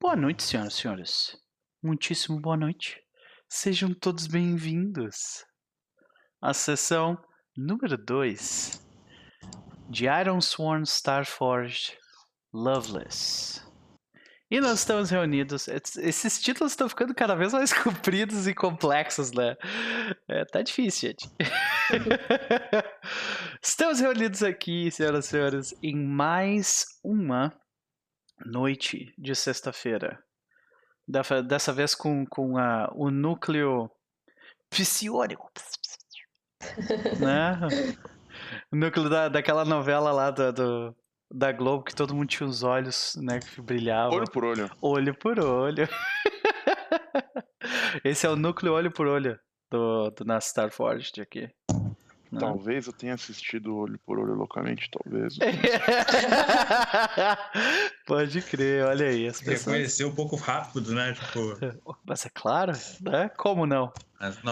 Boa noite, senhoras e senhores. Muitíssimo boa noite. Sejam todos bem-vindos à sessão número 2 de Iron Sworn Starforged Loveless. E nós estamos reunidos. es- Esses títulos estão ficando cada vez mais compridos e complexos, né? É, tá difícil, gente. estamos reunidos aqui, senhoras e senhores, em mais uma noite de sexta-feira. Dessa, vez com, com a, o núcleo psionico. né? O núcleo da, daquela novela lá do, do- da Globo que todo mundo tinha os olhos né, que brilhavam. Olho por olho. Olho por olho. Esse é o núcleo olho por olho do, do nosso Starforged aqui. Né? Talvez eu tenha assistido olho por olho loucamente, talvez. Pode crer, olha aí. As pessoas... Reconheceu um pouco rápido, né? Tipo, Mas é claro, né? Como não?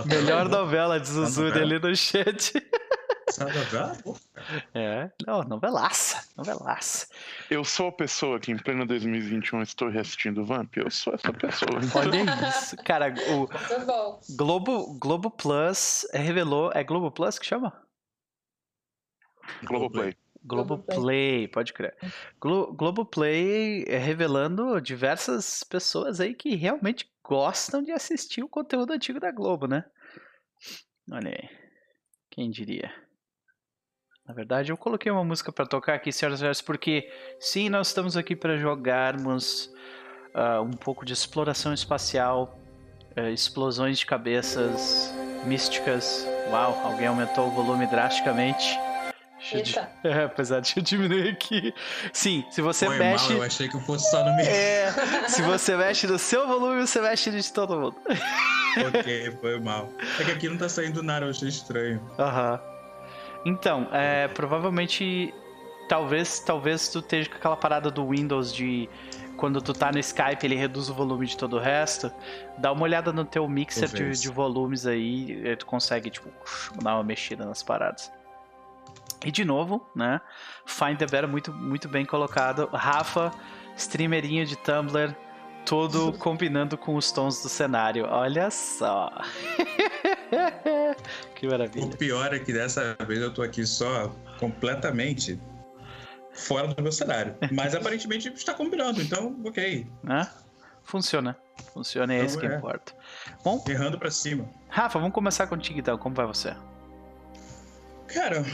Melhor novela de. Zuzuri ali no chat. Pô, É, não, novelaça, novelaça. Eu sou a pessoa que em pleno 2021 estou reassistindo Vamp. Eu sou essa pessoa. Olha isso. Cara, o bom. Globo, Globo Plus revelou. É Globo Plus que chama? Globoplay. Globoplay, Globoplay. pode crer. Glo Globoplay é revelando diversas pessoas aí que realmente gostam de assistir o conteúdo antigo da Globo, né? Olha aí. Quem diria? Na verdade, eu coloquei uma música para tocar aqui, senhoras e senhores, porque sim, nós estamos aqui para jogarmos ah, um pouco de exploração espacial, eh, explosões de cabeças místicas. Uau, alguém aumentou o volume drasticamente. Deixa eu é, apesar de eu diminuir aqui. Sim, se você foi mexe. mal, eu achei que eu fosse só no meu. É, se você mexe no seu volume, você mexe no de todo mundo. ok, foi mal. É que aqui não tá saindo nada, eu achei estranho. Aham. Então, é, provavelmente. Talvez, talvez tu esteja com aquela parada do Windows de. Quando tu tá no Skype, ele reduz o volume de todo o resto. Dá uma olhada no teu mixer de, de volumes aí, tu consegue, tipo, dar uma mexida nas paradas. E de novo, né? Find the Better muito, muito bem colocado. Rafa, streamerinho de Tumblr, todo combinando com os tons do cenário. Olha só. que maravilha. O pior é que dessa vez eu tô aqui só completamente fora do meu cenário. Mas aparentemente está combinando, então, ok. né? Funciona. Funciona, é isso que Então, é. importa. Bom, Errando pra cima. Rafa, vamos começar contigo então. Como vai você? Cara,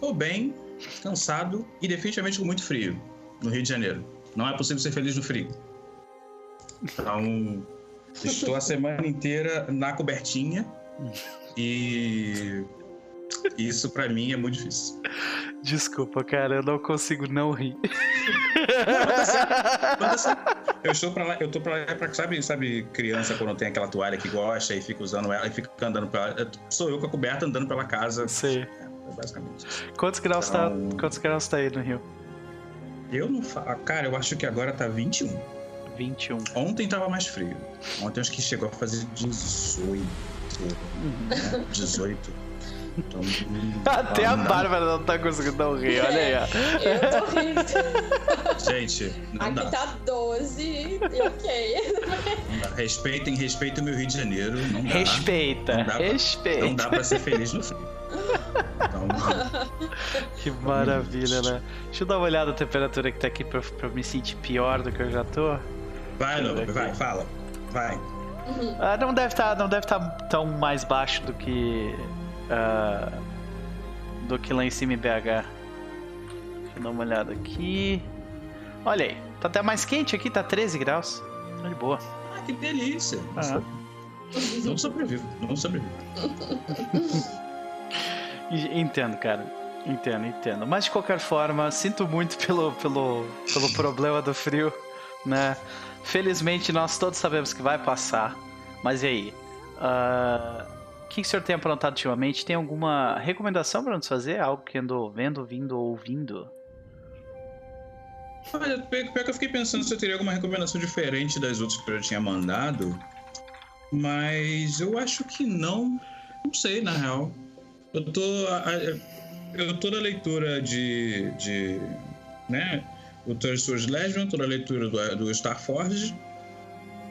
tô bem, cansado e definitivamente com muito frio no Rio de Janeiro. Não é possível ser feliz no frio. Então, estou a semana inteira na cobertinha e isso pra mim é muito difícil. Desculpa, cara, eu não consigo não rir. Mas, assim, eu estou pra lá, eu tô pra lá pra, sabe, sabe, criança quando tem aquela toalha que gosta e fica usando ela e fica andando pela. Sou eu com a coberta andando pela casa. Sei. É, basicamente. Quantos graus, tá, Então- quantos graus tá aí no Rio? Eu não falo. Cara, eu acho que agora tá 21. 21. Ontem tava mais frio. Ontem acho que chegou a fazer 18. Né? 18. Então, Até a. Bárbara não tá conseguindo não rir, olha aí, ó. Eu tô rindo. Gente, não Aqui dá, tá 12 e ok. Respeitem, respeitem o meu Rio de Janeiro. Não dá. Respeita, Não dá pra- respeita. Não dá pra ser feliz no frio. Então, Que maravilha, né? Deixa eu dar uma olhada na temperatura que tá aqui pra, pra eu me sentir pior do que eu já tô. vai, Lobo, vai, fala. Vai. Não deve estar, não deve estar tão mais baixo do que ah, do que lá em cima em BH. Deixa eu dar uma olhada aqui. Olha aí, tá até mais quente aqui, tá 13 graus. Tá de boa. Ah, que delícia. Ah. Não sobrevivo, não sobrevivo. Entendo, cara. Entendo, entendo. Mas de qualquer forma, sinto muito pelo, pelo, pelo problema do frio, né? Felizmente nós todos sabemos que vai passar. Mas e aí? Ah, O que, o senhor tem aprontado ultimamente? Tem alguma recomendação para nos fazer? Algo que andou vendo, vindo ou ouvindo? Olha, pior que eu fiquei pensando se eu teria alguma recomendação diferente das outras que eu já tinha mandado. Mas eu acho que não. Não sei, na real. Eu tô. Eu tô na leitura de. de né? O Third Sword Legend, toda a leitura do, do Starforge.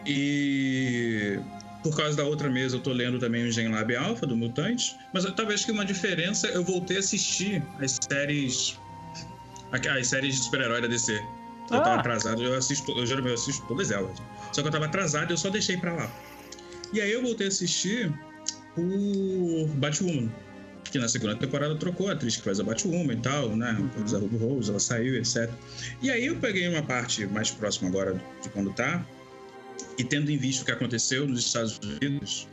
E por causa da outra mesa eu tô lendo também o Gen Lab Alpha do Mutante. Mas talvez que uma diferença eu voltei a assistir as séries. As séries de super-herói da DC. Eu tava Ah. atrasado, eu assisto, eu geralmente assisto todas elas. Só que eu tava atrasado e eu só deixei pra lá. E aí eu voltei a assistir o Batwoman. Que na segunda temporada trocou a atriz que faz a Batwoman e tal, né? Fez a Ruby Rose, ela saiu, etc. E aí eu peguei uma parte mais próxima agora de quando tá. E tendo em vista o que aconteceu nos Estados Unidos,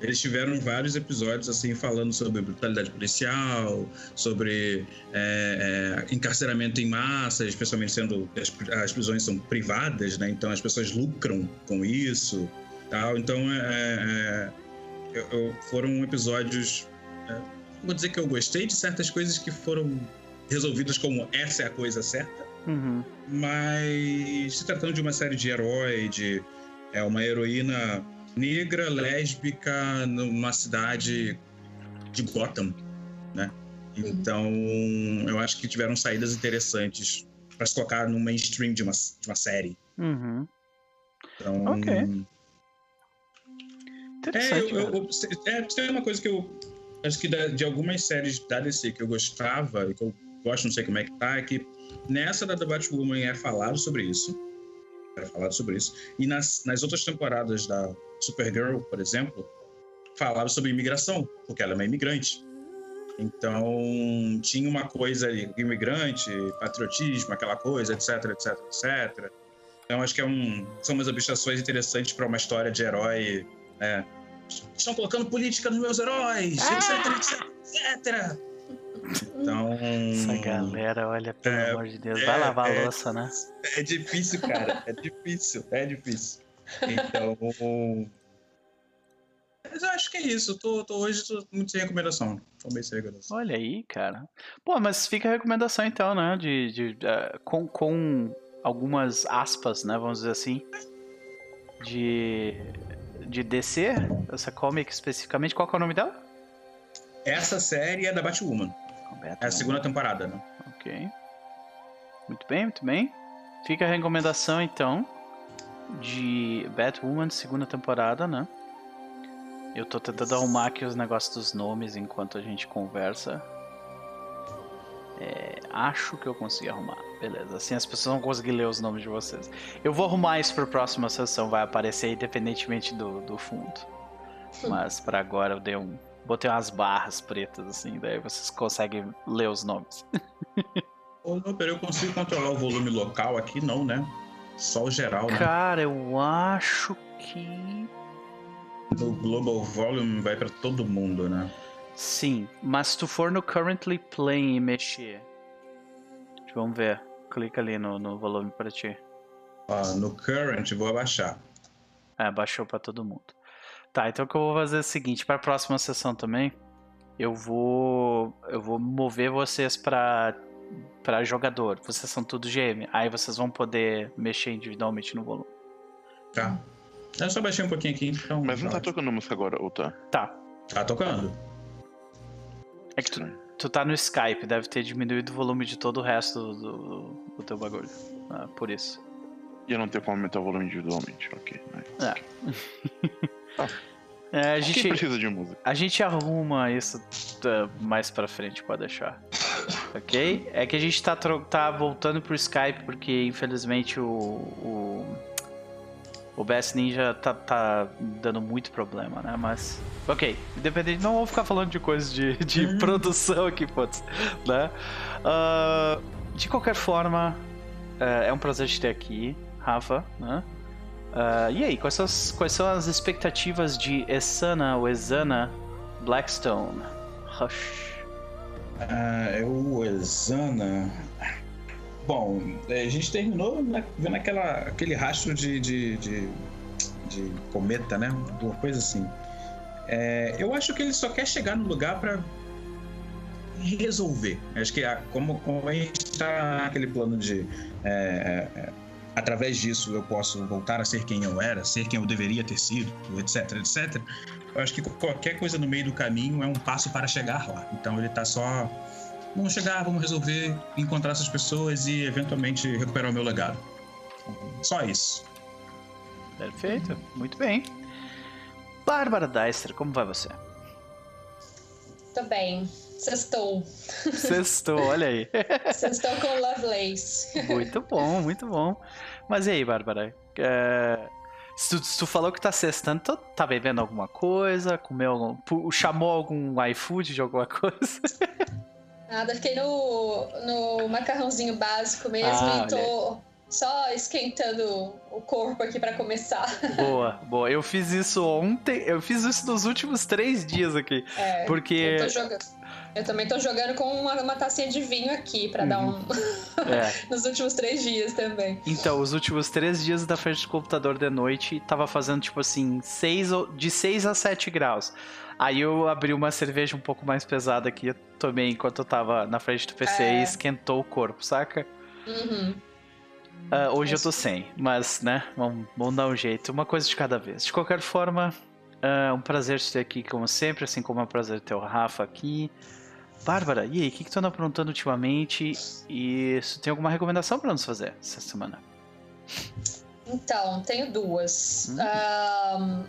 eles tiveram vários episódios assim falando sobre brutalidade policial, sobre é, é, encarceramento em massa, especialmente sendo as, as prisões são privadas, né? Então as pessoas lucram com isso, tal. Então é, é, eu- eu- foram episódios. Vou dizer que eu gostei de certas coisas que foram resolvidas como essa é a coisa certa, Uhum. mas se tratando de uma série de herói, de é uma heroína negra, lésbica, numa cidade de Gotham, né? Então, eu acho que tiveram saídas interessantes para se colocar no mainstream de uma, de uma série. Uhum. Então, Ok. É, eu, eu, é, tem uma coisa que eu acho que de algumas séries da DC que eu gostava e que eu gosto, não sei como é que tá, é que nessa da Batwoman é falado sobre isso. É falado sobre isso. E nas, nas outras temporadas da Supergirl, por exemplo, falava sobre imigração, porque ela é uma imigrante. Então, tinha uma coisa ali, imigrante, patriotismo, aquela coisa, etc, etc, etc. Então, acho que é um, são umas abstrações interessantes para uma história de herói é. Estão colocando política nos meus heróis, etc, etc, etc. Então. Essa galera, olha, pelo É, amor de Deus. é, Vai lavar a é. louça, né? É difícil, cara. É difícil, é difícil. Então. Mas eu acho que é isso. Eu tô, tô hoje tô muito sem recomendação. Tô bem sem recomendação. Olha aí, cara. Pô, mas fica a recomendação então, né? De, de, eh, com, com algumas aspas, né? Vamos dizer assim. De. De DC, essa comic especificamente. Qual que é o nome dela? Essa série é da Batwoman. É a segunda temporada, né? Ok. Muito bem, muito bem. Fica a recomendação então de Batwoman, segunda temporada, né? Eu tô tentando arrumar aqui os negócios dos nomes enquanto a gente conversa. É, acho que eu consegui arrumar. Beleza, assim as pessoas vão conseguir ler os nomes de vocês. Eu vou arrumar isso pra próxima sessão, vai aparecer independentemente do, do fundo. Mas pra agora eu dei um. Botei umas barras pretas assim, daí vocês conseguem ler os nomes. Ô, não, peraí, eu consigo controlar o volume local aqui? Não, né? Só o geral, né? Cara, eu acho que. No Global Volume vai pra todo mundo, né? Sim, mas se tu for no Currently Playing e mexer. Vamos ver. Clica ali no, no volume pra ti. Ó, no Current, vou abaixar. É, baixou pra todo mundo. Tá, então o que eu vou fazer é o seguinte, para a próxima sessão também, eu vou eu vou mover vocês pra para jogador. Vocês são tudo GM. Aí vocês vão poder mexer individualmente no volume. Tá. Eu só baixei um pouquinho aqui, então. Mas não tá tocando música agora, ou tá? Tá. Tá tocando. É que tu, tu tá no Skype, deve ter diminuído o volume de todo o resto do, do, do teu bagulho. Ah, por isso. E eu não tenho como aumentar o volume individualmente, ok. né? É, a Quem gente, precisa de música? A gente arruma isso tá, mais pra frente, pode deixar. ok? É que a gente tá, tá voltando pro Skype porque infelizmente o. O, o BS Ninja tá, tá dando muito problema, né? Mas. Ok, independente. Não vou ficar falando de coisas de, de produção aqui, putz. Né? Ah, de qualquer forma, é é um prazer te ter aqui, Rafa, né? Ah, e aí, quais são, as, quais são as expectativas de Esana ou Esana Blackstone? Rush. Ah, é o Exana. Bom, é, a gente terminou né, vendo aquela, aquele rastro de, de, de, de cometa, né? Uma coisa assim. É, eu acho que ele só quer chegar no lugar pra resolver. Acho que como, como a gente está naquele plano de. é, é, através disso eu posso voltar a ser quem eu era, ser quem eu deveria ter sido, etc, etc. Eu acho que qualquer coisa no meio do caminho é um passo para chegar lá. Então ele tá só Vamos chegar, vamos resolver, encontrar essas pessoas e eventualmente recuperar o meu legado. Só isso. Perfeito, muito bem. Bárbara Deister, como vai você? Tô bem. Sextou. Sextou, olha aí. Sextou com Lovelace. Muito bom, muito bom. Mas e aí, Bárbara? É, Se, tu, se tu falou que tá sextando, tu tá bebendo alguma coisa? Comeu algum, chamou algum iFood de alguma coisa? Nada, fiquei no, no macarrãozinho básico mesmo Ah, e tô só esquentando o corpo aqui pra começar. boa, boa. Eu fiz isso ontem, eu fiz isso nos últimos três dias aqui. É, Porque. eu, tô jogando. eu também tô jogando com uma, uma tacinha de vinho aqui pra dar um. É. nos últimos três dias também. Então, os últimos três dias da frente do computador de noite tava fazendo, tipo assim, seis, ou- de 6 a 7 graus. Aí eu abri uma cerveja um pouco mais pesada aqui, eu tomei enquanto eu tava na frente do PC É. e esquentou o corpo, saca? Uhum. Ah, hoje eu tô sem, mas, né, vamos, vamos dar um jeito, uma coisa de cada vez. De qualquer forma, é um prazer te ter aqui, como sempre, assim como é um prazer ter o Rafa aqui. Bárbara, e aí, o que, que tu anda aprontando ultimamente? E se tem alguma recomendação pra nos fazer essa semana? Então, tenho duas. Hum. Ahn,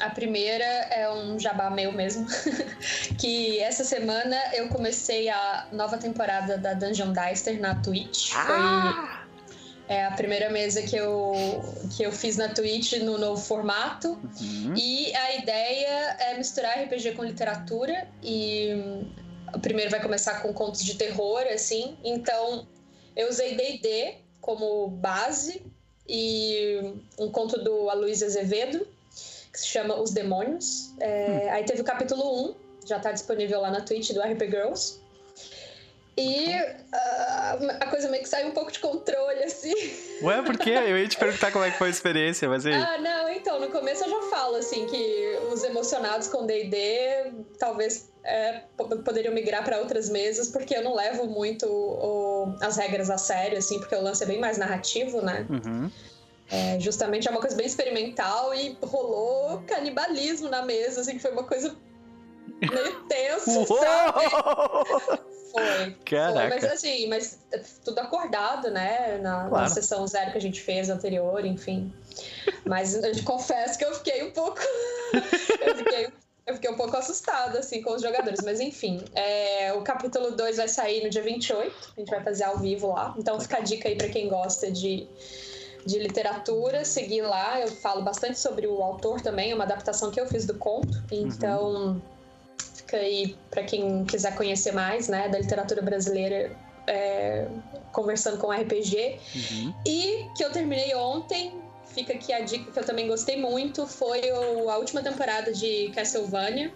a primeira é um jabá meu mesmo, que essa semana eu comecei a nova temporada da Dungeon Dicer na Twitch. Foi é, a primeira mesa que eu, que eu fiz na Twitch no novo formato. Uhum. E a ideia é misturar RPG com literatura e o primeiro vai começar com contos de terror, assim. Então, eu usei D&D como base e um conto do Aloysio Azevedo, que se chama Os Demônios. É, Aí teve o capítulo 1, já tá disponível lá na Twitch do RP Girls. E ah, a coisa meio que saiu um pouco de controle, assim. Ué, por quê? Eu ia te perguntar como é que foi a experiência, mas aí? Ah, não, então, no começo eu já falo, assim, que os emocionados com D&D talvez é, po- poderiam migrar para outras mesas, porque eu não levo muito o- as regras a sério, assim, porque o lance é bem mais narrativo, né? Uhum. É, justamente é uma coisa bem experimental e rolou canibalismo na mesa, assim, que foi uma coisa meio tensa, sabe? Foi. Caraca. Foi, mas assim, mas tudo acordado, né? Na, na Claro. sessão zero que a gente fez anterior, enfim. Mas eu te confesso que eu fiquei um pouco. eu, fiquei, eu fiquei um pouco assustada, assim, com os jogadores. Mas enfim, é, o capítulo 2 vai sair no dia 28. A gente vai fazer ao vivo lá. Então fica a dica aí pra quem gosta de. De literatura, seguir lá. Eu falo bastante sobre o autor também, é uma adaptação que eu fiz do conto. Então, fica aí para quem quiser conhecer mais, né, da literatura brasileira, é, conversando com RPG. Uhum. E que eu terminei ontem, fica aqui a dica que eu também gostei muito, foi o- a última temporada de Castlevania.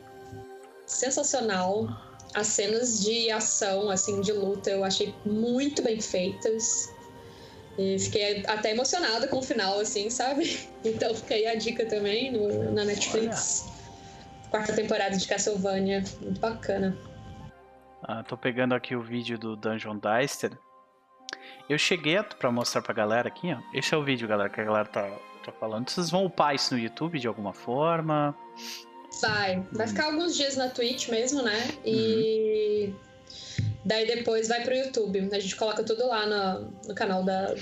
Sensacional. As cenas de ação, assim, de luta, eu achei muito bem feitas. E fiquei até emocionada com o final, assim, sabe? Então fica aí a dica também no- na Netflix. Quarta temporada de Castlevania, muito bacana. Ah, tô pegando aqui o vídeo do Dungeon Dicer. Eu cheguei a- pra mostrar pra galera aqui, ó. Esse é o vídeo, galera, que a galera tá, tá falando. Vocês vão upar isso no YouTube de alguma forma? Vai. Vai ficar alguns dias na Twitch mesmo, né? E daí depois vai pro YouTube. A gente coloca tudo lá no, no canal da,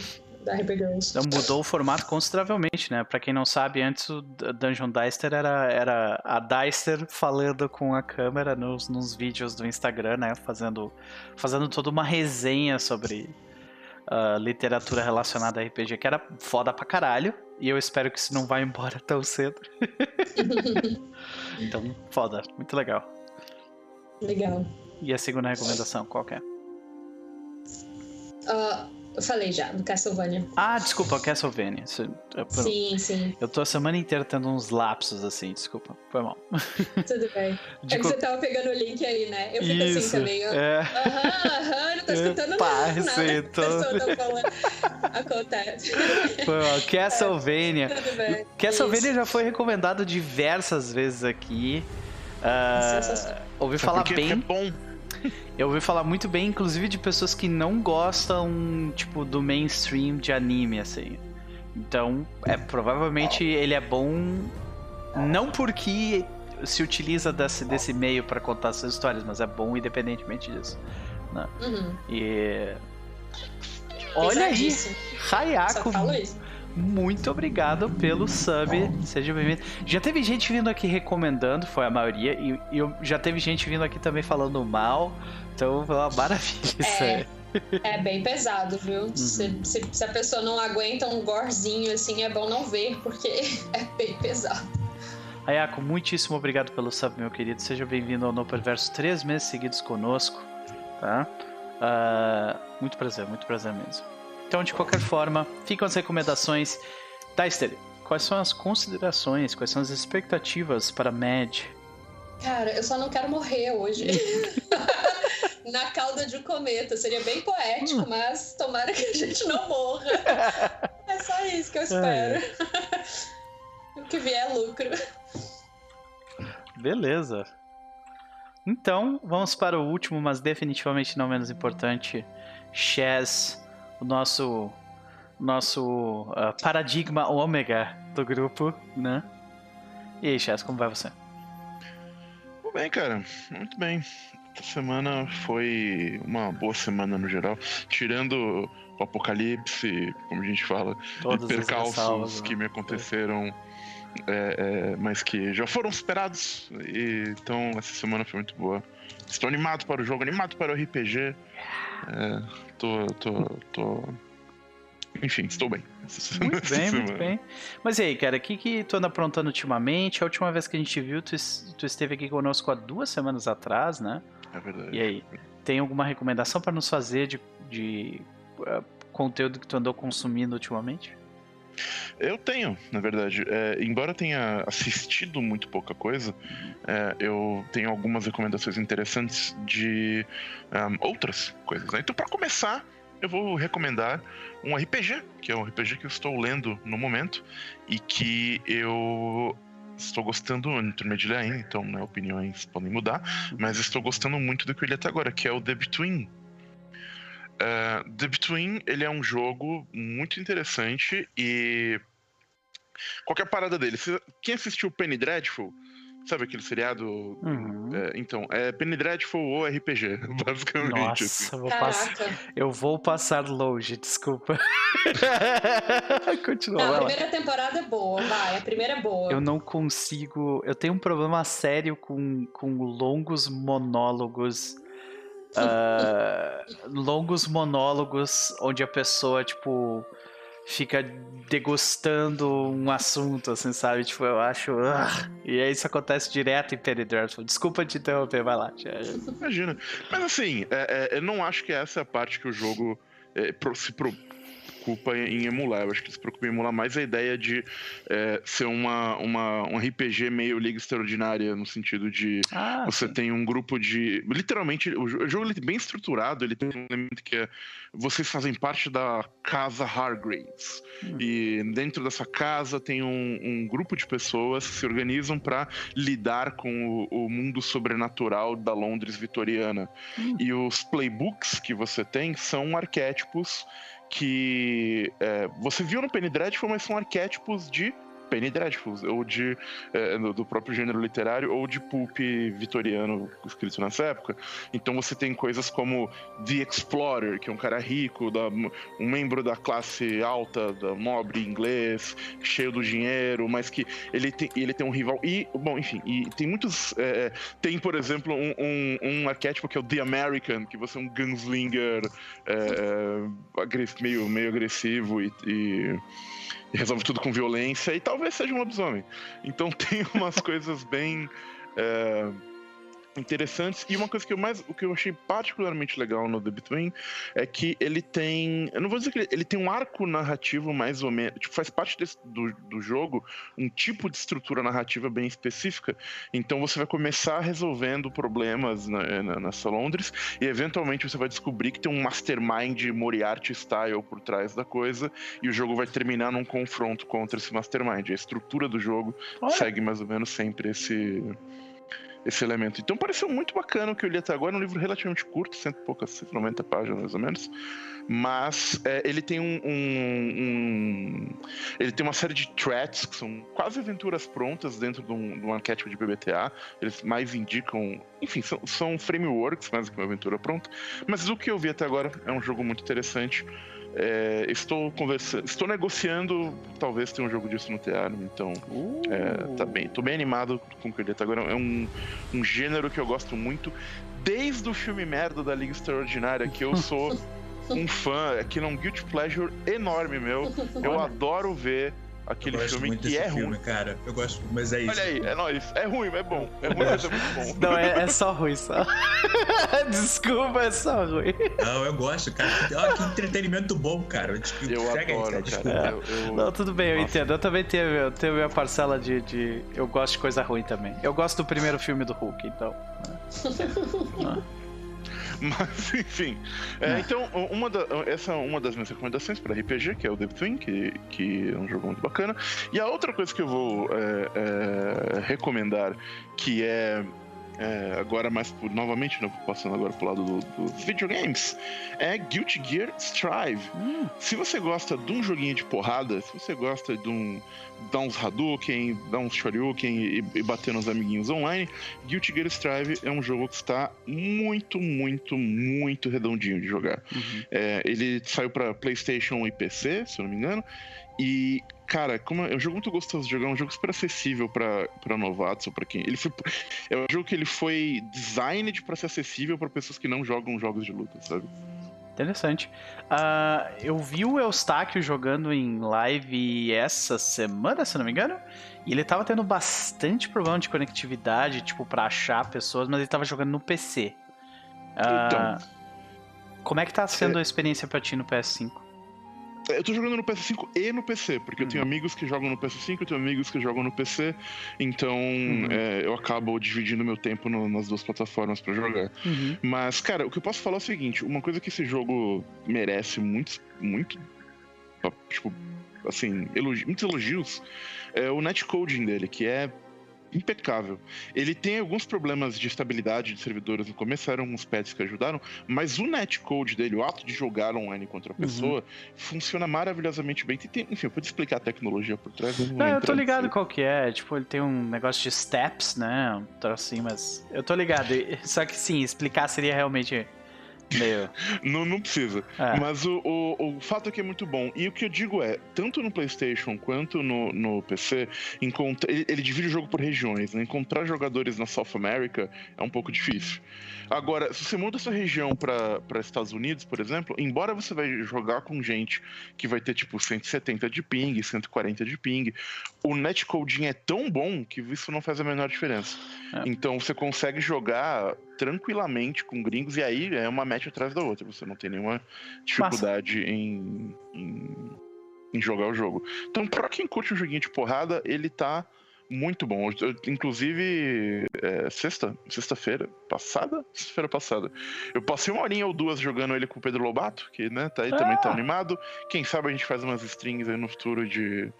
da Hyper Girls. Então mudou o formato consideravelmente, né? Pra quem não sabe, antes o Dungeon Dicer era, era a Dicer falando com a câmera nos, nos vídeos do Instagram, né? Fazendo, fazendo toda uma resenha sobre ah, literatura relacionada a RPG, que era foda pra caralho. E eu espero que isso não vá embora tão cedo. Então, foda, muito legal. Legal. E a segunda recomendação, qual que é? Ah, eu falei já, do Castlevania. Ah, desculpa, Castlevania. Isso- Sim, sim. Eu tô a semana inteira tendo uns lapsos assim, desculpa, foi mal. Tudo bem. De é que co- você tava pegando o link aí, né? Eu fico assim Isso, também. eu- é. Aham, aham, não tô escutando Epa, nada. nada sim, tô- pessoa falando. Acontece. Foi mal. Castlevania. Tudo bem. Castlevania já foi recomendado diversas vezes aqui. Sensacional. ouvi falar? Porque bem. é bom. Eu ouvi falar muito bem, inclusive de pessoas que não gostam, tipo, do mainstream de anime, assim. Então, é provavelmente ele é bom não porque se utiliza desse, desse meio pra contar suas histórias, mas é bom independentemente disso. Né? Uhum. E. Olha aí, Pesadíssimo. Só Hayako, falo isso. Muito obrigado pelo sub. Seja bem-vindo. Já teve gente vindo aqui recomendando, foi a maioria, e, e eu- já teve gente vindo aqui também falando mal. Então foi uma maravilha isso É. aí. É bem pesado, viu? Se, se- se a pessoa não aguenta um gorzinho assim, é bom não ver, porque é bem pesado. Ayako, muitíssimo obrigado pelo sub, meu querido. Seja bem-vindo ao No Perverso, três meses seguidos conosco, tá? Ah, muito prazer, muito prazer mesmo. Então, de qualquer forma, ficam as recomendações. Deister, quais são as considerações, quais são as expectativas para Mad? Cara, eu só não quero morrer hoje. Na cauda de um cometa. Seria bem poético, mas tomara que a gente não morra. É só isso que eu espero. O que vier é lucro. Beleza. Então, vamos para o último, mas definitivamente não menos importante, Chaz, o nosso nosso ah, paradigma ômega do grupo, né? E aí, Chaz, como vai você? Tudo bem, cara. Muito bem. Essa semana foi uma boa semana no geral. Tirando o apocalipse, como a gente fala, Todas e percalços que né? me aconteceram, é, é, mas que já foram superados. E, então, essa semana foi muito boa. Estou animado para o jogo, animado para o RPG. É, tô, tô, tô. Enfim, estou bem. Muito bem, muito bem. Mas e aí, cara, o que, que tu anda aprontando ultimamente? A última vez que a gente viu, tu, tu esteve aqui conosco há duas semanas atrás, né? É verdade. E aí, tem alguma recomendação para nos fazer de, de ah, conteúdo que tu andou consumindo ultimamente? Eu tenho, na verdade. É, embora tenha assistido muito pouca coisa, é, eu tenho algumas recomendações interessantes de ahm, outras coisas. né? Então, para começar, eu vou recomendar um RPG, que é um RPG que eu estou lendo no momento e que eu estou gostando, eu não terminei ainda, então né, opiniões podem mudar, mas estou gostando muito do que eu li até agora, que é o The Between. Uh, The Between, ele é um jogo muito interessante e qualquer parada dele. Quem assistiu Penny Dreadful, sabe aquele seriado? Uhum. É, então, é Penny Dreadful ou RPG, basicamente. assim. Nossa, eu vou, passar, Caraca. eu vou passar longe, desculpa. Continua, Não, a primeira temporada é boa, vai. A primeira é boa. Eu não consigo. Eu tenho um problema sério com, com longos monólogos. Ah, longos monólogos onde a pessoa, tipo, fica degustando um assunto, assim, sabe? Tipo, eu acho. ah. E aí isso acontece direto em Penny Dreadful. Desculpa te interromper, vai lá. Imagina. Mas assim, é- é, eu não acho que essa é a parte que o jogo é, pro- se preocupa em emular. Eu acho que se preocupa em emular mais a ideia de é, ser uma, uma, um RPG meio Liga Extraordinária, no sentido de Ah, Você sim. tem um grupo de. Literalmente, o jo- o jogo ele é bem estruturado, ele tem um elemento que é. Vocês fazem parte da casa Hargraves. Hum. E dentro dessa casa tem um, um grupo de pessoas que se organizam para lidar com o, o mundo sobrenatural da Londres vitoriana. Hum. E os playbooks que você tem são arquétipos que é, você viu no Penny Dreadful, mas são arquétipos de Penny Dreadful, ou de é, do próprio gênero literário, ou de pulp vitoriano escrito nessa época. Então você tem coisas como The Explorer, que é um cara rico, da, um membro da classe alta, da nobre inglês, cheio do dinheiro, mas que ele tem, ele tem um rival. E, bom, enfim, e tem muitos. é, tem, por exemplo, um, um, um arquétipo que é o The American, que você é um gunslinger é, é, meio, meio agressivo e e resolve tudo com violência, e talvez seja um lobisomem. Então tem umas coisas bem é, interessantes. E uma coisa que eu mais, o que eu achei particularmente legal no The Between é que ele tem, eu não vou dizer que ele, ele tem um arco narrativo mais ou menos, tipo, faz parte desse- do, do jogo um tipo de estrutura narrativa bem específica. Então você vai começar resolvendo problemas na, na- nessa Londres e eventualmente você vai descobrir que tem um mastermind Moriarty style por trás da coisa e o jogo vai terminar num confronto contra esse mastermind. A estrutura do jogo Olha. segue mais ou menos sempre esse esse elemento. Então pareceu muito bacana o que eu li até agora, é um livro relativamente curto, cento e poucas, 190 páginas mais ou menos, mas é, ele tem um, um- um- Ele tem uma série de threats, que são quase aventuras prontas dentro de um, de um arquétipo de BBTA. Eles mais indicam. Enfim, são, são frameworks mais que uma aventura pronta. Mas o que eu vi até agora é um jogo muito interessante. É, estou conversando, estou negociando, talvez tenha um jogo disso no teatro, então Uh. é, tá bem, tô bem animado com o que ele tá agora. É um, um gênero que eu gosto muito, desde o filme merda da Liga Extraordinária, que eu sou um fã, aquilo é um guilty pleasure enorme meu. Eu adoro ver aquele gosto filme muito que desse é filme, ruim. cara. Eu gosto, mas é isso. Olha aí, é nóis. É ruim, mas é bom. É ruim, mas é muito bom. Não, é, é só ruim, só. Desculpa, é só ruim. Não, eu gosto, cara. Olha que entretenimento bom, cara. Desculpa, Eu adoro, desculpa. cara. Eu, eu- Não, tudo bem, eu Nossa. entendo. Eu também tenho, eu tenho minha parcela de, de. Eu gosto de coisa ruim também. Eu gosto do primeiro filme do Hulk, então. Mas, enfim. É, É. Então, uma da- essa é uma das minhas recomendações para RPG, que é o The Twin, que, que é um jogo muito bacana. E a outra coisa que eu vou é, é, recomendar, que é. É, agora mais novamente, né, passando agora pro lado do- dos videogames, é Guilty Gear Strive. Hum, Se você gosta de um joguinho de porrada, se você gosta de um dar uns Hadouken, dar uns Shoryuken e, e bater nos amiguinhos online, Guilty Gear Strive é um jogo que está muito, muito, muito redondinho de jogar. uhum. É, ele saiu para PlayStation e PC, se eu não me engano, e cara, como é é um jogo muito gostoso de jogar, é um jogo super acessível para novatos ou para quem. Ele foi, é um jogo que ele foi designed para ser acessível para pessoas que não jogam jogos de luta, sabe? Interessante. Ah, eu vi o Eustáquio jogando em live essa semana, se não me engano. E ele tava tendo bastante problema de conectividade, tipo, pra achar pessoas, mas ele tava jogando no PC. Ah, como é que tá sendo a experiência pra ti no PS5? Eu tô jogando no PS5 e no PC, porque eu tenho amigos que jogam no PS5, eu tenho amigos que jogam no PC, então é, eu acabo dividindo meu tempo no- nas duas plataformas pra jogar. Uhum. Mas, cara, o que eu posso falar é o seguinte: uma coisa que esse jogo merece muito, muito, tipo, assim, elogi- muitos elogios é o netcoding dele, que é impecável. Ele tem alguns problemas de estabilidade de servidores no começo, eram uns patches que ajudaram, mas o netcode dele, o ato de jogar online contra a Uhum. pessoa, funciona maravilhosamente bem. Tem- enfim, eu vou te explicar a tecnologia por trás. não vou Não, eu tô ligado qual que é. Tipo, ele tem um negócio de steps, né? Um troço assim, mas. Eu tô ligado. Só que sim, explicar seria realmente meio. Não, não precisa. É. Mas o, o, o fato é que é muito bom. E o que eu digo é, tanto no PlayStation quanto no, no PC, encontra, ele, ele divide o jogo por regiões. Né? Encontrar jogadores na South America é um pouco difícil. Agora, se você muda sua região para Estados Unidos, por exemplo, embora você vai jogar com gente que vai ter tipo 170 de ping, 140 de ping, o netcoding é tão bom que isso não faz a menor diferença. É. Então você consegue jogar tranquilamente com gringos e aí é uma match atrás da outra. Você não tem nenhuma dificuldade em, em, em jogar o jogo. Então, pra quem curte um joguinho de porrada, ele tá muito bom. Eu- inclusive, é, sexta, sexta-feira passada, sexta-feira passada, eu passei uma horinha ou duas jogando ele com o Pedro Lobato, que né, tá aí também tá Ah! animado. Quem sabe a gente faz umas strings aí no futuro de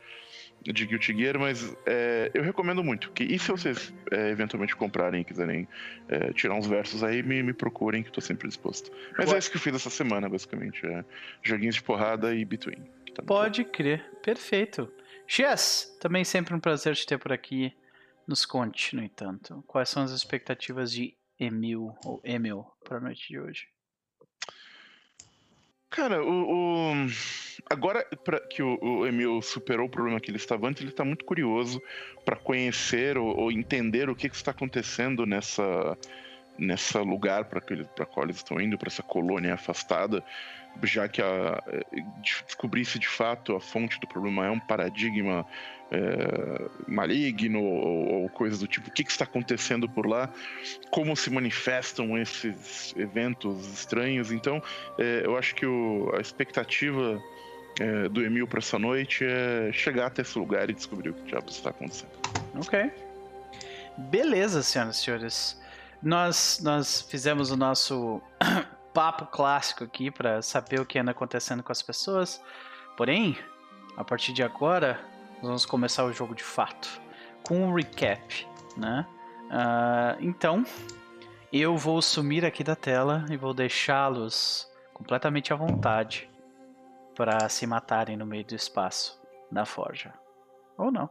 de Guilty Gear, mas é, eu recomendo muito. Que, e se vocês é, eventualmente comprarem e quiserem é, tirar uns versos aí, me, me procurem, que tô sempre disposto. Mas é isso que eu fiz essa semana, basicamente. É, joguinhos de porrada e Between. tá Pode crer. Perfeito. Chess, também sempre um prazer te ter por aqui. Nos conte, no entanto, quais são as expectativas de Emil ou Emil para a noite de hoje? Cara, o, o- agora que o, o Emil superou o problema que ele estava antes, ele está muito curioso para conhecer ou, ou entender o que, que está acontecendo nessa nessa lugar para para qual eles estão indo, para essa colônia afastada, já que a, de- descobrir se de fato a fonte do problema é um paradigma é, maligno ou, ou coisas do tipo, o que, que está acontecendo por lá, como se manifestam esses eventos estranhos. Então, é, eu acho que o- a expectativa é, do Emil para essa noite é chegar até esse lugar e descobrir o que diabos está acontecendo. Ok. Beleza, senhoras e senhores. Nós, nós fizemos o nosso papo clássico aqui para saber o que anda acontecendo com as pessoas. Porém, a partir de agora, nós vamos começar o jogo de fato. Com um recap, né? Ah, então, eu vou sumir aqui da tela e vou deixá-los completamente à vontade para se matarem no meio do espaço. na forja. Ou não.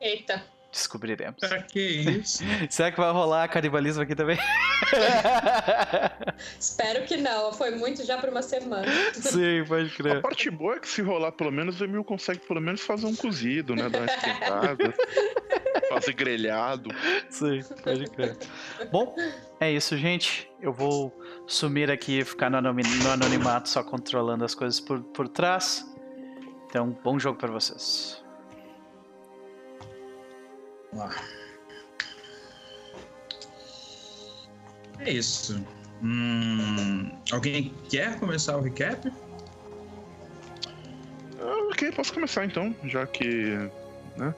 Eita. Descobriremos. Pra que isso? Será que vai rolar canibalismo aqui também? Espero que não. Foi muito já por uma semana. Sim, pode A crer. parte boa é que se rolar pelo menos, o Emil consegue pelo menos fazer um cozido, né? Dar uma esquentada. fazer grelhado. Sim, pode crer. Bom, é isso, gente. Eu vou sumir aqui e ficar no, no anonimato, só controlando as coisas por, por trás. Então, bom jogo pra vocês. Lá. É isso. Hum, alguém quer começar o recap? Ah, ok, posso começar então, já que. né?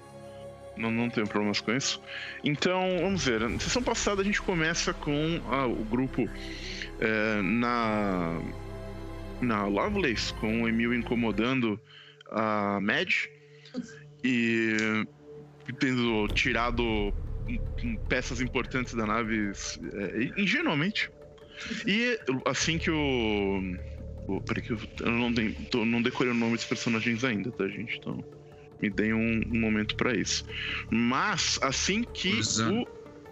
Não, não tenho problemas com isso. Então, vamos ver. Na sessão passada a gente começa com ah, o grupo eh, na. Na Lovelace, com o Emil incomodando a Mad e tendo tirado peças importantes da nave eh, ingenuamente. E assim que o. o peraí que eu, eu não, dei- tô- não decorei o nome dos personagens ainda, tá, gente? Então me deem um, um momento pra isso. Mas assim que Exana. o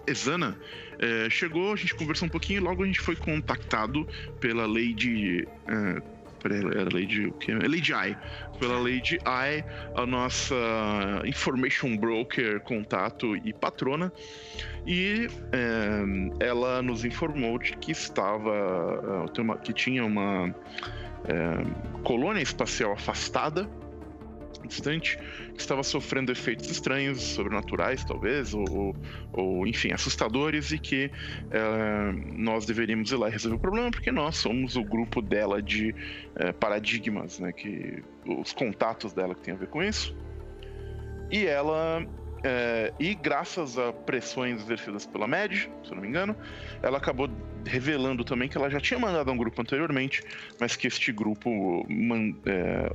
Exana eh, chegou, a gente conversou um pouquinho e logo a gente foi contactado pela Lady. eh, era Lady o quê? Lady I. Pela Lady I, a nossa information broker, contato e patrona. E eh, ela nos informou de que estava. eh, que tinha uma eh, colônia espacial afastada, distante, que estava sofrendo efeitos estranhos, sobrenaturais, talvez, ou, ou- ou, enfim, assustadores, e que eh, nós deveríamos ir lá resolver o problema, porque nós somos o grupo dela de eh, paradigmas, né? Que, os contatos dela que tem a ver com isso. E ela. Eh, e graças a pressões exercidas pela MED, se eu não me engano, ela acabou revelando também que ela já tinha mandado um grupo anteriormente, mas que este grupo man- é,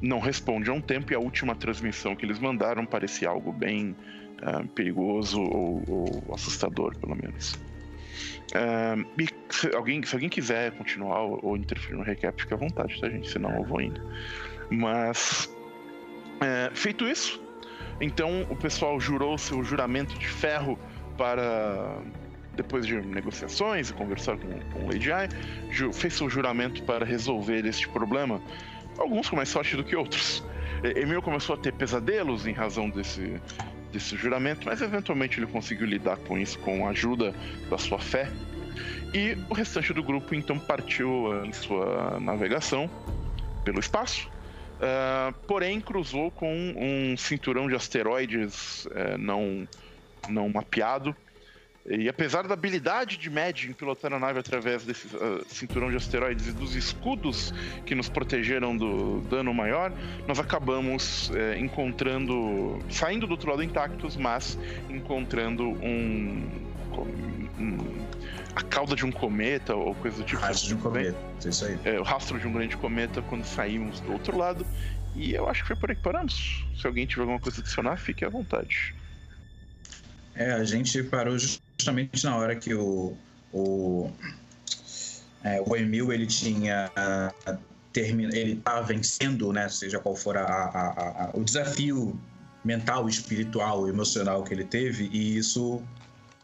não responde há um tempo e a última transmissão que eles mandaram parecia algo bem ah, perigoso ou, ou assustador, pelo menos. E se alguém, se alguém quiser continuar ou, interferir no recap, fique à vontade, tá, gente? Senão eu vou indo. Mas, é, feito isso, então o pessoal jurou seu juramento de ferro para depois de negociações e conversar com, com Lady Ai, fez seu juramento para resolver este problema. Alguns com mais sorte do que outros. Emil começou a ter pesadelos em razão desse, desse juramento, mas eventualmente ele conseguiu lidar com isso com a ajuda da sua fé. E o restante do grupo então partiu em sua navegação pelo espaço. Ah, porém, cruzou com um cinturão de asteroides eh, não, não mapeado. E apesar da habilidade de Mad em pilotar a nave através desse ah, cinturão de asteroides e dos escudos que nos protegeram do dano maior, nós acabamos eh, encontrando, saindo do outro lado intactos, mas encontrando um, um- a cauda de um cometa ou coisa do tipo. Rastro de um cometa. Isso aí. é, o rastro de um grande cometa quando saímos do outro lado. E eu acho que foi por aí que paramos. Se alguém tiver alguma coisa a adicionar, fique à vontade. É, a gente parou justamente na hora que o. O, é, o Emil ele tinha. Termina, ele estava vencendo, né? Seja qual for a- a- a- o desafio mental, espiritual, emocional que ele teve, e isso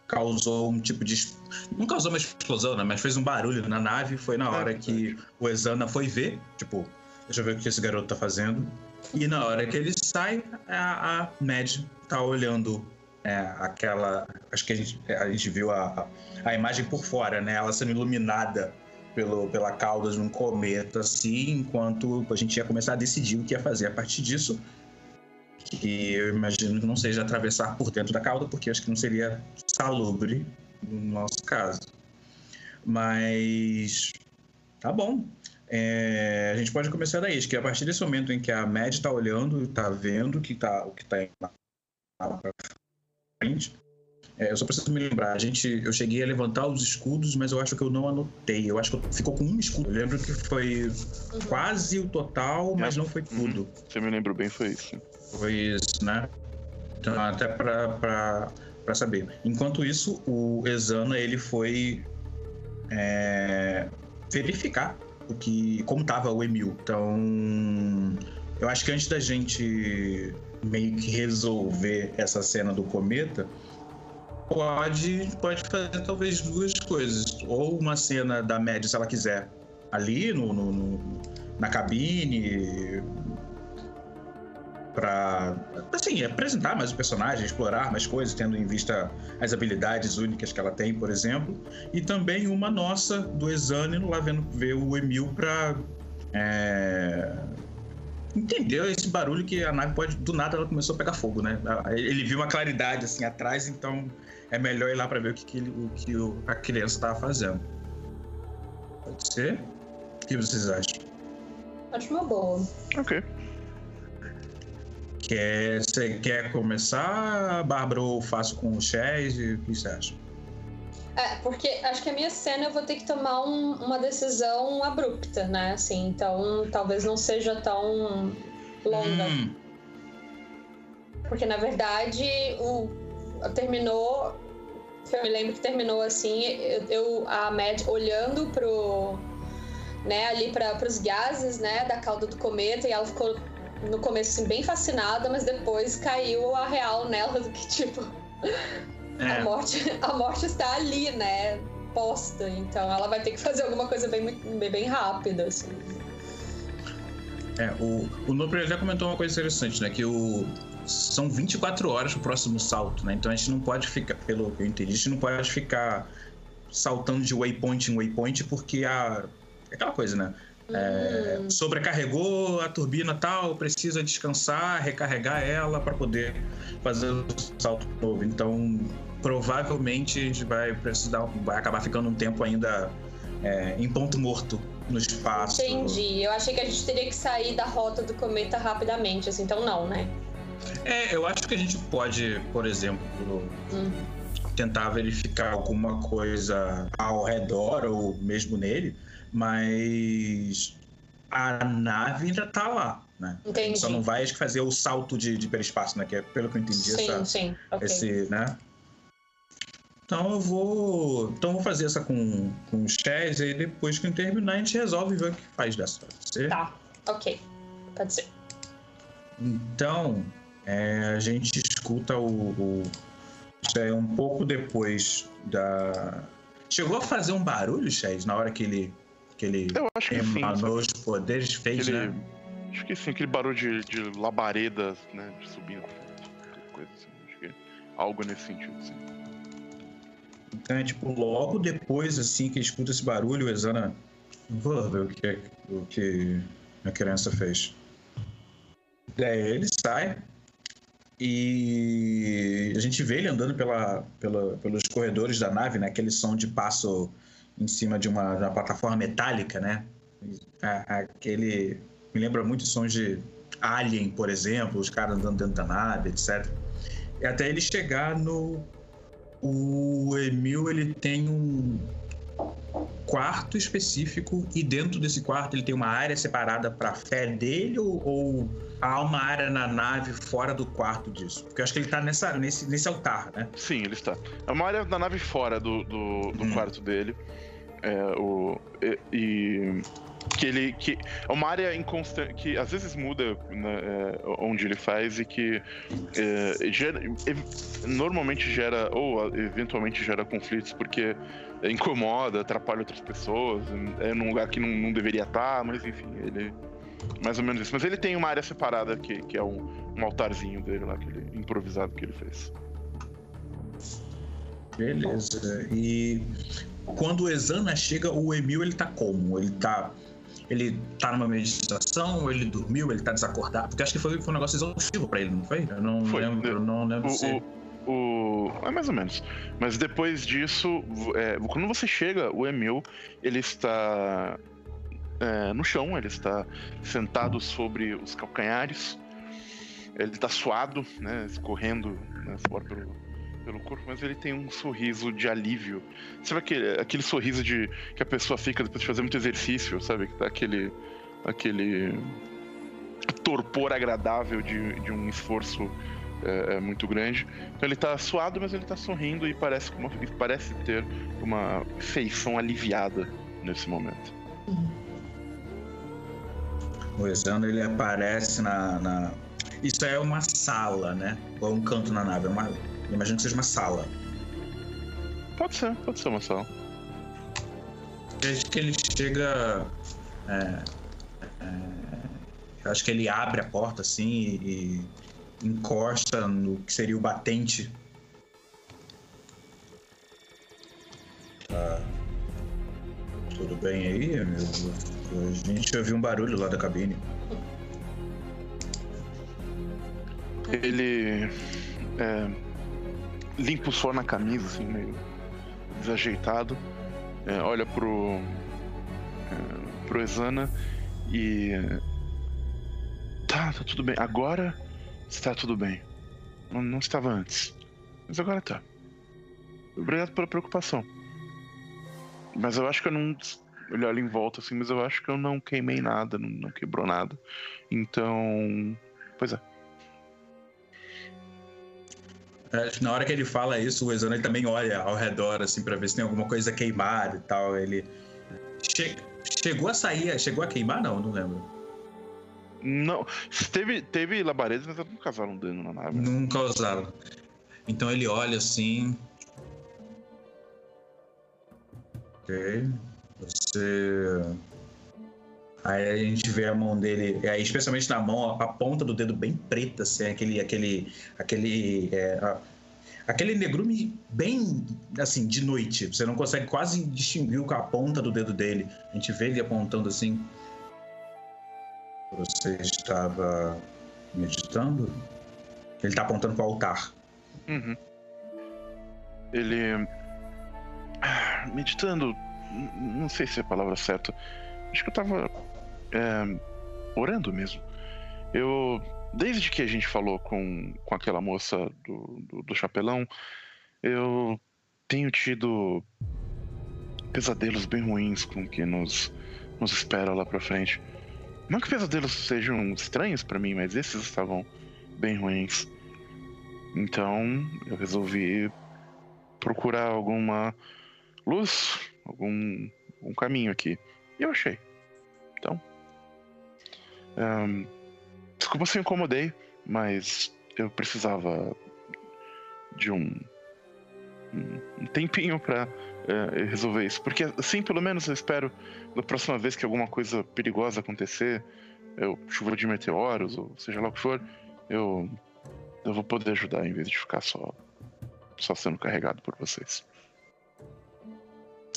causou um tipo de. Não causou uma explosão, né? Mas fez um barulho na nave. Foi na É hora que o Exana foi ver, tipo, deixa eu ver o que esse garoto tá fazendo. E na hora que ele sai, a, a Mad tá olhando é, aquela. Acho que a gente, a gente viu a, a imagem por fora, né? Ela sendo iluminada pelo, pela cauda de um cometa, assim, enquanto a gente ia começar a decidir o que ia fazer a partir disso. Que eu imagino que não seja atravessar por dentro da cauda, porque acho que não seria salubre no nosso caso. Mas. Tá bom. É, a gente pode começar daí. Acho que a partir desse momento em que a Mad está olhando, está vendo o que está o que tá para frente. É, eu só preciso me lembrar. A gente, eu cheguei a levantar os escudos, mas eu acho que eu não anotei. Eu acho que ficou com um escudo. Eu lembro que foi quase o total, mas É. não foi tudo. Se eu me lembro bem, foi isso. Isso, né? Então, até para saber. Enquanto isso, o Exana ele foi é, verificar o que, como estava o Emil. Então, eu acho que antes da gente meio que resolver essa cena do cometa, pode, pode fazer talvez duas coisas. Ou uma cena da Mad, se ela quiser, ali no, no, no na cabine, para assim, apresentar mais o personagem, explorar mais coisas, tendo em vista as habilidades únicas que ela tem, por exemplo. E também uma nossa do Exânimo lá vendo ver o Emil para é, entendeu esse barulho que a nave pode do nada ela começou a pegar fogo, né? Ele viu uma claridade assim atrás, então é melhor ir lá para ver o que, que, o que a criança estava fazendo. Pode ser? O que vocês acham? Acho uma boa. Ok. Quer, você quer começar, Bárbara, ou faço com o Chaz? O que você acha? É, porque acho que a minha cena eu vou ter que tomar um, uma decisão abrupta, né? Assim, então talvez não seja tão longa. Hum. Porque na verdade o terminou, eu me lembro que terminou assim, eu, a Mad olhando pro né, ali para os gases, né, da cauda do cometa e ela ficou no começo assim, bem fascinada, mas depois caiu a real nela do que tipo é. a morte a morte está ali, né, posta, então ela vai ter que fazer alguma coisa bem bem, bem rápida assim. É, o, o Nopre já comentou uma coisa interessante, né? Que o, são 24 horas o próximo salto, né? Então a gente não pode ficar, pelo que eu entendi, a gente não pode ficar saltando de waypoint em waypoint porque a aquela coisa, né? É, sobrecarregou a turbina tal, precisa descansar, recarregar ela para poder fazer o salto novo. Então, provavelmente a gente vai precisar, vai acabar ficando um tempo ainda é, em ponto morto no espaço. Entendi. Eu achei que a gente teria que sair da rota do cometa rapidamente, assim, então não, né? É, eu acho que a gente pode, por exemplo, hum. tentar verificar alguma coisa ao redor ou mesmo nele mas a nave ainda tá lá, né? Entendi. Só não vai fazer o salto de, de hiperespaço, né? Que é pelo que eu entendi sim, essa, sim. Okay. esse, né? Então eu vou, então eu vou fazer essa com, com o Chaz e depois que eu terminar a gente resolve ver o que faz dessa. Pode ser? Tá, ok. Pode ser. Então, é, a gente escuta o, o isso é um pouco depois da chegou a fazer um barulho, Chaz, na hora que ele que ele Eu acho que emanou sim, os poderes, fez, aquele, né? Acho que sim, aquele barulho de, de labaredas, né? De subindo. Coisa assim. Acho que algo nesse sentido, sim. Então é tipo, logo depois, assim, que escuta esse barulho, o Exana. Vou ver o que, é, o que a criança fez. Daí ele sai e a gente vê ele andando pela, pela, pelos corredores da nave, né? Aquele som de passo em cima de uma, de uma plataforma metálica, né? Aquele. Me lembra muito sons de Alien, por exemplo, os caras andando dentro da nave, etc. E até ele chegar no. O Emil, ele tem um quarto específico e dentro desse quarto ele tem uma área separada para a fé dele ou, ou, há uma área na nave fora do quarto disso? Porque eu acho que ele está nessa, nesse, nesse altar, né? Sim, ele está. É uma área da nave fora do, do, do hum. quarto dele. É, o, e, e, que ele que é uma área inconstante que às vezes muda né, é, onde ele faz e que é, gera, normalmente gera ou eventualmente gera conflitos porque incomoda, atrapalha outras pessoas, é num lugar que não, não deveria estar, mas enfim, ele mais ou menos isso. Mas ele tem uma área separada que, que é um, um altarzinho dele lá, aquele improvisado que ele fez. Beleza. E quando o Exana chega, o Emil ele tá como? Ele tá ele tá numa meditação, ele dormiu, ele tá desacordado? Porque acho que foi, foi um negócio exaustivo pra ele, não foi? Eu não foi. lembro, eu não lembro o, se... O, o, é mais ou menos. Mas depois disso, é, quando você chega, o Emil, ele está é, no chão, ele está sentado sobre os calcanhares, ele está suado, né, escorrendo né, pelo, pelo corpo, mas ele tem um sorriso de alívio. Sabe aquele, aquele sorriso de que a pessoa fica depois de fazer muito exercício, sabe? Que dá aquele. aquele torpor agradável de, de um esforço é, é muito grande. Então ele tá suado, mas ele tá sorrindo e parece, uma, parece ter uma feição aliviada nesse momento. O Exano ele aparece na, na, Isso é uma sala, né? Ou um canto na nave. É uma... Imagino que seja uma sala. Pode ser, pode ser uma sala. Desde que ele chega. É, é, eu acho que ele abre a porta assim e, e encosta no que seria o batente. Tá. Tudo bem aí, amigo? A gente ouviu um barulho lá da cabine. Ele é, limpa o suor na camisa, assim, meio desajeitado. É, olha pro. É, pro Exana e. Tá, tá tudo bem. Agora está tudo bem. Não, não estava antes. Mas agora tá. Obrigado pela preocupação. Mas eu acho que eu não. Ele olha em volta assim, mas eu acho que eu não queimei nada, não, não quebrou nada. Então. Pois é. É, na hora que ele fala isso, o Exano ele também olha ao redor, assim, para ver se tem alguma coisa queimada e tal. Ele. Che... Chegou a sair, chegou a queimar? Não, não lembro. Não, teve, teve labaredas, mas não causaram dano na nave. Não causaram. Então ele olha assim. Ok. Você. Aí a gente vê a mão dele, aí, especialmente na mão, a ponta do dedo bem preta, assim, aquele, aquele, aquele, é, aquele negrume bem, assim, de noite. Você não consegue quase distinguir com a ponta do dedo dele. A gente vê ele apontando assim. Você estava meditando? Ele está apontando para o altar. Uhum. Ele. Ah, meditando. Não sei se é a palavra certa. Acho que eu tava é, orando mesmo. Eu, desde que a gente falou com, com aquela moça do, do, do chapelão, eu tenho tido pesadelos bem ruins com o que nos, nos espera lá pra frente. Não que pesadelos sejam estranhos para mim, mas esses estavam bem ruins. Então eu resolvi procurar alguma luz, algum, algum caminho aqui. E eu achei. Um, desculpa se incomodei, mas eu precisava de um, um tempinho para uh, eh, resolver isso. Porque assim, pelo menos eu espero, da próxima vez que alguma coisa perigosa acontecer, eu, chuva de meteoros, ou seja lá o que for, eu, eu vou poder ajudar em vez de ficar só, só sendo carregado por vocês.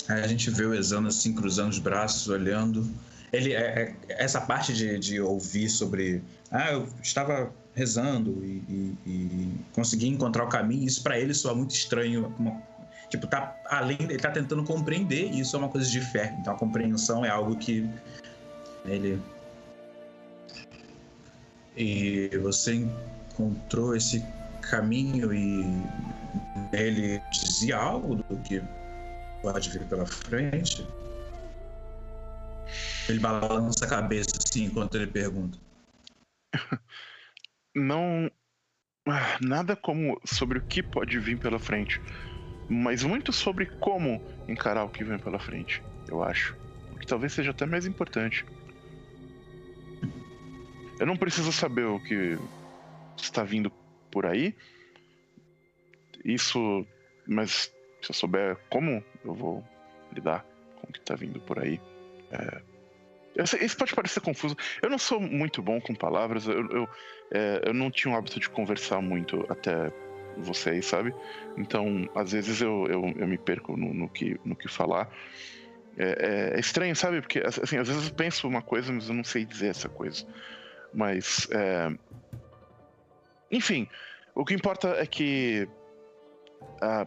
Aí a gente vê o Exano assim, cruzando os braços, olhando ele é, é, essa parte de, de ouvir sobre ah eu estava rezando e, e, e consegui encontrar o caminho isso para ele soa muito estranho uma, tipo tá além ele tá tentando compreender e isso é uma coisa de fé. Então a compreensão é algo que ele e você encontrou esse caminho e ele dizia algo do que pode vir pela frente ele balança a cabeça assim enquanto ele pergunta. Não. Ah, nada como sobre o que pode vir pela frente, mas muito sobre como encarar o que vem pela frente, eu acho. O que talvez seja até mais importante. Eu não preciso saber o que está vindo por aí. Isso. Mas se eu souber como eu vou lidar com o que está vindo por aí. É, isso pode parecer confuso. Eu não sou muito bom com palavras. Eu, eu, é, eu não tinha o hábito de conversar muito até vocês, sabe? Então, às vezes eu, eu, eu me perco no, no, que, no que falar. É, é, é, estranho, sabe? Porque, assim, às vezes eu penso uma coisa, mas eu não sei dizer essa coisa. Mas, é... enfim, o que importa é que ah,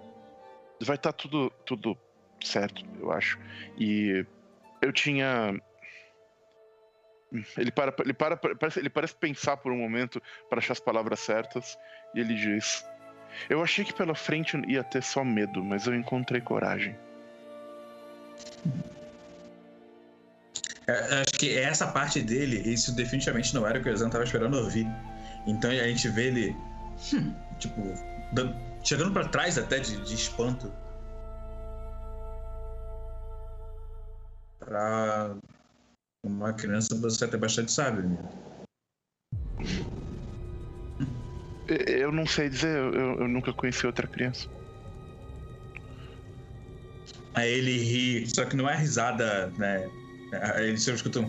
vai estar tá tudo, tudo certo, eu acho. E eu tinha ele para, ele para, parece, ele parece pensar por um momento para achar as palavras certas e ele diz: Eu achei que pela frente ia ter só medo, mas eu encontrei coragem. É, acho que essa parte dele, isso definitivamente não era o que o Exan estava esperando ouvir. Então a gente vê ele, hum, tipo, dando, chegando para trás até de, de espanto. Pra Uma criança você até bastante sabe, né? Eu não sei dizer, eu, eu nunca conheci outra criança. Aí ele ri, só que não é risada, né? Aí eles escutam.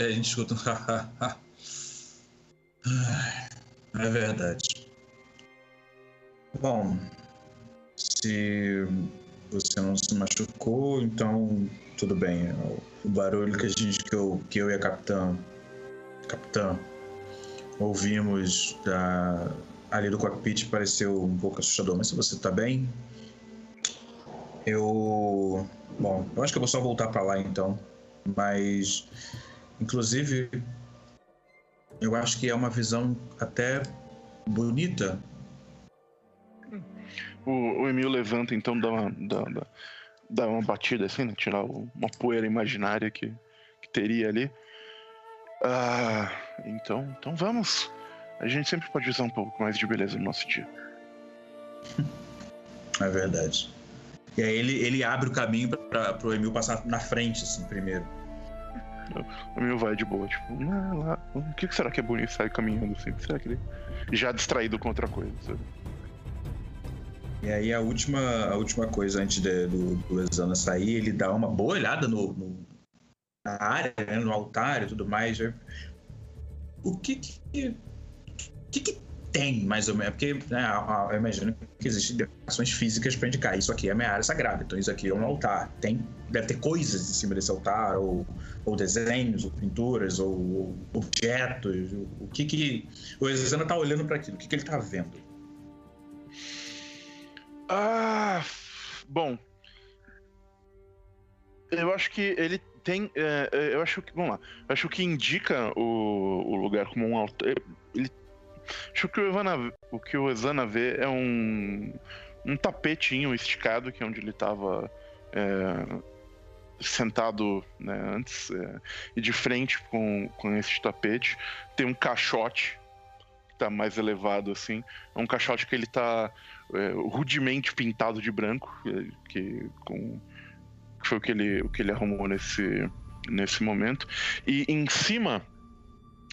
A gente escuta um. é verdade. Bom, se você não se machucou, então tudo bem. O barulho que a gente que eu, que eu e a capitã capitã ouvimos da, ali do cockpit pareceu um pouco assustador, mas se você tá bem, eu. Bom, eu acho que eu vou só voltar para lá então. Mas, inclusive, eu acho que é uma visão até bonita. O, o Emil levanta, então dá uma, dá, dá, uma batida assim, né? Tirar uma poeira imaginária que teria ali. Ah, então, então vamos. A gente sempre pode usar um pouco mais de beleza no nosso dia. É verdade. E aí ele, ele abre o caminho para o Emil passar na frente, assim, primeiro. O Emil vai de boa, tipo, ah, lá, o que será que é bonito sair caminhando assim? Será que ele já distraído com outra coisa, sabe? E aí a última, a última coisa antes de, do, do Exana sair, ele dá uma boa olhada no, no área, né, no altar e tudo mais. O que que, o que, que tem, mais ou menos, porque né, eu imagino que existem decorações físicas para indicar isso aqui é minha área sagrada, então isso aqui é um altar. Tem, deve ter coisas em cima desse altar, ou, ou desenhos, ou pinturas, ou, ou objetos. O, que que. O Exana tá olhando para aquilo, o que, que ele tá vendo? Ah. Bom. Eu acho que ele tem. É, é eu acho que. Vamos lá. Eu acho que indica o, o lugar como um altar. Ele Acho que o, Evana, o que o Exana vê é um, um tapetinho esticado, que é onde ele estava é, sentado né, antes, é, e de frente com, com esse tapete tem um caixote que está mais elevado assim. É um caixote que ele está é, rudemente pintado de branco, é, que, com, que foi o que ele, o que ele arrumou nesse, nesse momento. E em cima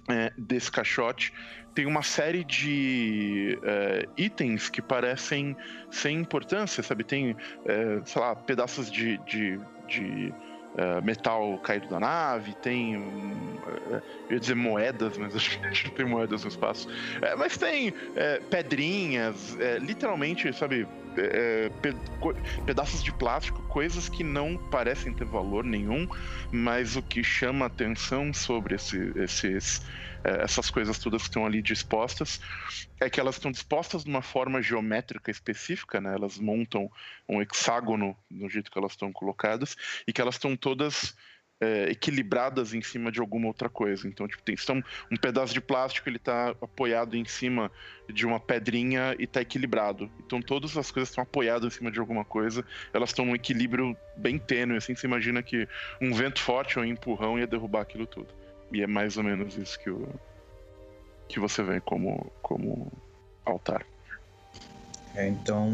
é, desse caixote tem uma série de uh, itens que parecem sem importância, sabe? Tem, uh, sei lá, pedaços de, de, de uh, metal caído da nave, tem, eu ia dizer moedas, mas acho que não tem moedas no espaço. mas tem pedrinhas, literalmente, sabe? Pedaços de plástico, coisas que não parecem ter valor nenhum, mas o que chama atenção sobre esse, esses é, essas coisas todas que estão ali dispostas, é que elas estão dispostas de uma forma geométrica específica, né? Elas montam um hexágono no jeito que elas estão colocadas e que elas estão todas é, equilibradas em cima de alguma outra coisa. Então, tipo, tem estão um pedaço de plástico, ele está apoiado em cima de uma pedrinha e está equilibrado. Então, todas as coisas estão apoiadas em cima de alguma coisa, elas estão num equilíbrio bem tênue, assim, você imagina que um vento forte ou um empurrão ia derrubar aquilo tudo. E é mais ou menos isso que, o, que você vê como, como altar. É, então,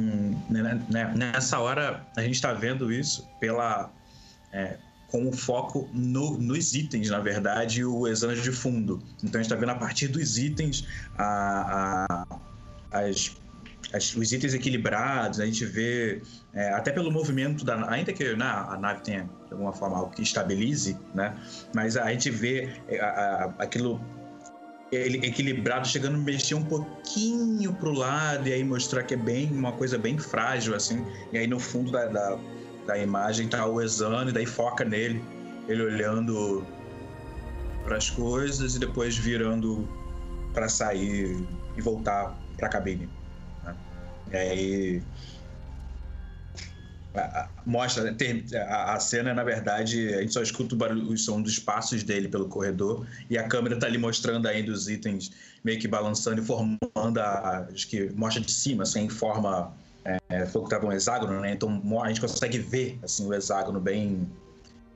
né, né, nessa hora, a gente está vendo isso pela. É, com o foco no, nos itens, na verdade, o exame de fundo. Então a gente está vendo a partir dos itens a, a, as as, os itens equilibrados, a gente vê, é, até pelo movimento da ainda que né, a nave tenha de alguma forma algo que estabilize, né? Mas a gente vê é, a, aquilo ele equilibrado chegando a mexer um pouquinho pro lado e aí mostrar que é bem uma coisa bem frágil assim e aí no fundo da, da, da imagem tá o Exano e daí foca nele ele olhando para as coisas e depois virando para sair e voltar para a cabine e aí mostra a, cena na verdade a gente só escuta o barulho o som dos passos dele pelo corredor e a câmera tá ali mostrando ainda os itens meio que balançando e formando acho que mostra de cima assim em forma é, que tava um hexágono né então a gente consegue ver assim o hexágono bem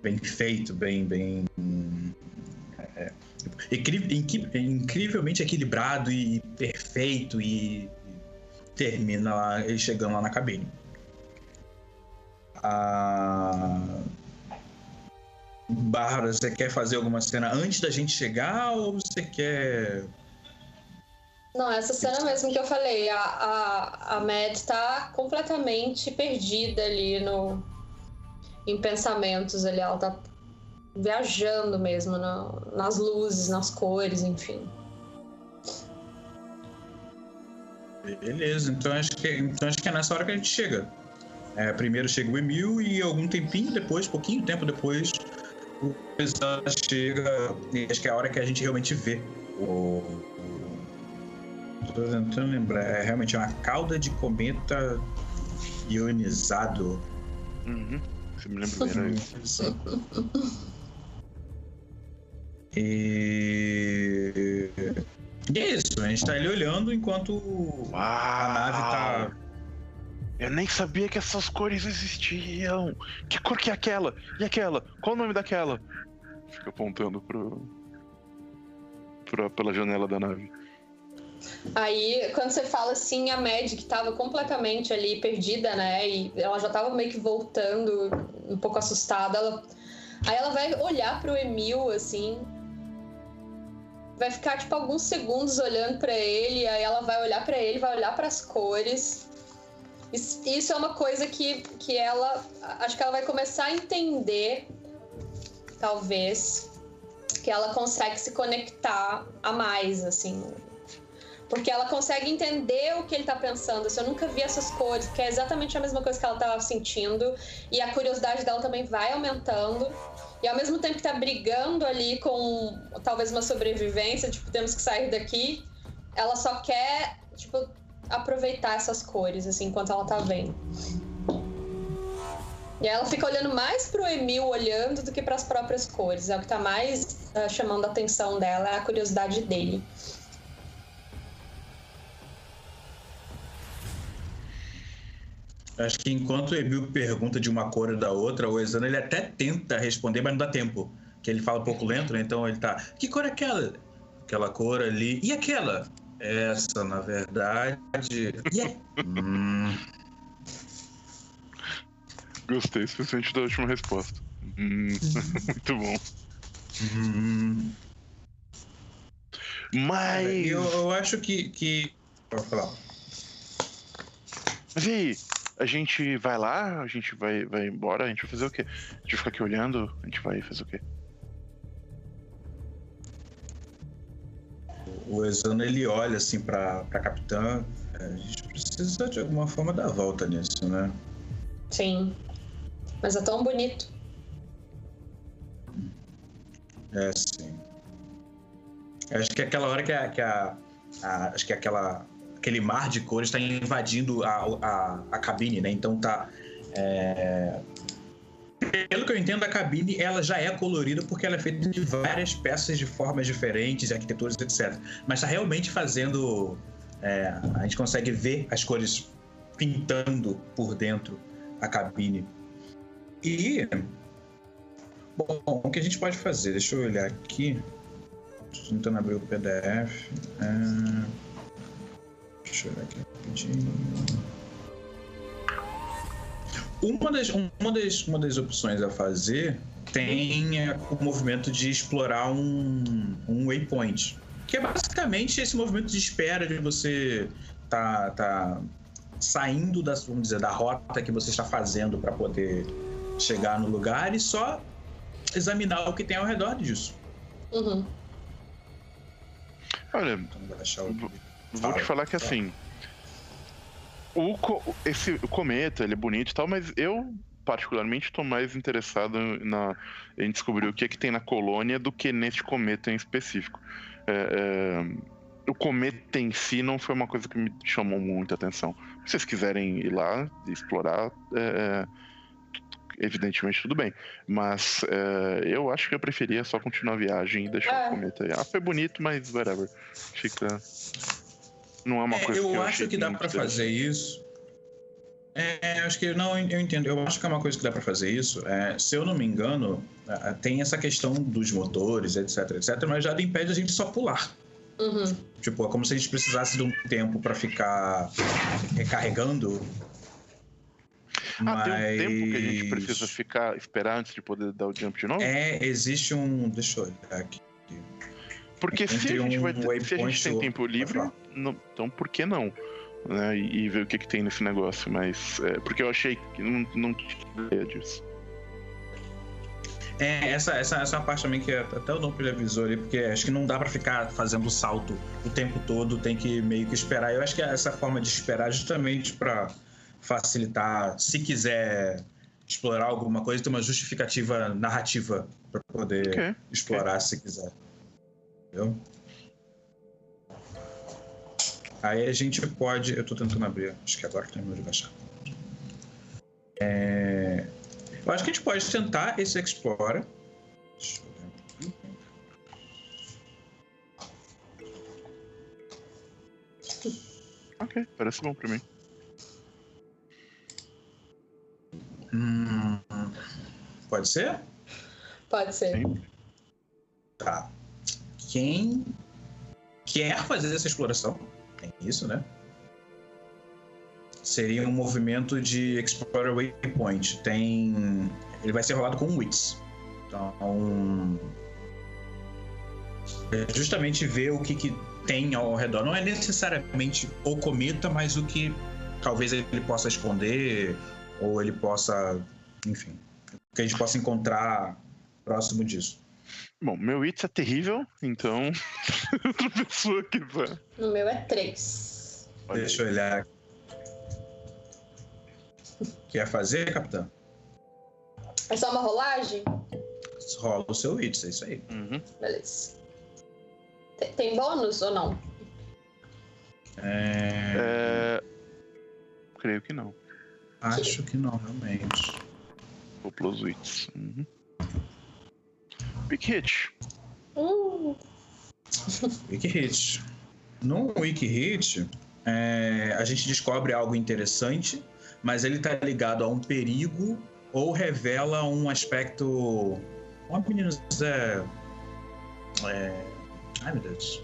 bem feito bem bem é, incrivelmente equilibrado e perfeito e termina lá, chegando lá na cabine. Ah... Bárbara, você quer fazer alguma cena antes da gente chegar ou você quer. Não, essa cena mesmo que eu falei, a, a, a Mad tá completamente perdida ali no, em pensamentos ali, ela tá viajando mesmo no, nas luzes, nas cores, enfim. Beleza, então acho que, então acho que é nessa hora que a gente chega. É, primeiro chega o Emil e algum tempinho depois, pouquinho tempo depois, o Exan chega. E acho que é a hora que a gente realmente vê o. Tô tentando lembrar. É realmente uma cauda de cometa ionizado. Uhum. Você me lembra bem, né? E... e é isso, a gente tá ali olhando enquanto Uau. a nave tá. Eu nem sabia que essas cores existiam. Que cor que é aquela? E aquela? Qual o nome daquela? Fica apontando pro. Pra, pela janela da nave. Aí, quando você fala assim, a Mad que tava completamente ali perdida, né? E ela já tava meio que voltando, um pouco assustada. Ela... Aí ela vai olhar pro Emil, assim. Vai ficar, tipo, alguns segundos olhando para ele. Aí ela vai olhar para ele, vai olhar para as cores. Isso é uma coisa que, que ela. Acho que ela vai começar a entender, talvez, que ela consegue se conectar a mais, assim. Porque ela consegue entender o que ele tá pensando. Assim, eu nunca vi essas cores, que é exatamente a mesma coisa que ela tava sentindo. E a curiosidade dela também vai aumentando. E ao mesmo tempo que tá brigando ali com talvez uma sobrevivência, tipo, temos que sair daqui, ela só quer, tipo, aproveitar essas cores, assim, enquanto ela tá vendo. E ela fica olhando mais pro Emil olhando do que para as próprias cores. É o que tá mais uh, chamando a atenção dela, é a curiosidade dele. Acho que enquanto o Emil pergunta de uma cor ou da outra, o Exano ele até tenta responder, mas não dá tempo. Que ele fala um pouco lento, né? Então ele tá. Que cor é aquela? Aquela cor ali. E aquela? Essa, na verdade. Yeah. hum. Gostei, especialmente da última resposta. Hum, muito bom. Hum. Mas. Eu, eu acho que. que... Pode falar. Aí? A gente vai lá? A gente vai, vai embora? A gente vai fazer o quê? A gente fica aqui olhando? A gente vai fazer o quê? O Exano ele olha assim pra, pra capitã. É, A gente precisa de alguma forma dar a volta nisso, né? Sim. Mas é tão bonito. É, sim. Acho que é aquela hora que a. Que a, a- acho que é aquela, aquele mar de cores está invadindo a, a, a cabine, né? Então tá. é, Pelo que eu entendo, a cabine ela já é colorida porque ela é feita de várias peças de formas diferentes, arquiteturas, etc. Mas está realmente fazendo. é, a gente consegue ver as cores pintando por dentro a cabine. E. Bom, o que a gente pode fazer? Deixa eu olhar aqui. Tô tentando abrir o PDF. É... Deixa eu olhar aqui rapidinho. Uma das, uma, das, uma das opções a fazer tem é, o movimento de explorar um, um waypoint. Que é basicamente esse movimento de espera de você tá, tá saindo da, vamos dizer, da rota que você está fazendo para poder chegar no lugar e só examinar o que tem ao redor disso. Uhum. Olha, Então, vou te falar que assim. O, co- esse, o cometa, ele é bonito e tal, mas eu, particularmente, tô mais interessado na, em descobrir o que, é que tem na colônia do que neste cometa em específico. É, é, o cometa em si não foi uma coisa que me chamou muita atenção. Se vocês quiserem ir lá e explorar, é, é, evidentemente tudo bem. Mas é, eu acho que eu preferia só continuar a viagem e deixar É. o cometa aí. Ah, foi bonito, mas whatever. Fica. Não é uma É, coisa que eu eu acho que dá pra fazer isso. É, acho que não, eu entendo. Eu acho que é uma coisa que dá pra fazer isso. É, se eu não me engano, é, tem essa questão dos motores, etc, etc, mas já impede a gente só pular. Uhum. Tipo, é como se a gente precisasse de um tempo pra ficar recarregando. Ah, tem um tempo que a gente precisa ficar, esperar antes de poder dar o jump de novo? É, existe um. Deixa eu olhar aqui. Porque se a gente, um vai ter, se a gente tem tempo livre, não- então por que não? Né, e, e ver o que, que tem nesse negócio, mas. é, porque eu achei que não, não tinha ideia disso. É, essa, essa, essa é uma parte também que até o Dom ele avisou ali, porque acho que não dá pra ficar fazendo salto o tempo todo, tem que meio que esperar. Eu acho que essa forma de esperar é justamente pra facilitar, se quiser explorar alguma coisa, ter uma justificativa narrativa pra poder Ok, explorar se quiser. Entendeu? Aí a gente pode. Eu tô tentando abrir, acho que agora terminou de baixar. É, Eu acho que a gente pode tentar esse Explora. Deixa eu ver aqui. Ok, parece bom pra mim. Hum, pode ser? Pode ser. Sim. Tá. Quem quer fazer essa exploração, tem isso, né? Seria um movimento de Explorer Waypoint. Tem. Ele vai ser rolado com Wits. Então. É justamente ver o que, que tem ao redor. Não é necessariamente o cometa, mas o que talvez ele possa esconder, ou ele possa. Enfim. O que a gente possa encontrar próximo disso. Bom, meu It's é terrível, então. Outra pessoa que vai. No meu é três. Olha Deixa eu olhar. Quer fazer, capitão? É só uma rolagem? Rola o seu hits, é isso aí. Uhum. Beleza. Tem, tem bônus ou não? É, É... Creio que não. Acho que não, realmente. Vou plus Wits. Uhum. Big Hit. Hum, Wiki Hit. No Wiki Hit, é, a gente descobre algo interessante, mas ele tá ligado a um perigo ou revela um aspecto. Uma menina é, é. Ai meu Deus.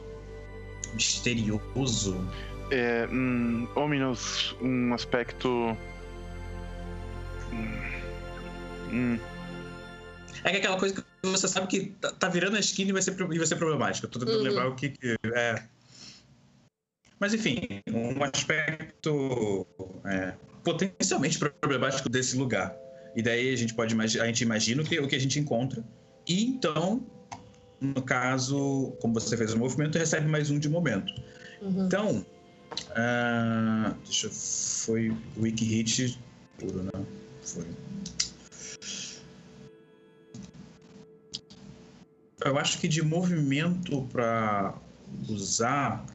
Misterioso. É, hum, Ominous, um aspecto. Hum, hum, É que aquela coisa que você sabe que tá, tá virando a esquina e vai ser, e vai ser problemática. Tô tentando Uhum. lembrar o que, que é. Mas enfim, um aspecto é, potencialmente problemático desse lugar. E daí a gente pode a gente imagina o que, o que a gente encontra. E então, no caso, como você fez o movimento, recebe mais um de momento. uhum. Então, ah, deixa eu. Foi Wiki Hit puro, né? Foi. Eu acho que de movimento para usar.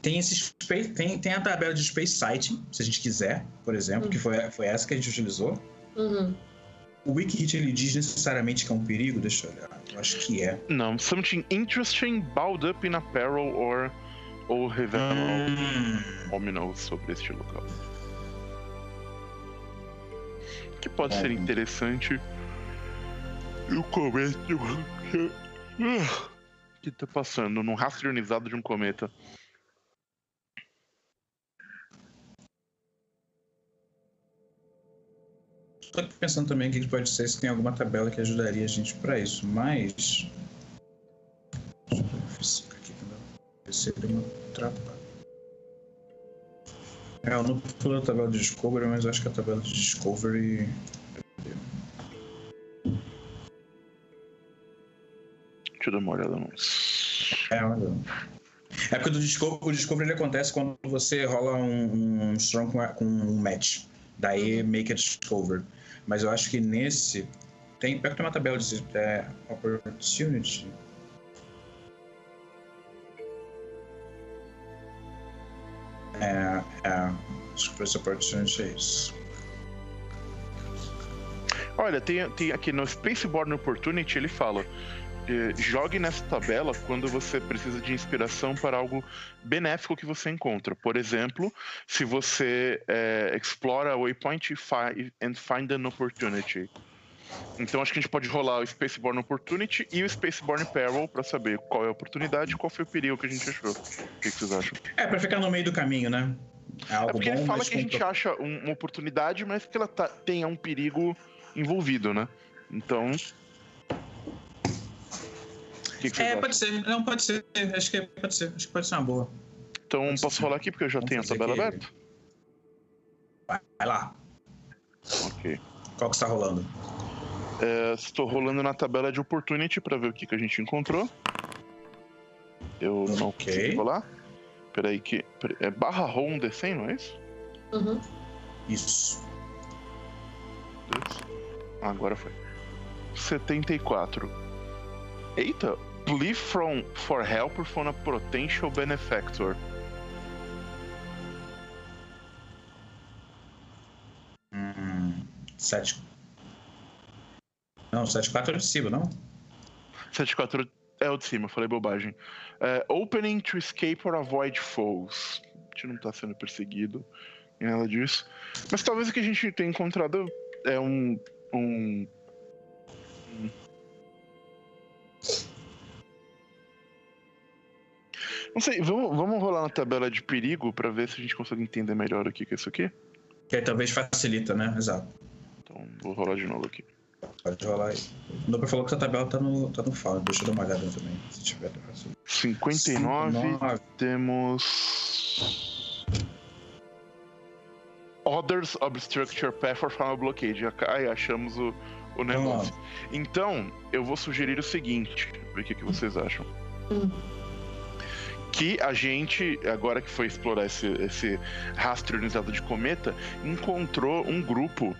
Tem, esse space, tem, tem a tabela de Space Sighting, se a gente quiser, por exemplo, que foi, foi essa que a gente utilizou. Uhum. O Wiki Hit ele diz necessariamente que é um perigo? Deixa eu olhar. Eu acho que é. não, something interesting bound up in apparel or. Ou revela Hum. algo ominous sobre este local. Que pode ser Interessante. Eu comento. que tá passando num rastro ionizado de um cometa. Aqui pensando também o que pode ser se tem alguma tabela que ajudaria a gente pra isso, mas. Deixa eu o F5 aqui ele uma atrapalha. É, eu não pulei a tabela de Discovery, mas acho que a tabela de Discovery. Eu dar uma olhada não. É, olha. É porque o Discovery, o Discovery ele acontece quando você rola um, um Strong com, com um match. Daí make a Discovery. Mas eu acho que nesse. Tem, pior que tem uma tabela de é, Opportunity. É, é. Express Opportunity é isso. Olha, tem, tem aqui no Spaceborne Opportunity ele fala. Eh, jogue nessa tabela quando você precisa de inspiração para algo benéfico que você encontra. Por exemplo, se você eh, explora waypoint e and find an opportunity. Então acho que a gente pode rolar o Spaceborne Opportunity e o Spaceborne Peril para saber qual é a oportunidade e qual foi o perigo que a gente achou. O que, que vocês acham? É, pra ficar no meio do caminho, né? É algo É porque bom, ele fala que a gente acha um- uma oportunidade, mas que ela tá- tenha um perigo envolvido, né? Então. Que, que É, pode ser. Não, pode ser. Acho que pode ser. Acho que pode ser uma boa. Então pode posso ser. falar aqui porque eu já Vamos tenho a tabela aqui. aberta? Vai, vai lá. Ok. Qual que está rolando? É, estou rolando na tabela de opportunity para ver o que, que a gente encontrou. Eu não Ok. consegui rolar. Peraí que. É barra roll um D100, não é isso? Uhum. Isso. Agora foi. 74. Eita! Plea from, for help from a potential benefactor. Hum, 7. Não, 7-4 é de cima, não? 74 é o de cima, falei bobagem. É, opening to escape or avoid foes. A gente não tá sendo perseguido, nem nada disso. Mas talvez o que a gente tenha encontrado é um. um- Não sei, vamos, vamos rolar na tabela de perigo pra ver se a gente consegue entender melhor o que é isso aqui? Que aí talvez facilita, né? Exato. Então, vou rolar de novo aqui. Pode rolar aí. O Doper falou que essa tabela tá no, tá no file. Deixa eu dar uma olhada também, se tiver. 59, 59. temos. Others obstruct your path or final blockade. Aí achamos o, o negócio. Então, eu vou sugerir o seguinte: ver o que, que vocês acham. Hum. Que a gente, agora que foi explorar esse, esse rastro ionizado de cometa, encontrou um grupo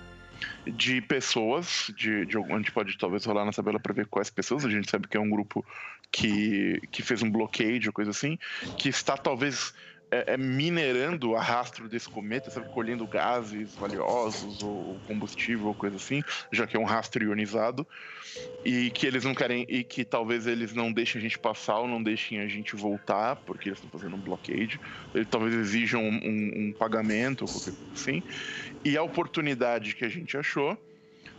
de pessoas, de, de a gente pode talvez rolar na tabela para ver quais pessoas, a gente sabe que é um grupo que, que fez um bloqueio coisa assim, que está talvez é, é, minerando a rastro desse cometa, sabe, colhendo gases valiosos ou combustível ou coisa assim, já que é um rastro ionizado, e que eles não querem, e que talvez eles não deixem a gente passar ou não deixem a gente voltar, porque eles estão fazendo um blockade, eles talvez exijam um, um- um pagamento ou qualquer coisa assim, e a oportunidade que a gente achou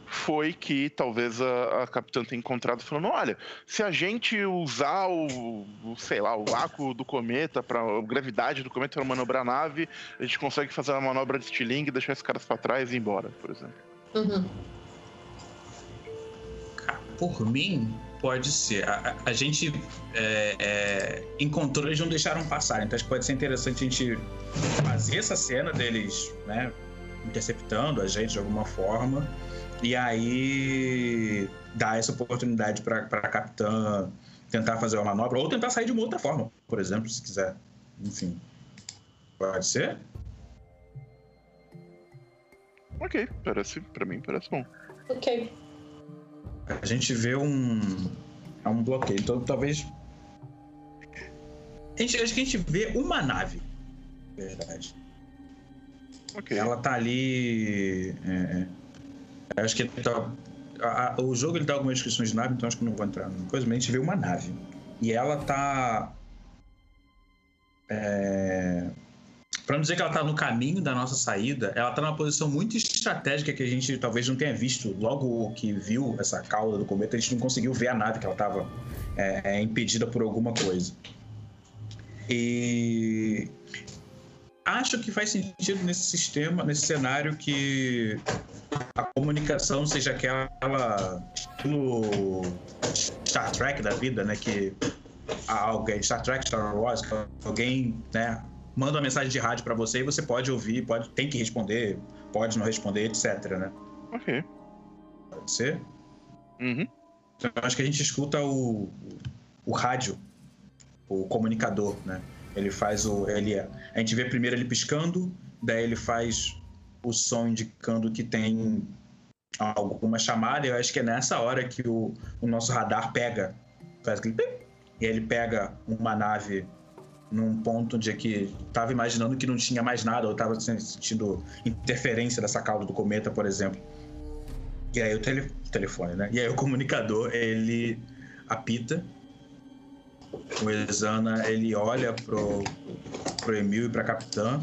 foi que talvez a, a capitã tenha encontrado falando, olha, se a gente usar o, o, sei lá, o vácuo do cometa para a gravidade do cometa para manobrar a nave, a gente consegue fazer uma manobra de estilingue, deixar esses caras para trás e ir embora, por exemplo. Uhum. Por mim, pode ser. A, a- a gente é, é, encontrou, eles não deixaram passar. Então acho que pode ser interessante a gente fazer essa cena deles, né? Interceptando a gente de alguma forma. E aí dar essa oportunidade para a capitã tentar fazer uma manobra ou tentar sair de uma outra forma, por exemplo, se quiser. Enfim. Pode ser? Ok, parece, para mim parece bom. Ok. A gente vê um, é um bloqueio. Então talvez. A gente, acho que a gente vê uma nave. Verdade. Ok. Ela tá ali. é, é. Acho que tá- a- a- o jogo ele dá algumas descrições de nave, então acho que não vou entrar na coisa, mas a gente vê uma nave. E ela tá. É, Pra não dizer que ela tá no caminho da nossa saída, ela tá numa posição muito estratégica que a gente talvez não tenha visto. Logo que viu essa cauda do cometa, a gente não conseguiu ver a nave que ela tava é, é, impedida por alguma coisa. E acho que faz sentido nesse sistema, nesse cenário que a comunicação seja aquela estilo Star Trek da vida, né? Que alguém, Star Trek, Star Wars, alguém, né, manda uma mensagem de rádio para você e você pode ouvir, pode, tem que responder, pode não responder, etc, né? Ok. Pode ser? Uhum. Então, acho que a gente escuta o, o rádio, o comunicador, né? Ele faz o. Ele, a gente vê primeiro ele piscando, daí ele faz o som indicando que tem alguma chamada. Eu acho que é nessa hora que o, o nosso radar pega, faz aquele e ele pega uma nave num ponto onde é que estava imaginando que não tinha mais nada, ou estava sentindo interferência dessa cauda do cometa, por exemplo. E aí o tele- telefone, né? E aí o comunicador, ele apita. O Exana, ele olha pro, pro Emil e pra capitã.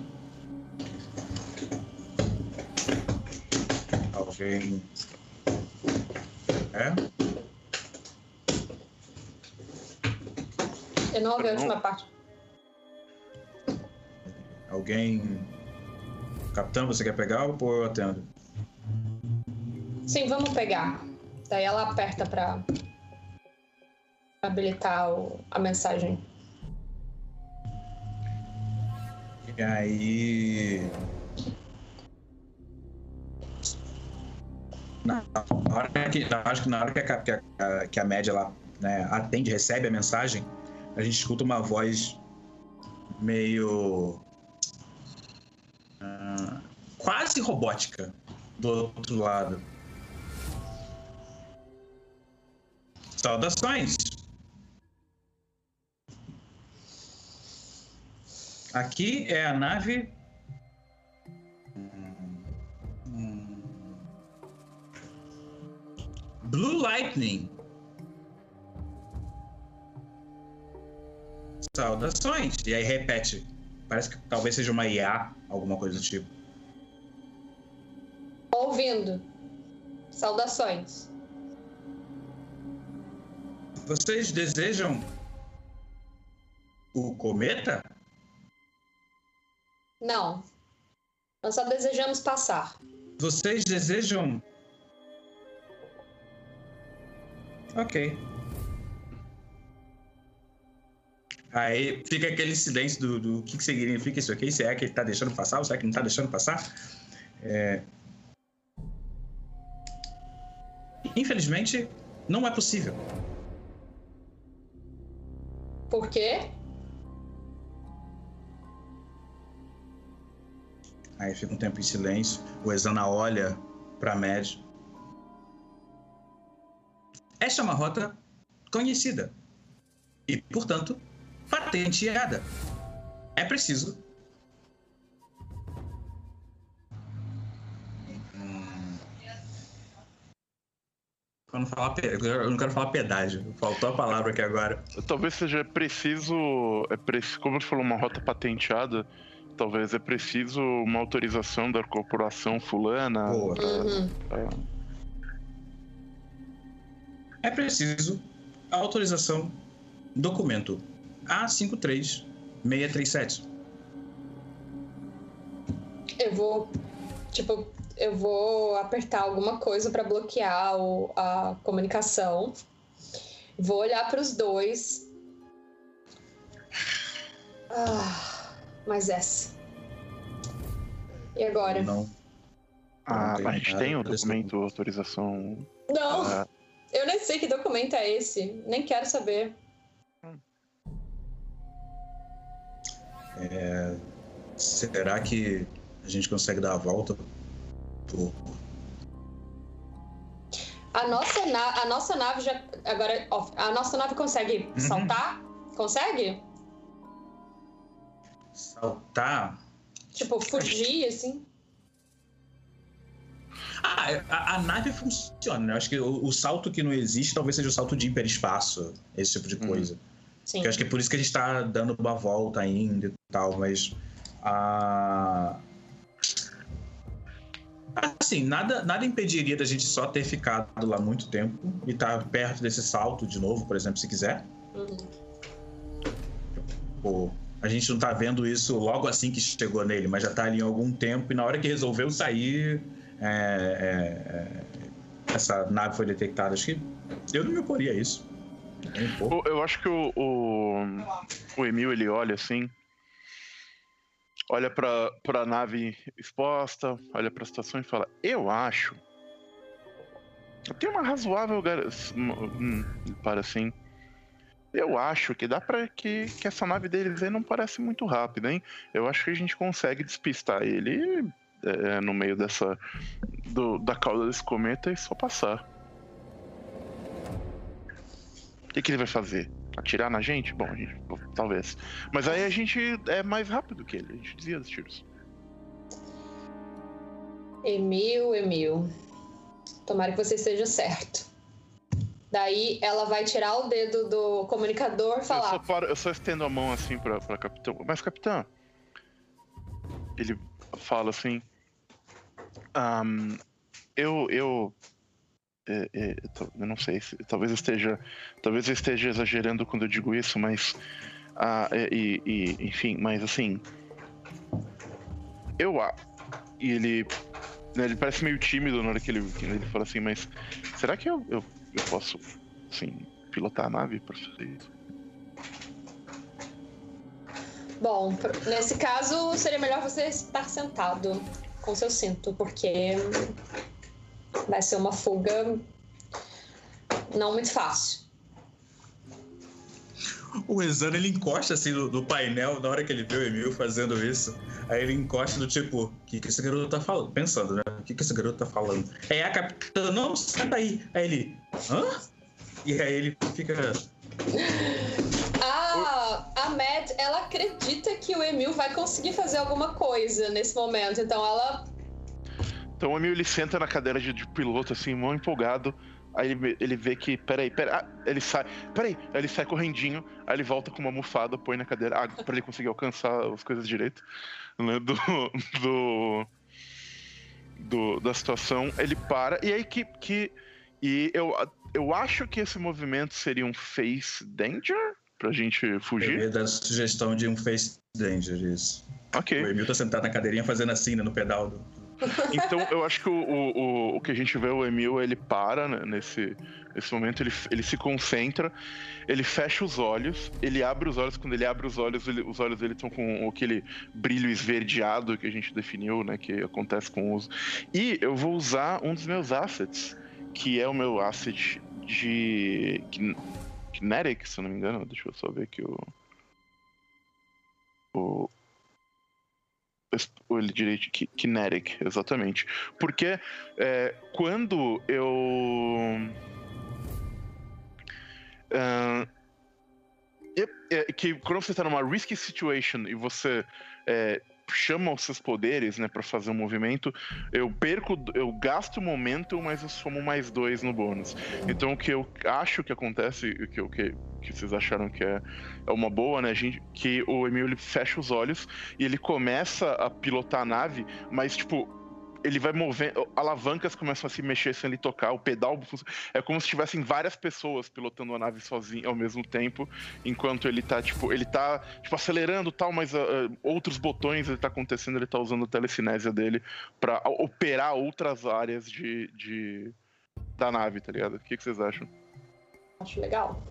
Alguém... É? Eu não ouvi a última parte. Alguém. Capitão, você quer pegar ou eu atendo? Sim, vamos pegar. Daí ela aperta pra habilitar o- a mensagem. E aí. Na hora que, na- acho que na hora que a, que a, que a média lá né, atende, recebe a mensagem, a gente escuta uma voz meio. ah, quase robótica do outro lado. Saudações! Aqui é a nave. Blue Lightning. Saudações. E aí repete. Parece que talvez seja uma IA, alguma coisa do tipo. Ouvindo. Saudações. Vocês desejam o cometa? Não. Nós só desejamos passar. Vocês desejam. Ok. Aí fica aquele silêncio do, do que, que significa isso aqui? Se é que ele tá deixando passar ou se é que não tá deixando passar? É... Infelizmente, não é possível. Por quê? Aí fica um tempo em silêncio. O Exana olha para Mad. Esta é uma rota conhecida e, portanto, patenteada. É preciso. Eu não, falar, eu não quero falar pedágio. Faltou a palavra aqui agora. Talvez seja preciso, é preciso, como você falou, uma rota patenteada. Talvez é preciso uma autorização da corporação fulana. Boa. Uhum. É preciso a autorização documento A53637. Eu vou. Tipo, eu vou apertar alguma coisa pra bloquear o- a comunicação. Vou olhar pros dois. Ah, mas essa. E agora? Não. Ah, a gente tem o desse documento, autorização. Não, ah, eu nem sei que documento é esse. Nem quero saber. Será que a gente consegue dar a volta? Por... A nossa, na- a nossa nave já. Agora, a nossa nave consegue Uhum. saltar? Consegue? Saltar? Tipo, fugir, assim? Ah, a, a nave funciona. né? Eu acho que o, o salto que não existe talvez seja o salto de hiperespaço, esse tipo de Uhum. coisa. Sim. Eu acho que é por isso que a gente tá dando uma volta ainda e tal, mas. a Assim, nada, nada impediria da gente só ter ficado lá muito tempo e estar perto desse salto de novo, por exemplo, se quiser. Uhum. Pô, a gente não tá vendo isso logo assim que chegou nele, mas já tá ali há algum tempo e na hora que resolveu sair, é, é, é, essa nave foi detectada. Acho que eu não me oporia a isso. Pouco. Eu, acho que o, o, o Emil ele olha assim, olha pra, pra nave exposta, olha pra situação e fala: Eu acho. Tenho uma razoável. gar- Hum, para assim. Eu acho que dá pra que, que essa nave deles aí não parece muito rápida, hein? Eu acho que a gente consegue despistar ele é, no meio dessa. do- da cauda desse cometa e só passar. O que, que ele vai fazer? Atirar na gente? Bom, gente, talvez. Mas aí a gente é mais rápido que ele, a gente desvia dos tiros. Emil, Emil. Tomara que você esteja certo. Daí ela vai tirar o dedo do comunicador e Eu só, falar: paro, eu só estendo a mão assim pra, pra capitão. Mas, capitão. Ele fala assim. "Ahn, eu. Eu. é, é, eu não sei se. Talvez eu esteja. Talvez eu esteja exagerando quando eu digo isso, mas. ah, é, e, e- enfim, mas assim. eu a e ele né, ele parece meio tímido na hora que ele, ele fala assim, mas será que eu, eu, eu posso, assim, pilotar a nave pra fazer isso? Bom, nesse caso seria melhor você estar sentado com seu cinto, porque vai ser uma fuga não muito fácil. O Exano ele encosta assim no, no, painel na hora que ele vê o Emil fazendo isso. Aí ele encosta do tipo, o que, que esse garoto tá falando? Pensando, né? O que, que esse garoto tá falando? Aí a capitã, não, senta aí. Aí ele, hã? E aí ele fica. A, a Mad, ela acredita que o Emil vai conseguir fazer alguma coisa nesse momento. Então ela. Então o Emil ele senta na cadeira de, de piloto, assim, mó empolgado. Aí ele, ele vê que, peraí, peraí, ah, ele sai, peraí, aí ele sai correndinho, aí ele volta com uma almofada, põe na cadeira, ah, pra ele conseguir alcançar as coisas direito, né, do, do, do, da situação, ele para, e aí que, que e eu, eu acho que esse movimento seria um face danger, pra gente fugir. Eu da sugestão de um face danger, isso. Ok. O Emil tá sentado na cadeirinha fazendo assim, né, no pedal do, então, eu acho que o, o, o que a gente vê, o Emil, ele para né, nesse, nesse momento, ele, ele se concentra, ele fecha os olhos, ele abre os olhos, quando ele abre os olhos, ele, os olhos dele estão com aquele brilho esverdeado que a gente definiu, né, que acontece com o uso. E eu vou usar um dos meus assets, que é o meu asset de Kinetic, se eu não me engano, deixa eu só ver aqui o... O, ele direito kinetic, exatamente. Porque é, quando eu. Uh, é, que quando você está numa risky situation e você é, chama os seus poderes, né, para fazer um movimento, eu perco, eu gasto o momento, mas eu somo mais dois no bônus. Então o que eu acho que acontece, o que, o que, que vocês acharam que é, é uma boa, né, gente, que o Emil ele fecha os olhos e ele começa a pilotar a nave, mas tipo ele vai movendo, alavancas começam a se mexer sem ele tocar, o pedal é como se tivessem várias pessoas pilotando a nave sozinho ao mesmo tempo, enquanto ele tá tipo, ele tá tipo acelerando tal, mas uh, outros botões ele tá acontecendo, ele tá usando a telecinésia dele para operar outras áreas de, de da nave, tá ligado? O que, que vocês acham? Acho legal.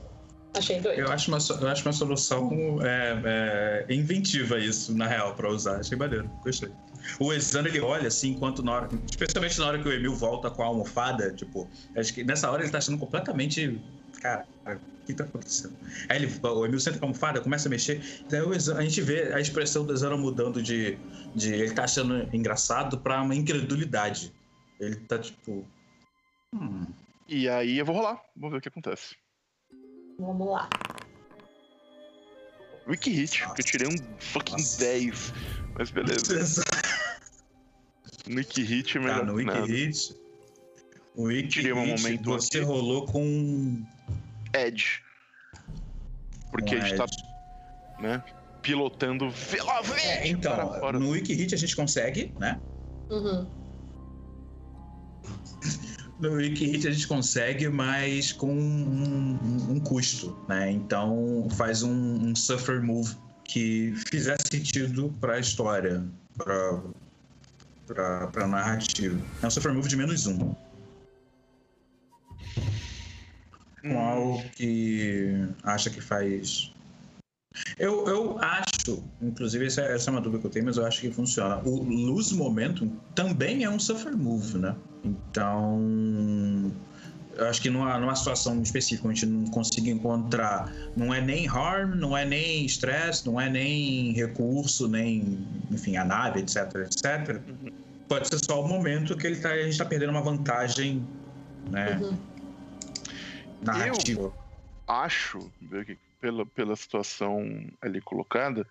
Achei doido. Eu acho uma, eu acho uma solução é, é, inventiva isso, na real, para usar. Achei maneiro. Gostei. O Exano, ele olha assim, enquanto na hora. Especialmente na hora que o Emil volta com a almofada, tipo, acho que nessa hora ele tá achando completamente. Cara, o que tá acontecendo? Aí ele, o Emil senta com a almofada, começa a mexer. Daí o Exano, a gente vê a expressão do Exano mudando de, de. Ele tá achando engraçado pra uma incredulidade. Ele tá tipo. Hum. E aí eu vou rolar, vou ver o que acontece. Vamos lá. Wiki Hit, porque eu tirei um fucking Nossa. 10. Mas beleza. no Wiki Hit é melhor. Tá, no Wiki Hit. O Wiki tirei um momento você aqui. rolou com. Edge. Porque com a gente tá, Edge. tá. Né? Pilotando velozmente. É, então, no Wiki Hit a gente consegue, né? Uhum. No Wiki a gente consegue, mas com um, um, um custo, né? Então faz um, um, suffer move que fizer sentido para a história, para para narrativa. É um suffer move de menos um. Com hum. algo que acha que faz eu, eu acho, inclusive essa, essa é uma dúvida que eu tenho, mas eu acho que funciona. O lose momentum também é um suffer move, né? Então, eu acho que numa, numa situação específica, a gente não consiga encontrar, não é nem harm, não é nem stress, não é nem recurso, nem, enfim, a nave, etc, etc. Pode ser só o momento que ele tá, a gente está perdendo uma vantagem, né? Uhum. Narrativa. Eu acho, pela, pela situação ali colocada,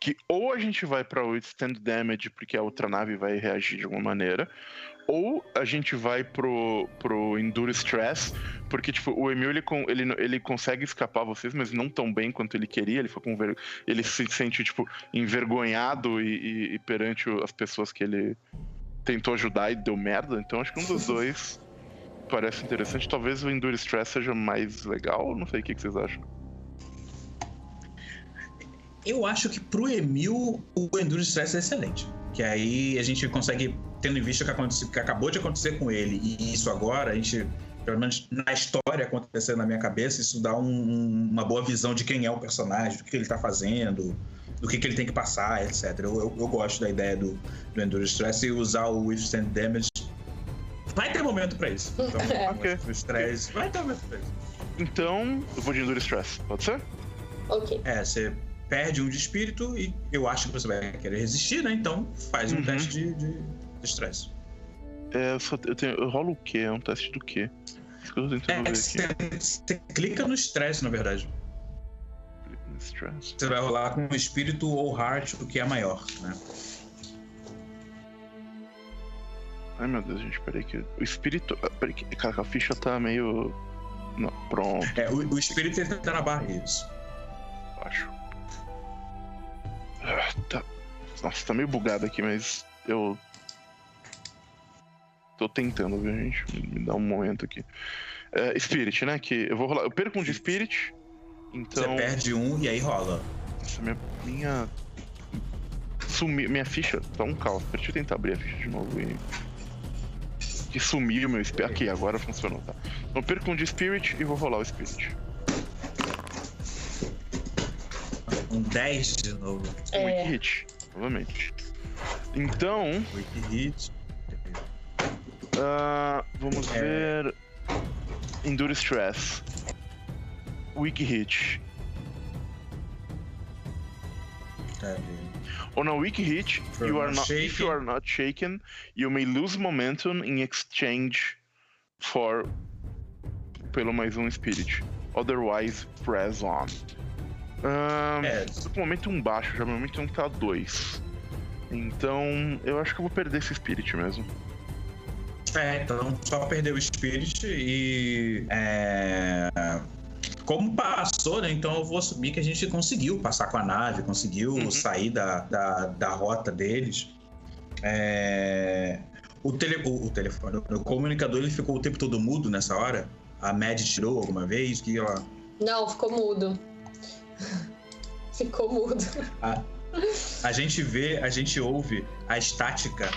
que ou a gente vai para o Stand Damage porque a outra nave vai reagir de alguma maneira, ou a gente vai pro, pro Endure Stress, porque tipo, o Emil ele, ele, ele consegue escapar vocês, mas não tão bem quanto ele queria, ele, foi com ver... ele se sente tipo, envergonhado e, e, e perante as pessoas que ele tentou ajudar e deu merda, então acho que um dos dois parece interessante. Talvez o Endure Stress seja mais legal, não sei o que, que vocês acham. Eu acho que pro Emil o Enduro Stress é excelente. Que aí a gente consegue, tendo em vista o que, aconteceu, que acabou de acontecer com ele e isso agora, a gente, pelo menos na história acontecendo na minha cabeça, isso dá um- uma boa visão de quem é o personagem, do que ele tá fazendo, do que, que ele tem que passar, etc. Eu, eu, eu gosto da ideia do, do Endure Stress e usar o Withstand Damage. Vai ter momento pra isso. Então, É. Ok. o stress. Vai ter momento pra isso. Então, eu vou de Endure Stress, pode ser? Ok. É, você perde um de espírito e eu acho que você vai querer resistir, né? Então faz um Uhum. teste de, de, de estresse. É, eu, só, eu, tenho, eu rolo o quê? É um teste do quê? É, ver você, aqui. você clica no estresse, na verdade. Stress. Você vai rolar com o espírito ou heart, o que é maior, né? Ai meu Deus, gente, peraí que. O espírito. Peraí que. Cara, a ficha tá meio. Não, pronto, É, o, o espírito ele tá na barra, isso. acho. Tá. Nossa, tá meio bugado aqui, mas eu. Tô tentando, viu, gente? Me dá um momento aqui. É, Spirit, né? Que eu vou rolar. Eu perco um de Spirit. Então. Você perde um e aí rola. Nossa, minha. Minha. Sumi... Minha ficha tá um caos. Deixa eu tentar abrir a ficha de novo e. Que sumiu meu Spirit. Aqui, agora funcionou, tá? Então eu perco um de Spirit e vou rolar o Spirit. Um 10 de novo. Um É. Wiki Hit, novamente. Então, Wiki hit. ah, vamos É. ver. Endure Stress. Wiki Hit. Tá vendo? On a weak hit, you are not not, if you shaken. are not shaken, you may lose momentum in exchange for pelo mais um spirit. Otherwise, press on. Ahn, É. tô com momentum baixo, já meu momentum tá 2. Então, eu acho que eu vou perder esse spirit mesmo. É, então só perdeu o Spirit e. É, como passou, né? Então eu vou assumir que a gente conseguiu passar com a nave, conseguiu Uhum. sair da, da, da rota deles. É, o, tele, o, o telefone, o comunicador ele ficou o tempo todo mudo nessa hora. A Mad tirou alguma vez que ela. Não, ficou mudo. Ficou mudo. A gente vê, a gente ouve a estática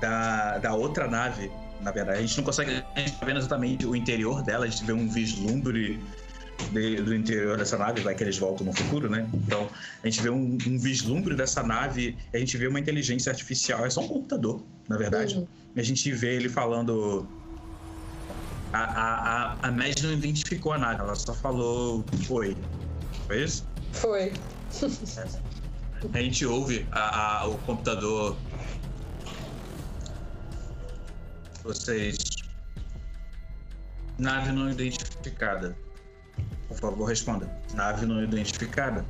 da, da outra nave. Na verdade, a gente não consegue a gente tá vendo exatamente o interior dela, a gente vê um vislumbre de- do interior dessa nave, vai que eles voltam no futuro, né? Então, a gente vê um, um vislumbre dessa nave, a gente vê uma inteligência artificial, é só um computador, na verdade. Uhum. A gente vê ele falando. A, a, a, a Mad não identificou a nave, ela só falou oi. Foi isso? Foi. A gente ouve a- a- o computador. Vocês. Nave não identificada. Por favor, responda. Nave não identificada.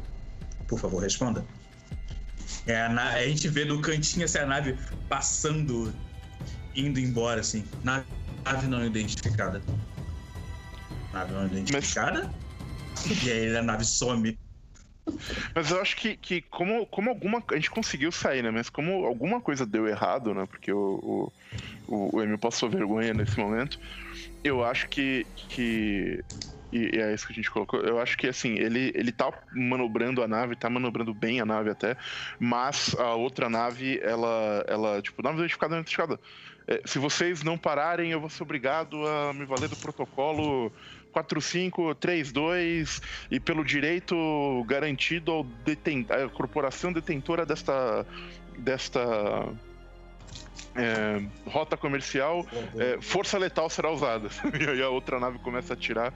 Por favor, responda. É a, na- a gente vê do cantinho assim, a nave passando, indo embora, assim. Nave, nave não identificada. Nave não identificada? E aí a nave some. Mas eu acho que, que como, como alguma. A gente conseguiu sair, né? Mas como alguma coisa deu errado, né? Porque o, o, o, Emil passou vergonha nesse momento. Eu acho que. que e, e é isso que a gente colocou. Eu acho que assim, ele, ele tá manobrando a nave, tá manobrando bem a nave até, mas a outra nave, ela. ela tipo, nave identificada, não identificada. É, se vocês não pararem, eu vou ser obrigado a me valer do protocolo 4532 e pelo direito garantido ao deten à corporação detentora desta desta é, rota comercial, é, força letal será usada. e aí a outra nave começa a atirar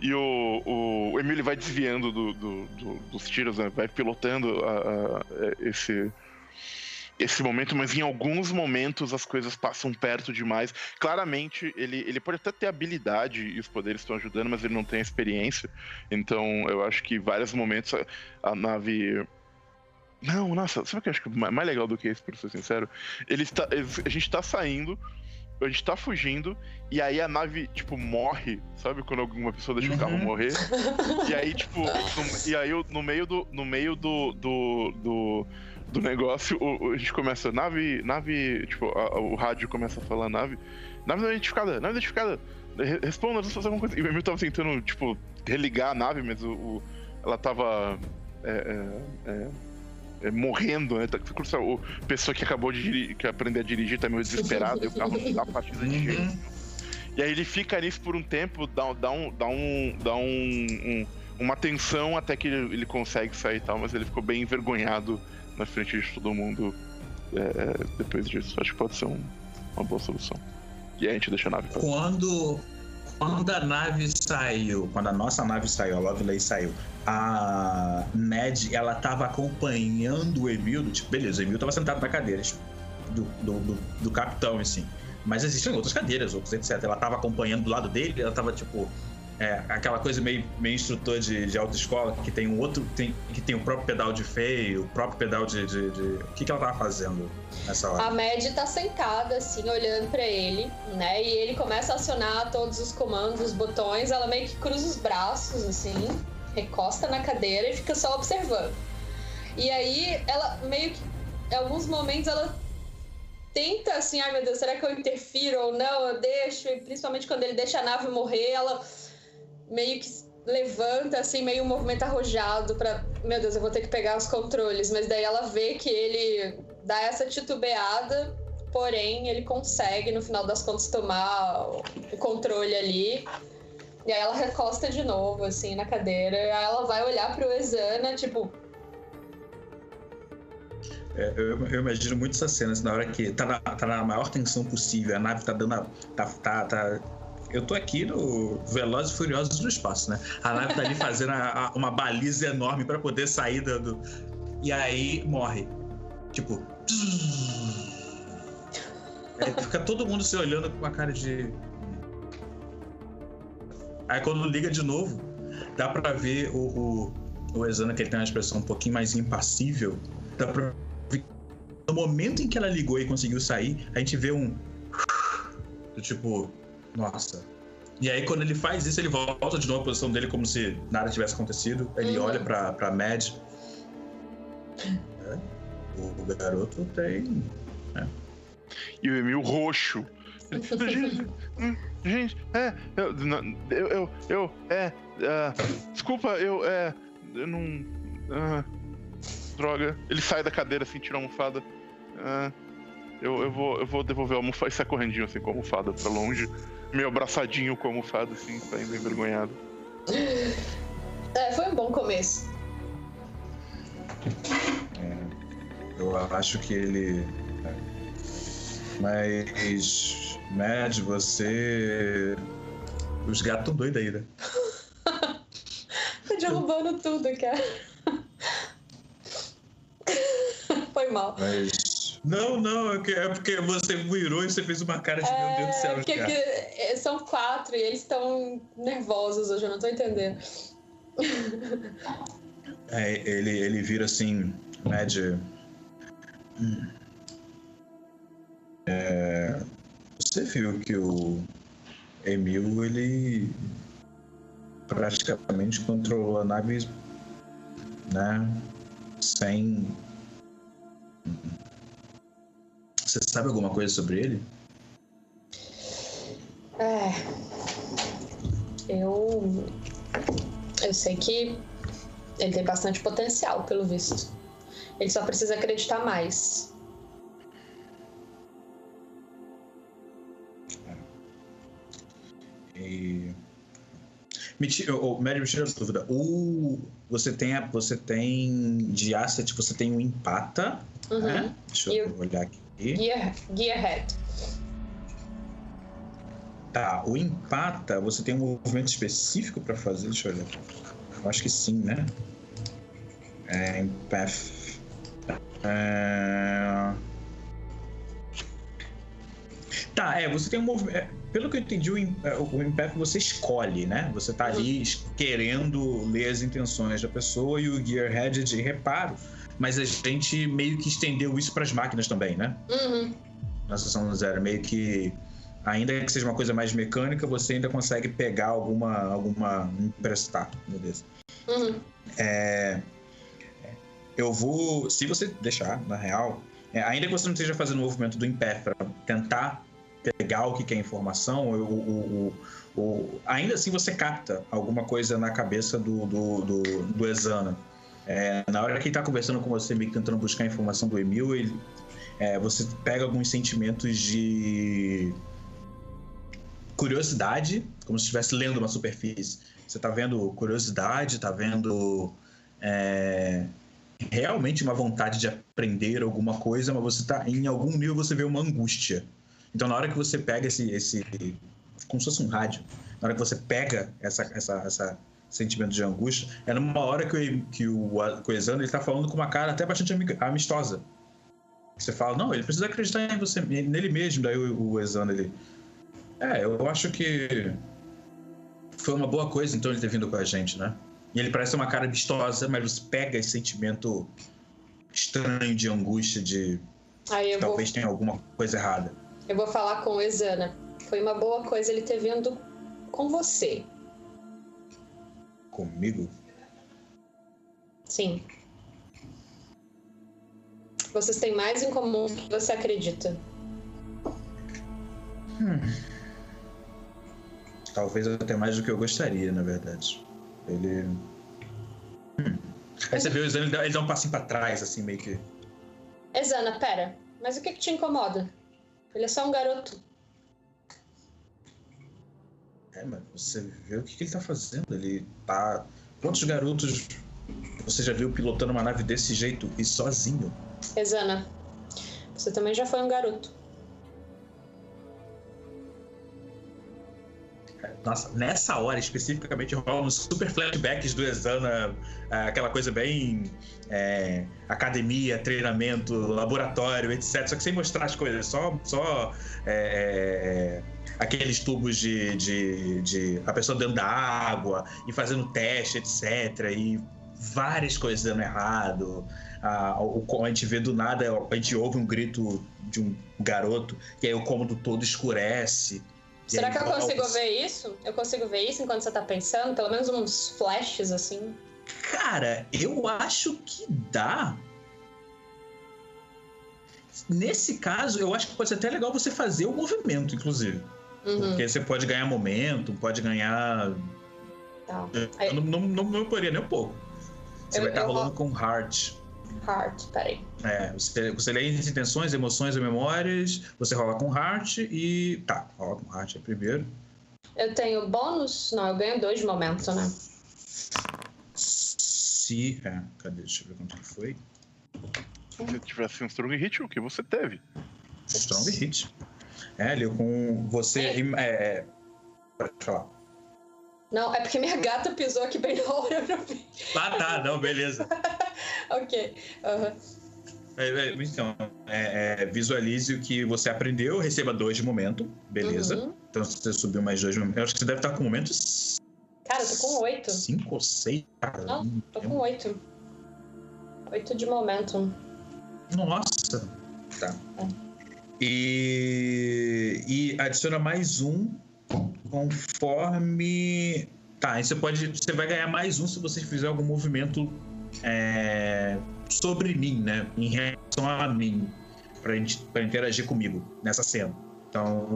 e o, o, o Emílio vai desviando do, do- do- dos tiros, né? vai pilotando a- a- esse esse momento, mas em alguns momentos as coisas passam perto demais. Claramente, ele, ele pode até ter habilidade e os poderes estão ajudando, mas ele não tem experiência. Então, eu acho que em vários momentos a, a nave. Não, nossa, sabe o que eu acho que é mais legal do que isso, pra ser sincero? Ele está, a gente tá saindo, a gente tá fugindo, e aí a nave, tipo, morre, sabe? Quando alguma pessoa deixa o carro Uhum. morrer. E aí, tipo, no, e aí no meio do. No meio do. do, do do negócio, o- a gente começa, nave, nave, tipo, a- a- o rádio começa a falar nave, nave não identificada, nave identificada, Re- responda, vamos fazer alguma coisa. E o Emil tava tentando, tipo, religar a nave, mas o, o- ela tava, é, é, é, é, morrendo, né? Tá, o pessoa que acabou de dirigir, que aprender a dirigir tá meio desesperado, e o carro não dá partida de jeito. Uhum. E aí ele fica nisso por um tempo, dá, dá um. dá um. dá um, um uma tensão até que ele, consegue sair e tal, mas ele ficou bem envergonhado na frente de todo mundo é, depois disso. Acho que pode ser um, uma boa solução. E a gente deixa a nave pra... Quando. Quando a nave saiu, quando a nossa nave saiu, a Lovelace saiu, a Ned, ela tava acompanhando o Emil, tipo, beleza, o Emil tava sentado na cadeira do, do, do, do capitão, assim. Mas existem outras cadeiras, outros, etc. Ela tava acompanhando do lado dele, ela tava, tipo, é, aquela coisa meio, meio instrutor de, de autoescola, que tem um outro, tem, que tem o próprio pedal de feio, o próprio pedal de, de, de... O que, que ela tava fazendo nessa hora? A Mad tá sentada, assim, olhando para ele, né? E ele começa a acionar todos os comandos, os botões, ela meio que cruza os braços, assim, recosta na cadeira e fica só observando. E aí, ela meio que, em alguns momentos, ela tenta assim, ai meu Deus, será que eu interfiro ou não? Eu deixo, e principalmente quando ele deixa a nave morrer, ela meio que levanta assim, meio um movimento arrojado para, meu Deus, eu vou ter que pegar os controles, mas daí ela vê que ele dá essa titubeada, porém ele consegue no final das contas tomar o controle ali. E aí ela recosta de novo assim na cadeira, aí ela vai olhar pro Exana, tipo, é, eu, eu, imagino muito essa cena, assim, na hora que tá na, tá na maior tensão possível, a nave tá dando. A, tá, tá, tá, eu tô aqui no Velozes e Furiosos do espaço, né? A nave tá ali fazendo a, a, uma baliza enorme para poder sair do. E aí morre. Tipo. Aí fica todo mundo se olhando com a cara de. Aí quando liga de novo, dá pra ver o, o, o Exana, que ele tem uma expressão um pouquinho mais impassível. Dá pra no momento em que ela ligou e conseguiu sair, a gente vê um. Tipo, nossa. E aí, quando ele faz isso, ele volta de novo à posição dele como se nada tivesse acontecido. Ele uhum. olha pra, pra Mad. É, o garoto tem. É. E o Emil roxo. gente, gente, é, eu, eu, eu, eu é, uh, desculpa, eu, é, eu não, uh, droga. Ele sai da cadeira assim, tira a almofada. Ah, eu, eu, vou, eu vou devolver a almofada e sai correndinho assim com a almofada pra longe. Meio abraçadinho com a almofada, assim, saindo envergonhado. É, foi um bom começo. É, eu acho que ele. É. Mas. Mad, você. Os gatos doidos aí, né? tá derrubando tudo, cara. Foi mal. Mas. Não, não, é, é porque você virou e você fez uma cara de é, meu Deus do céu. Porque, porque é, são quatro e eles estão nervosos hoje, eu não tô entendendo. É, ele, ele vira assim, Mad. Hum. É, você viu que o Emil, ele praticamente controlou a nave, né? Sem você sabe alguma coisa sobre ele? É. Eu. Eu sei que ele tem bastante potencial, pelo visto. Ele só precisa acreditar mais. E... Me tira, oh, Mary, me tira dúvida. O, você tem, você tem de asset, você tem um empata, uhum. né? Deixa eu, olhar aqui. Gear, Gearhead. Tá, o empata, você tem um movimento específico para fazer? Deixa eu olhar. Eu acho que sim, né? É, empath. É... Tá, é, você tem um movimento. É, pelo que eu entendi, o, é, o empath você escolhe, né? Você tá ali querendo ler as intenções da pessoa e o Gearhead é de reparo mas a gente meio que estendeu isso para as máquinas também, né? Uhum. Na sessão zero, meio que ainda que seja uma coisa mais mecânica, você ainda consegue pegar alguma alguma emprestar, beleza? Uhum. É, eu vou, se você deixar, na real, é, ainda que você não esteja fazendo o movimento do Impé para tentar pegar o que é informação, o, o, o, ainda assim você capta alguma coisa na cabeça do, do, do, do Exana. É, na hora que ele tá conversando com você, meio que tentando buscar informação do Emil, ele, é, você pega alguns sentimentos de curiosidade, como se estivesse lendo uma superfície. Você tá vendo curiosidade, tá vendo é, realmente uma vontade de aprender alguma coisa, mas você tá em algum nível você vê uma angústia. Então na hora que você pega esse, esse como se fosse um rádio, na hora que você pega essa, essa, essa sentimento de angústia, é numa hora que o, que o, que o Exander está falando com uma cara até bastante amistosa. Você fala, não, ele precisa acreditar em você, nele mesmo. Daí o, o Exander, ele... É, eu acho que foi uma boa coisa, então, ele ter vindo com a gente, né? E ele parece uma cara amistosa, mas você pega esse sentimento estranho de angústia, de Aí talvez vou... tenha alguma coisa errada. Eu vou falar com o Exana. Foi uma boa coisa ele ter vindo com você. Comigo? Sim. Vocês têm mais em comum do que você acredita. Hum. Talvez até mais do que eu gostaria, na verdade. Ele. Hum. Aí você vê o Exana, ele dá, ele dá um passinho pra trás, assim, meio que. Exana, pera. Mas o que, que te incomoda? Ele é só um garoto. É, mas você vê o que, que ele tá fazendo. Ele tá. Quantos garotos você já viu pilotando uma nave desse jeito e sozinho? Exana, você também já foi um garoto. Nossa, nessa hora especificamente rolam super flashbacks do Exana, é, aquela coisa bem é, academia, treinamento, laboratório, etc. Só que sem mostrar as coisas, só, só é, é aqueles tubos de, de, de, a pessoa dentro da água e fazendo teste, etc. E várias coisas dando errado. A, a, a gente vê do nada, a gente ouve um grito de um garoto, e aí o cômodo todo escurece. Será que eu consigo ver isso? Eu consigo ver isso enquanto você tá pensando? Pelo menos uns flashes assim? Cara, eu acho que dá. Nesse caso, eu acho que pode ser até legal você fazer o movimento, inclusive. Uhum. Porque você pode ganhar momento, pode ganhar. Tá. Eu não, não, não, não poderia nem um pouco. Você eu, vai estar rolando vou... com Heart. Heart, peraí. É, você, você lê as intenções, emoções e memórias, você rola com Heart e. Tá, rola com Heart é primeiro. Eu tenho bônus? Não, eu ganho dois de momento, né? Se. É, cadê? Deixa eu ver quanto que foi. Se tivesse um Strong Hit, o que você teve? Strong Hit. É, com você. É, é, pode falar. Não, é porque minha gata pisou aqui bem na hora pra mim. Ah, tá, não, beleza. ok. Uhum. Então, é, é, visualize o que você aprendeu, receba dois de momento, beleza. Uhum. Então, se você subiu mais dois de momento, eu acho que você deve estar com momentos. Cara, eu tô com oito. Cinco ou seis? Cara, não, tô com oito. Oito de momento. Nossa! Tá. É. E, e adiciona mais um conforme. Tá, você pode. Você vai ganhar mais um se você fizer algum movimento é, sobre mim, né? Em relação a mim. Pra, pra interagir comigo nessa cena. Então.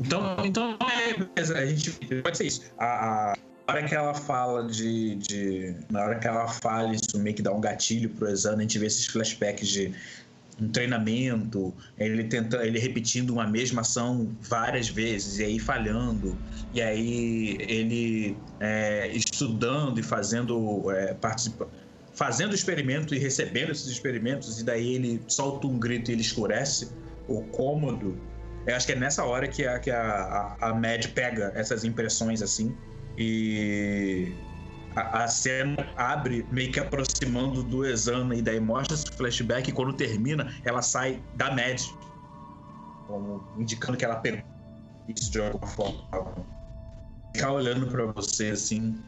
Então, então é, a gente. Pode ser isso. A, a, hora que ela fala de, de. Na hora que ela fala, isso meio que dá um gatilho pro exame, a gente vê esses flashbacks de um treinamento, ele tenta, ele repetindo uma mesma ação várias vezes e aí falhando, e aí ele é, estudando e fazendo é, participa, fazendo experimento e recebendo esses experimentos e daí ele solta um grito e ele escurece o cômodo. Eu acho que é nessa hora que a, que a, a Mad pega essas impressões assim e a, a, cena abre meio que aproximando do Exana e daí mostra esse flashback e quando termina, ela sai da Mad. Como indicando que ela pegou isso de alguma forma. Ficar olhando para você assim.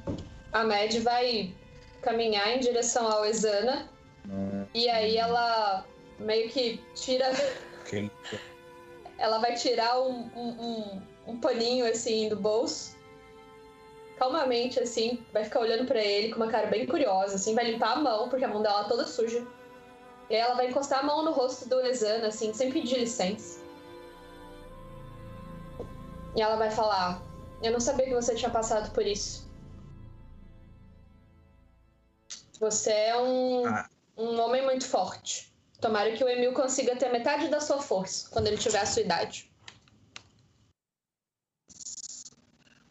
A Mad vai caminhar em direção ao Exana. Hum. E aí ela meio que tira. Ela vai tirar um, um, um, um paninho assim do bolso calmamente, assim, vai ficar olhando para ele com uma cara bem curiosa, assim, vai limpar a mão, porque a mão dela tá toda suja. E aí ela vai encostar a mão no rosto do Exana, assim, sem pedir licença. E ela vai falar: Eu não sabia que você tinha passado por isso. Você é um, Ah. um homem muito forte. Tomara que o Emil consiga ter metade da sua força quando ele tiver a sua idade.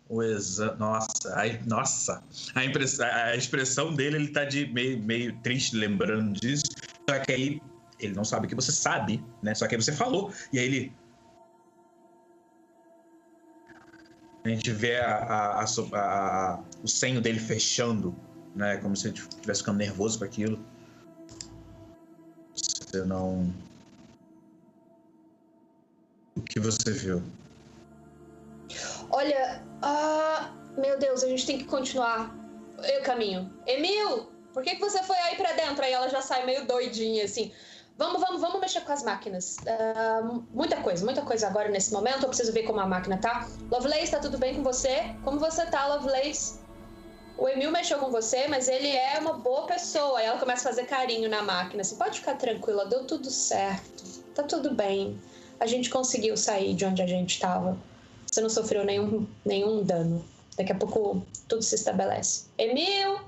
O exa... Nossa, ai, nossa. A, a expressão dele, ele tá de meio, meio triste lembrando disso. Só que aí ele não sabe que você sabe, né? Só que aí você falou. E aí ele. A gente vê a- a- o senho dele fechando, né? Como se ele estivesse ficando nervoso com aquilo. Você não. O que você viu? Olha, ah, meu Deus, a gente tem que continuar. Eu caminho. Emil, por que, que você foi aí pra dentro? Aí ela já sai meio doidinha, assim. Vamos, vamos, vamos mexer com as máquinas. Ah, muita coisa, muita coisa agora nesse momento. Eu preciso ver como a máquina tá. Lovelace, tá tudo bem com você? Como você tá, Lovelace? O Emil mexeu com você, mas ele é uma boa pessoa. Aí ela começa a fazer carinho na máquina. Assim, pode ficar tranquila, deu tudo certo. Tá tudo bem. A gente conseguiu sair de onde a gente tava. Você não sofreu nenhum, nenhum dano. Daqui a pouco tudo se estabelece. Emil!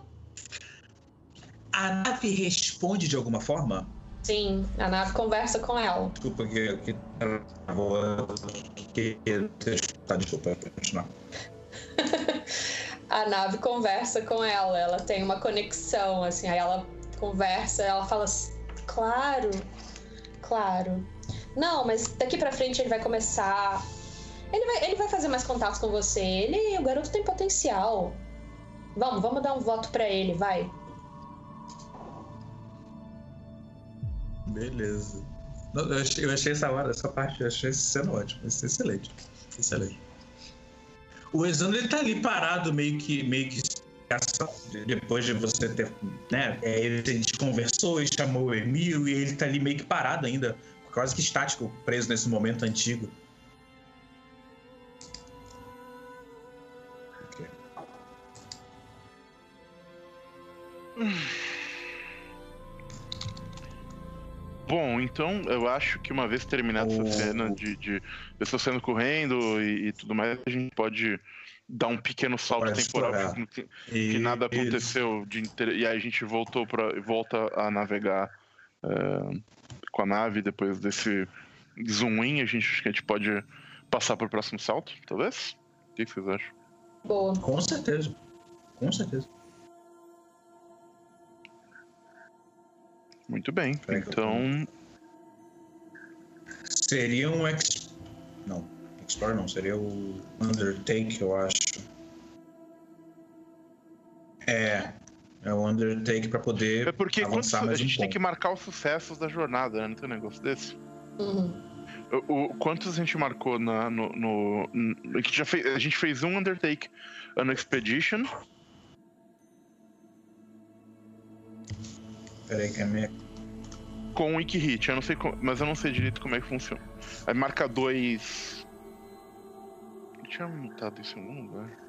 A nave responde de alguma forma? Sim, a nave conversa com ela. Desculpa que, que que, tá, desculpa, pode continuar. A nave conversa com ela, ela tem uma conexão, assim, aí ela conversa, ela fala, assim, claro, claro. Não, mas daqui pra frente ele vai começar. Ele vai, ele vai fazer mais contatos com você. Ele, o garoto tem potencial. Vamos, vamos dar um voto pra ele, vai. Beleza. Eu achei, eu achei essa hora, essa parte, eu achei essa cena ótima. Isso é excelente. Excelente. O Exandro ele tá ali parado, meio que. Meio que depois de você ter. Né, é, ele a gente conversou e chamou o Emil, e ele tá ali meio que parado ainda, quase que estático, preso nesse momento antigo. Bom, então eu acho que uma vez terminada essa cena de, de pessoas saindo correndo e, e tudo mais, a gente pode dar um pequeno salto Pode temporal que, que E- nada e- aconteceu de inter... e aí a gente voltou para volta a navegar eh, com a nave depois desse zoom in, a gente acho que a gente pode passar para o próximo salto, talvez. O que que vocês acham? Boa. Com certeza. Com certeza. Muito bem. Eu Então, Seria um ex... Não, Explorer não, seria o Undertake, eu acho. É, é o Undertake pra poder é porque quando avançar a mais um gente tem ponto. que marcar os sucessos da jornada, né? Não tem um negócio desse? Uhum. O, o- quantos a gente marcou na, no, no, no- a, gente já fez, a gente fez um Undertake no Expedition. Peraí que a minha... com o Wiki Hit, eu não sei como, mas eu não sei direito como é que funciona. Aí marca dois. Tinha mutado isso em algum lugar.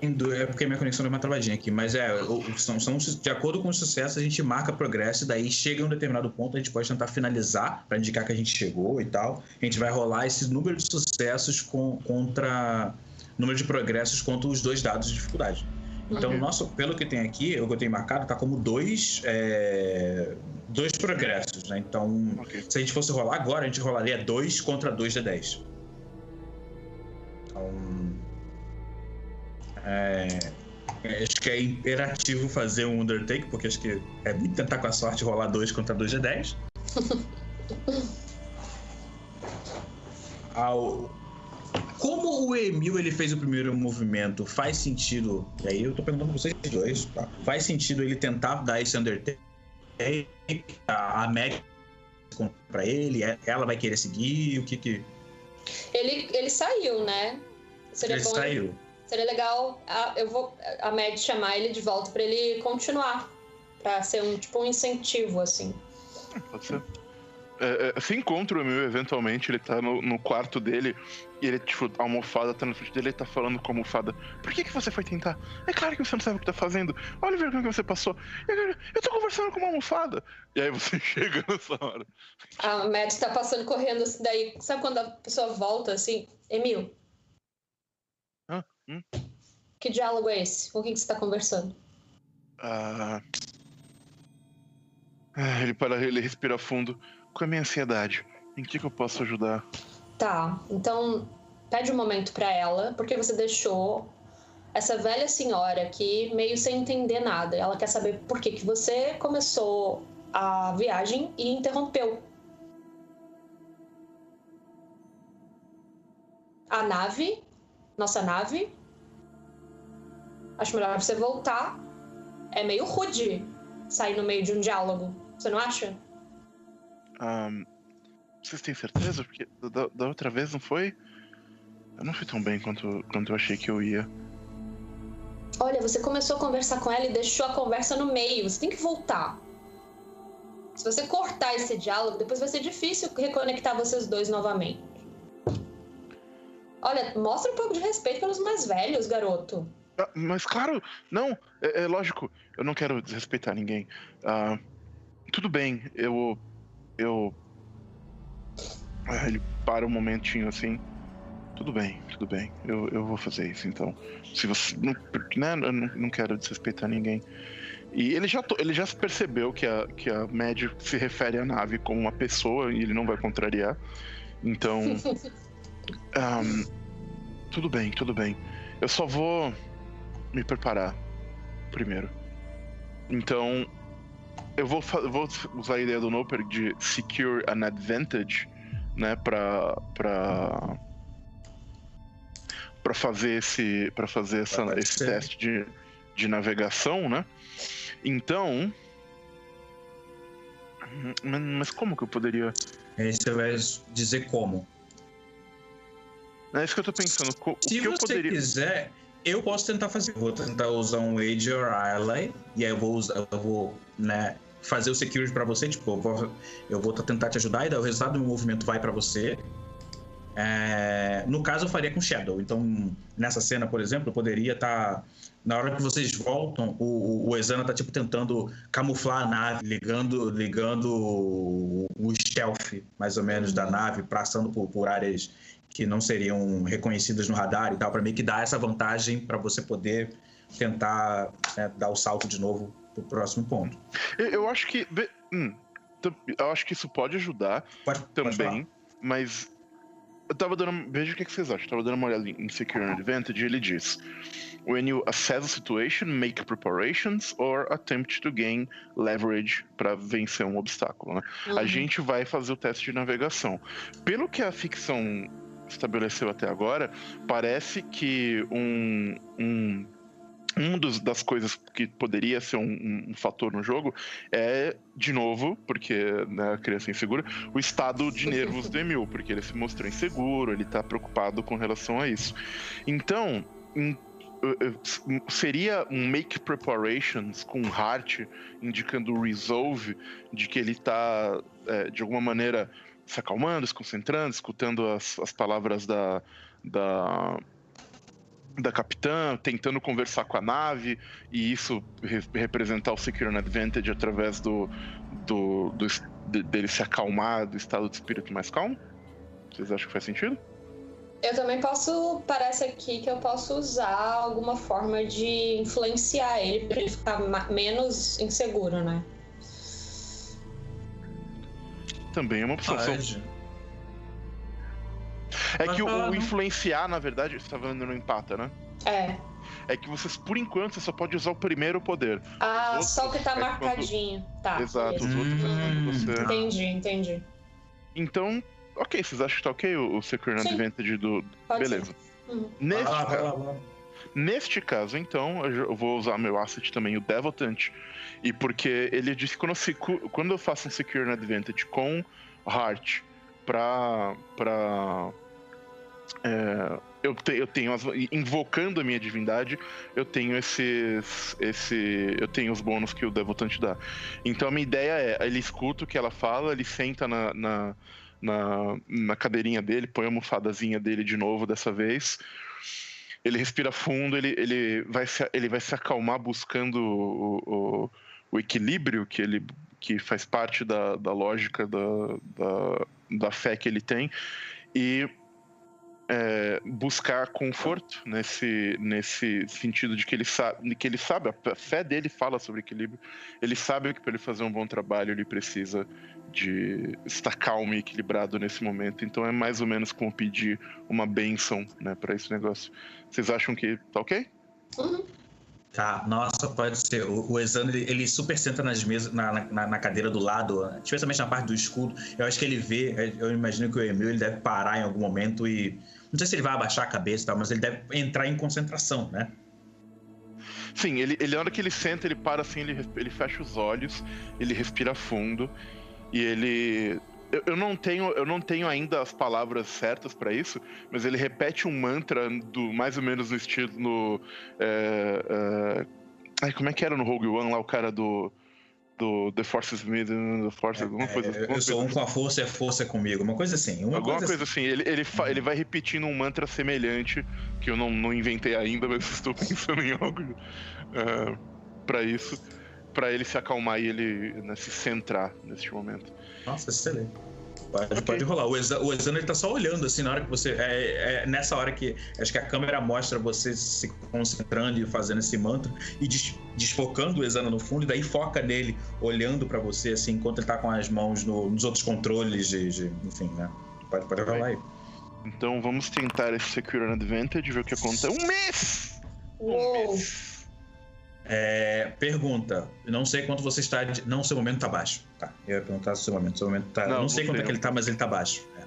É porque minha conexão deu uma travadinha aqui, mas é, são, são de acordo com o sucesso, a gente marca progresso, e daí chega em um determinado ponto, a gente pode tentar finalizar para indicar que a gente chegou e tal. A gente vai rolar esse número de sucessos com, contra número de progressos contra os dois dados de dificuldade. Então, Ok. nosso, pelo que tem aqui, o que eu tenho marcado, tá como dois, é, dois progressos, né? Então, Ok. se a gente fosse rolar agora, a gente rolaria 2 contra 2 de 10. Então. É, acho que é imperativo fazer um Undertake, porque acho que é muito tentar com a sorte rolar 2 contra 2 de 10. Ao, como o Emil ele fez o primeiro movimento, faz sentido. E aí eu tô perguntando pra vocês dois, tá? Faz sentido ele tentar dar esse Undertake? A, a Meg pra ele? é- Ela vai querer seguir? O que que. Ele, ele saiu, né? Seria ele bom saiu. Seria legal a, eu vou a Mad chamar ele de volta pra ele continuar. Pra ser um tipo um incentivo, assim. Pode ser. É, é, se encontra o Emil eventualmente, ele tá no, no quarto dele e ele, tipo, a almofada tá na frente dele e tá falando com a almofada. Por que, que você foi tentar? É claro que você não sabe o que tá fazendo. Olha o vergonha que você passou. E agora, eu tô conversando com uma almofada. E aí você chega nessa hora. A Mad tá passando correndo assim, daí. Sabe quando a pessoa volta assim? Emil. Ah, hum? Que diálogo é esse? Com quem que você tá conversando? Ah, ah, ele para, ele respira fundo. Com a minha ansiedade, em que, que eu posso ajudar? Tá, então pede um momento para ela, porque você deixou essa velha senhora aqui meio sem entender nada. Ela quer saber por que, que você começou a viagem e interrompeu. A nave, nossa nave. Acho melhor você voltar. É meio rude sair no meio de um diálogo. Você não acha? Um, vocês têm certeza? Porque da, da, outra vez não foi. Eu não fui tão bem quanto, quanto eu achei que eu ia. Olha, você começou a conversar com ela e deixou a conversa no meio. Você tem que voltar. Se você cortar esse diálogo, depois vai ser difícil reconectar vocês dois novamente. Olha, mostra um pouco de respeito pelos mais velhos, garoto. Ah, mas claro, não, é, é, lógico, eu não quero desrespeitar ninguém. Uh, tudo bem, eu. Eu. Ah, ele para um momentinho assim. Tudo bem, tudo bem. Eu, eu vou fazer isso então. Se você. Não, né, eu não, não quero desrespeitar ninguém. E ele já, ele já percebeu que a, que a Mad se refere à nave como uma pessoa e ele não vai contrariar. Então. um, tudo bem, tudo bem. Eu só vou me preparar primeiro. Então, eu vou, vou usar a ideia do Noper de secure an advantage, né, pra, pra, pra fazer esse, pra fazer essa, esse teste de, de navegação, né? Então. Mas como que eu poderia. Aí você vai dizer como. É isso que eu tô pensando. O Se você poderia... quiser, eu posso tentar fazer. Vou tentar usar um Age or Ally. E aí eu vou usar. Eu vou, né? Fazer o security para você, tipo, eu vou, eu vou tentar te ajudar e daí o resultado do meu movimento vai para você. É, no caso, eu faria com Shadow. Então, nessa cena, por exemplo, eu poderia estar. Tá, na hora que vocês voltam, o, o Exana tá tipo tentando camuflar a nave, ligando, ligando o stealth, mais ou menos, da nave, passando por, por áreas que não seriam reconhecidas no radar e tal, para meio que dar essa vantagem para você poder tentar né, dar o salto de novo pro próximo ponto. Eu acho que. Hum, eu acho que isso pode ajudar pode, também, pode mas. Eu tava dando. Veja o que, vocês acham. Eu tava dando uma olhada em Secure Advantage e ele diz: When you assess a situation, make preparations or attempt to gain leverage para vencer um obstáculo. Né? Uhum. A gente vai fazer o teste de navegação. Pelo que a ficção estabeleceu até agora, parece que um, um um dos, das coisas que poderia ser um, um, fator no jogo é, de novo, porque né, a criança é insegura, o estado de nervos do Emil, porque ele se mostrou inseguro, ele tá preocupado com relação a isso. Então, em, seria um make preparations com heart indicando resolve de que ele tá é, de alguma maneira se acalmando, se concentrando, escutando as, as palavras da, da da capitã, tentando conversar com a nave, e isso re representar o Secure Advantage através do, do, do de, dele se acalmar, do estado de espírito mais calmo? Vocês acham que faz sentido? Eu também posso, parece aqui que eu posso usar alguma forma de influenciar ele para ele ficar menos inseguro, né? Também é uma opção. Pode. É Mas que o, o, influenciar, na verdade, você tá vendo no empata, né? É. É que vocês, por enquanto, você só pode usar o primeiro poder. Ah, só o que tá é marcadinho. Quando... Tá. Exato, os outros é quando você. Entendi, entendi. Então, ok, vocês acham que tá ok o, o Secure Advantage do. Pode Beleza. Uhum. Neste, ah, caso, neste caso, então, eu vou usar meu asset também, o Devotant. E porque ele disse que quando eu, quando eu faço um Secure Advantage com Heart pra. pra é, eu, te, eu tenho as, invocando a minha divindade, eu tenho esses, esse, eu tenho os bônus que o Devotante dá. Então a minha ideia é, ele escuta o que ela fala, ele senta na, na, na, na cadeirinha dele, põe a almofadazinha dele de novo dessa vez. Ele respira fundo, ele, ele, vai, se, ele vai se acalmar buscando o, o, o equilíbrio que ele que faz parte da, da lógica da, da, da fé que ele tem. E é, buscar conforto nesse, nesse sentido de que ele sabe, que ele sabe, a fé dele fala sobre equilíbrio. Ele sabe que para ele fazer um bom trabalho ele precisa de estar calmo e equilibrado nesse momento. Então é mais ou menos como pedir uma benção, né, para esse negócio. Vocês acham que tá ok? Uhum. Tá, nossa, pode ser. O, o Exano, ele, ele, super senta nas mesas, na, na, na, cadeira do lado, especialmente na parte do escudo. Eu acho que ele vê, eu imagino que o Emil ele deve parar em algum momento e. Não sei se ele vai abaixar a cabeça e tal, mas ele deve entrar em concentração, né? Sim, ele, ele na hora que ele senta, ele para assim, ele, ele fecha os olhos, ele respira fundo e ele eu, eu, não tenho, eu não tenho ainda as palavras certas para isso, mas ele repete um mantra do mais ou menos no estilo no, é, é, como é que era no Rogue One lá o cara do do The Force is Me, The Force, alguma coisa. É, eu sou um com a força e a força é comigo, uma coisa assim. Uma alguma coisa, coisa assim. assim. Ele, ele, fa, ele vai repetindo um mantra semelhante que eu não, não inventei ainda, mas estou pensando em algo uh, é, para isso, para ele se acalmar e ele né, se centrar neste momento. Nossa, excelente. Pode, okay. pode rolar. O, Exa, o Exano ele tá só olhando, assim, na hora que você. É, é, nessa hora que. Acho que a câmera mostra você se concentrando e fazendo esse mantra e des, desfocando o Exano no fundo, e daí foca nele, olhando para você, assim, enquanto ele tá com as mãos no, nos outros controles de, de. enfim, né? Pode, pode rolar aí. Então vamos tentar esse Secure an Advantage, ver o que acontece. Um mês! Um mês! É, pergunta, não sei quanto você está. De... Não, seu momento tá baixo. Tá, eu ia perguntar se seu momento. Seu momento tá. Não, não sei quanto é que ele tá, mas ele tá baixo. É.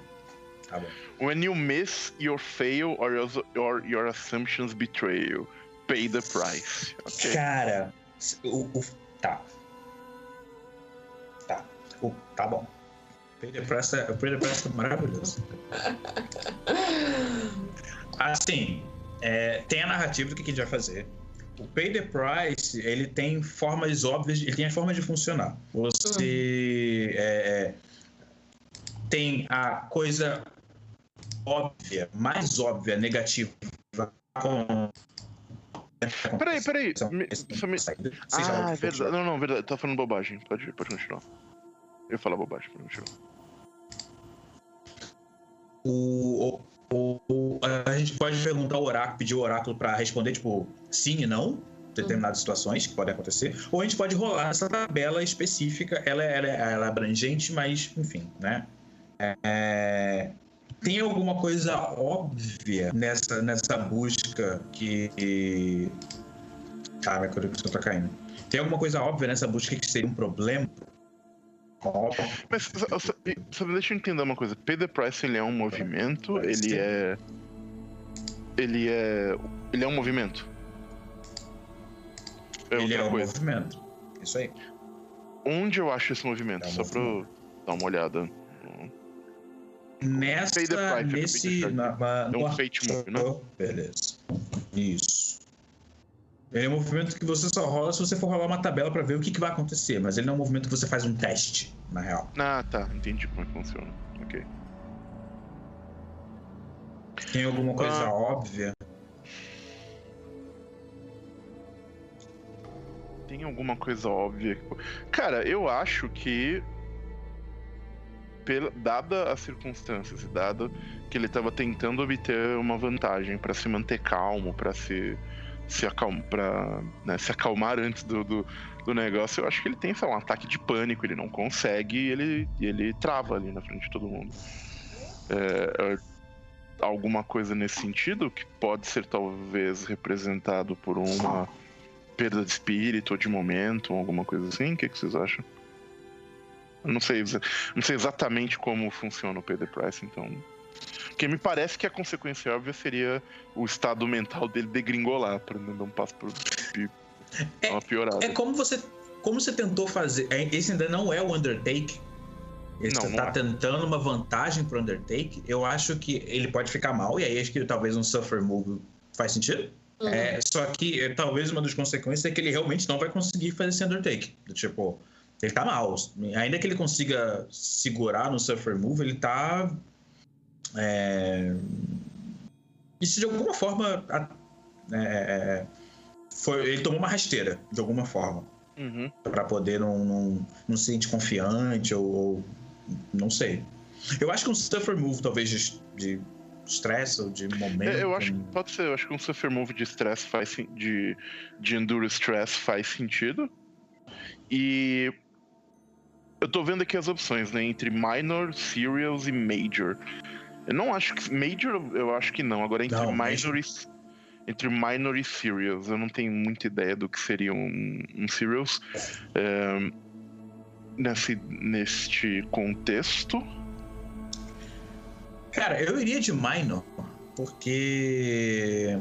Tá bom. When you miss, your fail or your, or your assumptions betray you. Pay the price. Okay. Cara, o, o, tá. Tá. O, tá bom. Pay the price é, pay the price é maravilhoso. Assim, é, tem a narrativa do que a gente vai fazer o pay the price ele tem formas óbvias, ele tem as formas de funcionar. Você uhum. é, tem a coisa óbvia, mais óbvia, negativa com Peraí, peraí. Me, me... Ah, é verdade. Não, não, verdade. Tá falando bobagem. Pode, pode continuar. Eu falo bobagem, pode continuar. O, ou a gente pode perguntar ao oráculo, pedir o oráculo para responder, tipo, sim e não, determinadas uhum. situações que podem acontecer, ou a gente pode rolar essa tabela específica, ela, ela, ela é abrangente, mas, enfim, né? É, tem alguma coisa óbvia nessa, nessa busca que. Ah, minha conexão tá caindo. Tem alguma coisa óbvia nessa busca que seria um problema mas só, deixa eu entender uma coisa. Pay the Price ele é um movimento, ele é. Ele é. Ele é um movimento. É ele é um coisa. movimento. Isso aí. Onde eu acho esse movimento? É um só movimento. pra eu dar uma olhada. Nessa, price, nesse... Na, na, é um fate move, né? Beleza. Isso. Ele é um movimento que você só rola se você for rolar uma tabela para ver o que, que, vai acontecer, mas ele não é um movimento que você faz um teste, na real. Ah, tá. Entendi como é que funciona. Ok. Tem alguma coisa ah. óbvia? Tem alguma coisa óbvia? Cara, eu acho que pela, dada as circunstâncias e dado que ele estava tentando obter uma vantagem para se manter calmo, para se se, pra, né, se acalmar antes do, do, do, negócio, eu acho que ele tem, sei um ataque de pânico, ele não consegue e ele, ele trava ali na frente de todo mundo. É, é, alguma coisa nesse sentido que pode ser talvez representado por uma perda de espírito ou de momento, alguma coisa assim? O que, que vocês acham? Eu não sei, não sei exatamente como funciona o Payday Price, então porque me parece que a consequência óbvia seria o estado mental dele degringolar, para não dar um passo pro é, uma piorada. É como você, como você tentou fazer. É, esse ainda não é o Undertake. Ele não, está é. tentando uma vantagem pro Undertake. Eu acho que ele pode ficar mal, e aí acho que talvez um Suffer Move faz sentido. Uhum. É, só que é, talvez uma das consequências é que ele realmente não vai conseguir fazer esse Undertake. Tipo, ele tá mal. Ainda que ele consiga segurar no Suffer Move, ele tá é... Isso de alguma forma. É, é... Foi... Ele tomou uma rasteira, de alguma forma. Uhum. para poder não, não, não se sentir confiante ou, ou, Não sei. Eu acho que um Stuffer Move, talvez, de, de stress ou de momento. É, eu acho que pode ser, eu acho que um suffer move de stress faz de, de enduro stress faz sentido. E eu tô vendo aqui as opções, né? Entre minor, serials e major. Eu não acho que. Major, eu acho que não. Agora entre não, minor e. Entre minor e serials. Eu não tenho muita ideia do que seria um, um serials. É, nesse, neste contexto. Cara, eu iria de minor, porque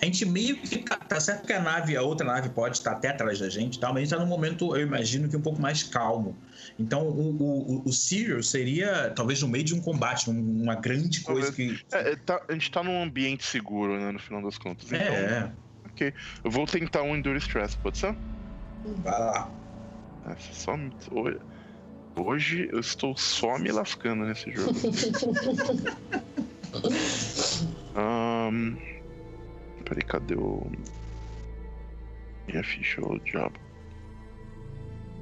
a gente meio que tá, tá, certo que a nave, a outra nave pode estar até atrás da gente, tá? mas a gente tá num momento, eu imagino que um pouco mais calmo. Então o, o, o Sirius seria talvez no meio de um combate, uma grande coisa que. É, é, tá, a gente tá num ambiente seguro, né, no final das contas. Então, é. Ok. Eu vou tentar um Endure Stress, pode ser? Vai lá. É, só. Hoje eu estou só me lascando nesse jogo. um... Peraí, cadê o. Minha ficha, o diabo.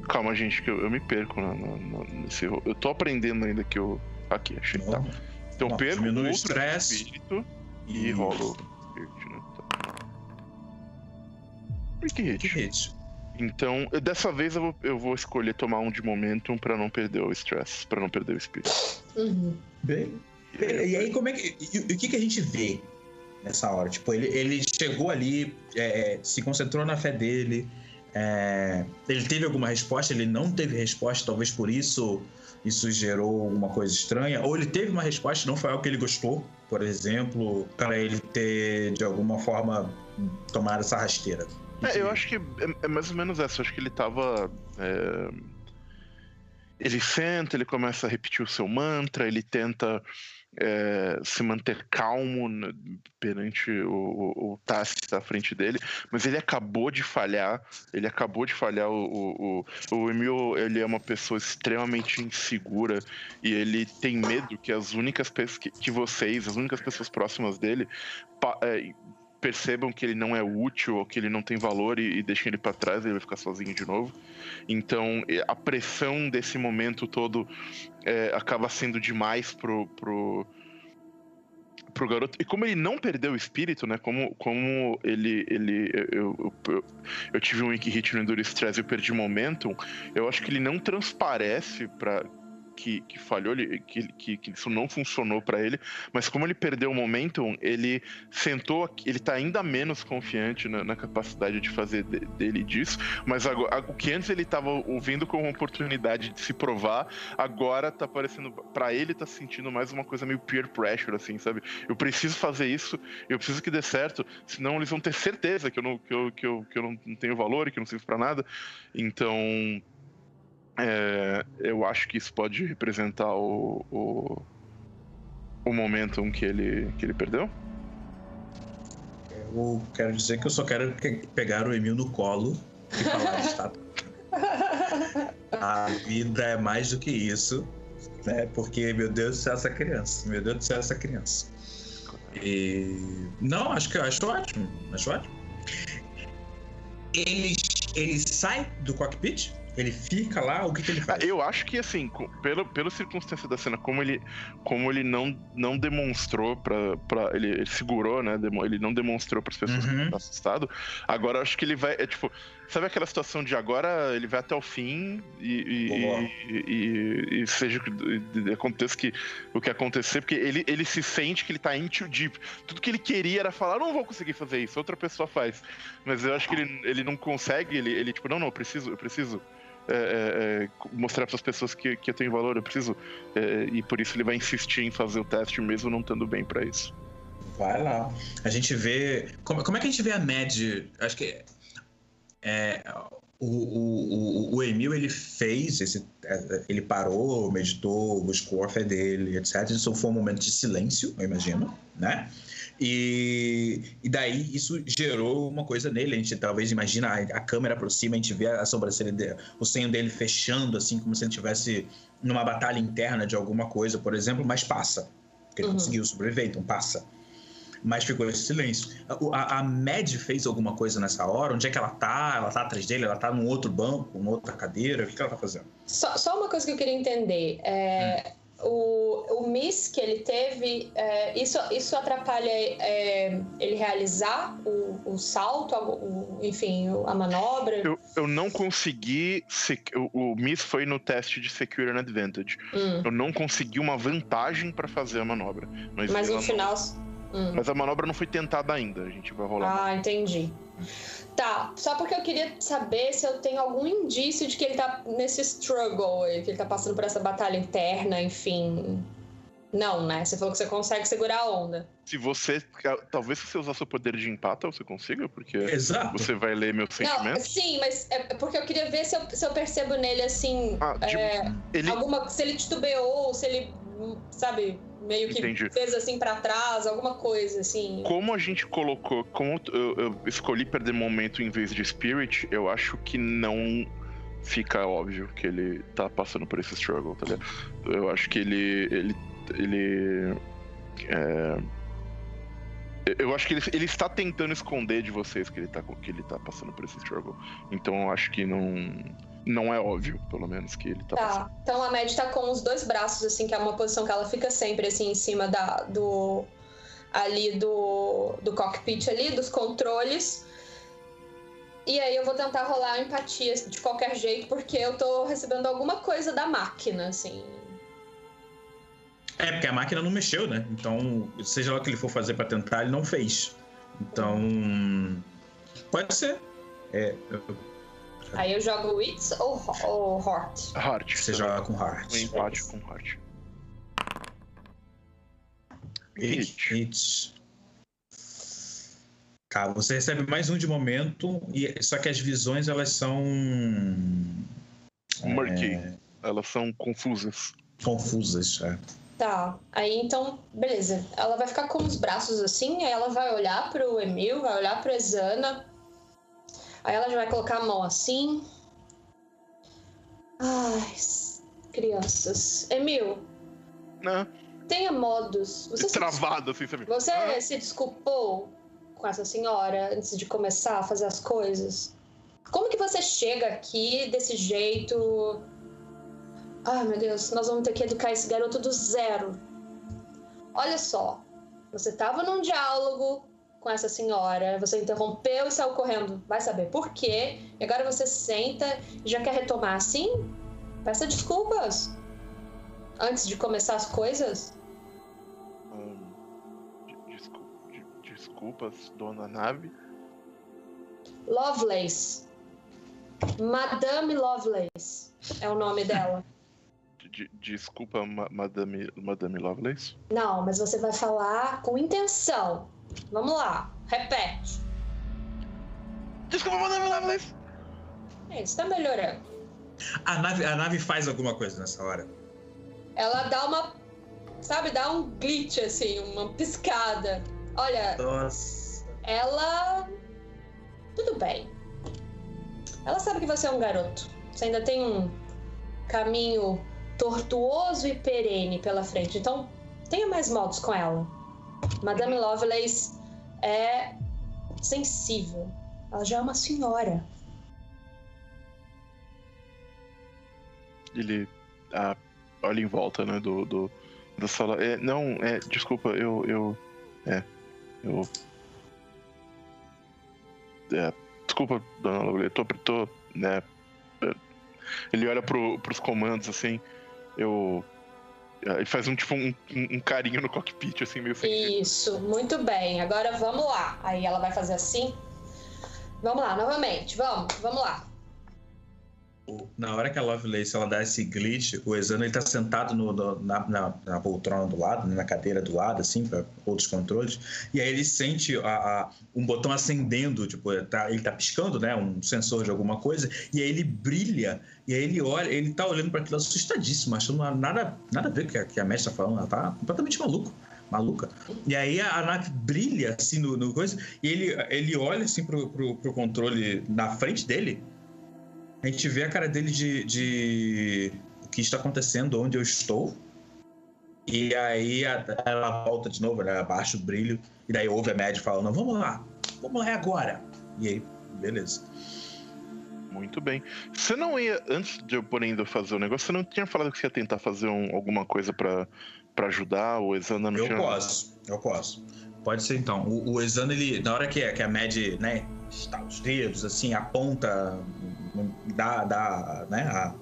Calma, gente, que eu, eu me perco na, nesse. Eu tô aprendendo ainda que eu. Aqui, achei que tá. Então Não, perco o estresse espírito e, e rolo. Quick hit. hit. Então, dessa vez eu vou, eu vou escolher tomar um de momentum pra não perder o stress, pra não perder o espírito. Uhum. Bem. E aí, e aí como é que. o que, que a gente vê nessa hora. Tipo, ele, ele chegou ali, é, se concentrou na fé dele. É, ele teve alguma resposta, ele não teve resposta, talvez por isso isso gerou alguma coisa estranha. Ou ele teve uma resposta, não foi algo que ele gostou, por exemplo, para ele ter de alguma forma tomado essa rasteira. É, eu acho que é, é, mais ou menos essa. Eu acho que ele tava. É... Ele senta, ele começa a repetir o seu mantra, ele tenta é, se manter calmo perante o, o, o Tassi à frente dele, mas ele acabou de falhar, ele acabou de falhar, o, o, o Emil, ele é uma pessoa extremamente insegura e ele tem medo que as únicas pessoas, que, que vocês, as únicas pessoas próximas dele, pa, é, percebam que ele não é útil ou que ele não tem valor e, e deixem ele para trás, ele vai ficar sozinho de novo. Então, a pressão desse momento todo é, acaba sendo demais pro, pro, pro garoto. E como ele não perdeu o espírito, né? Como, como ele. ele eu, eu, eu tive um Hit no Enduro Stress e eu perdi momentum, eu acho que ele não transparece para que, que falhou, que, que, que, isso não funcionou para ele, mas como ele perdeu o momentum, ele sentou, ele tá ainda menos confiante na, na capacidade de fazer de, dele disso, mas agora, o que antes ele tava ouvindo como uma oportunidade de se provar, agora tá parecendo, para ele tá sentindo mais uma coisa meio peer pressure, assim, sabe? Eu preciso fazer isso, eu preciso que dê certo, senão eles vão ter certeza que eu não, que eu, que eu, que eu não tenho valor e que eu não sirvo para nada. Então, é, eu acho que isso pode representar o, o, o momentum que ele, que ele perdeu. Eu quero dizer que eu só quero pegar o Emil no colo e falar, está... A vida é mais do que isso, né? Porque, meu Deus do céu, essa criança. Meu Deus do céu, essa criança. E... Não, acho que acho ótimo. Acho ótimo. Ele, ele sai do cockpit ele fica lá? O que, que ele faz? Eu acho que, assim, pelo, pela circunstância da cena, como ele, como ele não, não demonstrou pra. pra ele, ele segurou, né? Ele não demonstrou para as pessoas uhum. que ele tá assustado. Agora, eu acho que ele vai. É tipo. Sabe aquela situação de agora ele vai até o fim e, e, e, e seja que aconteça que, o que acontecer, porque ele, ele se sente que ele tá in too deep. Tudo que ele queria era falar, não vou conseguir fazer isso, outra pessoa faz. Mas eu acho que ele, ele não consegue, ele, ele tipo, não, não, eu preciso, eu preciso é, é, é mostrar para as pessoas que, que eu tenho valor, eu preciso. É, e por isso ele vai insistir em fazer o teste, mesmo não estando bem para isso. Vai lá. A gente vê. Como, como é que a gente vê a Mad? Acho que. É, o, o, o, Emil ele fez esse, é, ele parou, meditou, buscou a fé dele, etc. Isso foi um momento de silêncio, eu imagino, né? E, e daí isso gerou uma coisa nele. A gente talvez imagina a, a câmera aproxima, a gente vê a sobrancelha dele, o senho dele fechando, assim, como se ele estivesse numa batalha interna de alguma coisa, por exemplo, mas passa. Porque ele uhum. conseguiu sobreviver, então passa. Mas ficou esse silêncio. A, a, Mad fez alguma coisa nessa hora? Onde é que ela tá? Ela tá atrás dele? Ela tá num outro banco, numa outra cadeira? O que, que ela tá fazendo? Só, só uma coisa que eu queria entender. É, hum o, o miss que ele teve, é, isso, isso atrapalha é, ele realizar o, o salto, o, enfim, a manobra? Eu, eu não consegui. O, o miss foi no teste de Secure and Advantage. Hum. Eu não consegui uma vantagem para fazer a manobra. Mas, mas no final. Hum. Mas a manobra não foi tentada ainda. A gente vai rolar. Ah, entendi. Tá, só porque eu queria saber se eu tenho algum indício de que ele tá nesse struggle, que ele tá passando por essa batalha interna, enfim. Não, né? Você falou que você consegue segurar a onda. Se você. Talvez se você usar seu poder de empata, você consiga, porque Exato. você vai ler meu sentimento. sim, mas é porque eu queria ver se eu, se eu percebo nele assim. Ah, tipo, é, ele... alguma, se ele titubeou, se ele. Sabe? meio que Entendi. fez assim para trás, alguma coisa assim. Como a gente colocou, como eu, eu, escolhi perder momento em vez de spirit, eu acho que não fica óbvio que ele tá passando por esse struggle, tá ligado? Eu acho que ele ele ele é, eu acho que ele, ele, está tentando esconder de vocês que ele tá que ele tá passando por esse struggle. Então eu acho que não não é óbvio, pelo menos, que ele tá, tá. passando. Então a Mad tá com os dois braços, assim, que é uma posição que ela fica sempre, assim, em cima da, do... ali do, do cockpit ali, dos controles. E aí eu vou tentar rolar a empatia de qualquer jeito, porque eu tô recebendo alguma coisa da máquina, assim. É, porque a máquina não mexeu, né? Então, seja lá o que ele for fazer para tentar, ele não fez. Então. Pode ser. É, eu Aí eu jogo Wits ou, ou Heart? Heart. Você joga com Heart. Um empate com Heart. Hit. Hits. Tá, você recebe mais um de momento, e só que as visões elas são. Murky. É... Elas são confusas. Confusas, é. Tá, aí então, beleza. Ela vai ficar com os braços assim, aí ela vai olhar pro Emil, vai olhar pro Exana Aí ela já vai colocar a mão assim. Ai, crianças. Emil. Não. Tenha modos. Você Travado, se... assim? Você ah. se desculpou com essa senhora antes de começar a fazer as coisas? Como que você chega aqui desse jeito? Ai, meu Deus, nós vamos ter que educar esse garoto do zero. Olha só, você estava num diálogo com essa senhora, você interrompeu e saiu correndo, vai saber por quê, e agora você senta e já quer retomar assim? Peça desculpas antes de começar as coisas. Hum, desculpas, dona Nave. Lovelace. Madame Lovelace é o nome dela. desculpa, Madame, Madame Lovelace? Não, mas você vai falar com intenção. Vamos lá, repete. Desculpa, Madame Lovelace. É, está melhorando. A nave, a nave faz alguma coisa nessa hora? Ela dá uma. Sabe, dá um glitch assim, uma piscada. Olha. Nossa. Ela. Tudo bem. Ela sabe que você é um garoto. Você ainda tem um caminho tortuoso e perene pela frente. Então, tenha mais modos com ela. Madame Lovelace é sensível. Ela já é uma senhora. Ele ah, olha em volta, né, do, do da sala. É, não, é, desculpa, eu, eu, é, eu, é, desculpa, dona Lovelace, tô, tô, né, é, ele olha pro, pros comandos assim, eu e faz um tipo um, um, carinho no cockpit, assim, meio sentido. Isso, muito bem. Agora vamos lá. Aí ela vai fazer assim. Vamos lá, novamente. Vamos, vamos lá. Na hora que a Lovelace ela dá esse glitch, o Exano ele tá sentado no, no, na, na, na, poltrona do lado, né, na cadeira do lado, assim, para outros controles, e aí ele sente a, a, um botão acendendo, tipo, tá, ele tá piscando, né, um sensor de alguma coisa, e aí ele brilha, e aí ele olha, ele tá olhando para aquilo assustadíssimo, achando nada, nada a ver com o que a, que a mestra tá falando, ela tá completamente maluco maluca. E aí a, a, brilha assim no, no, coisa, e ele, ele olha assim pro, pro, pro, controle na frente dele, a gente vê a cara dele de, de o que está acontecendo, onde eu estou. E aí ela volta de novo, né? Abaixa o brilho. E daí ouve a média falando: Vamos lá, vamos lá agora. E aí, beleza. Muito bem. Você não ia, antes de eu por ainda fazer o negócio, você não tinha falado que você ia tentar fazer um, alguma coisa para ajudar o Exana no Eu tinha... posso, eu posso. Pode ser então. O, o Exana, ele, na hora que, que a Mad, né, está os dedos, assim, aponta, dá, dá né, a,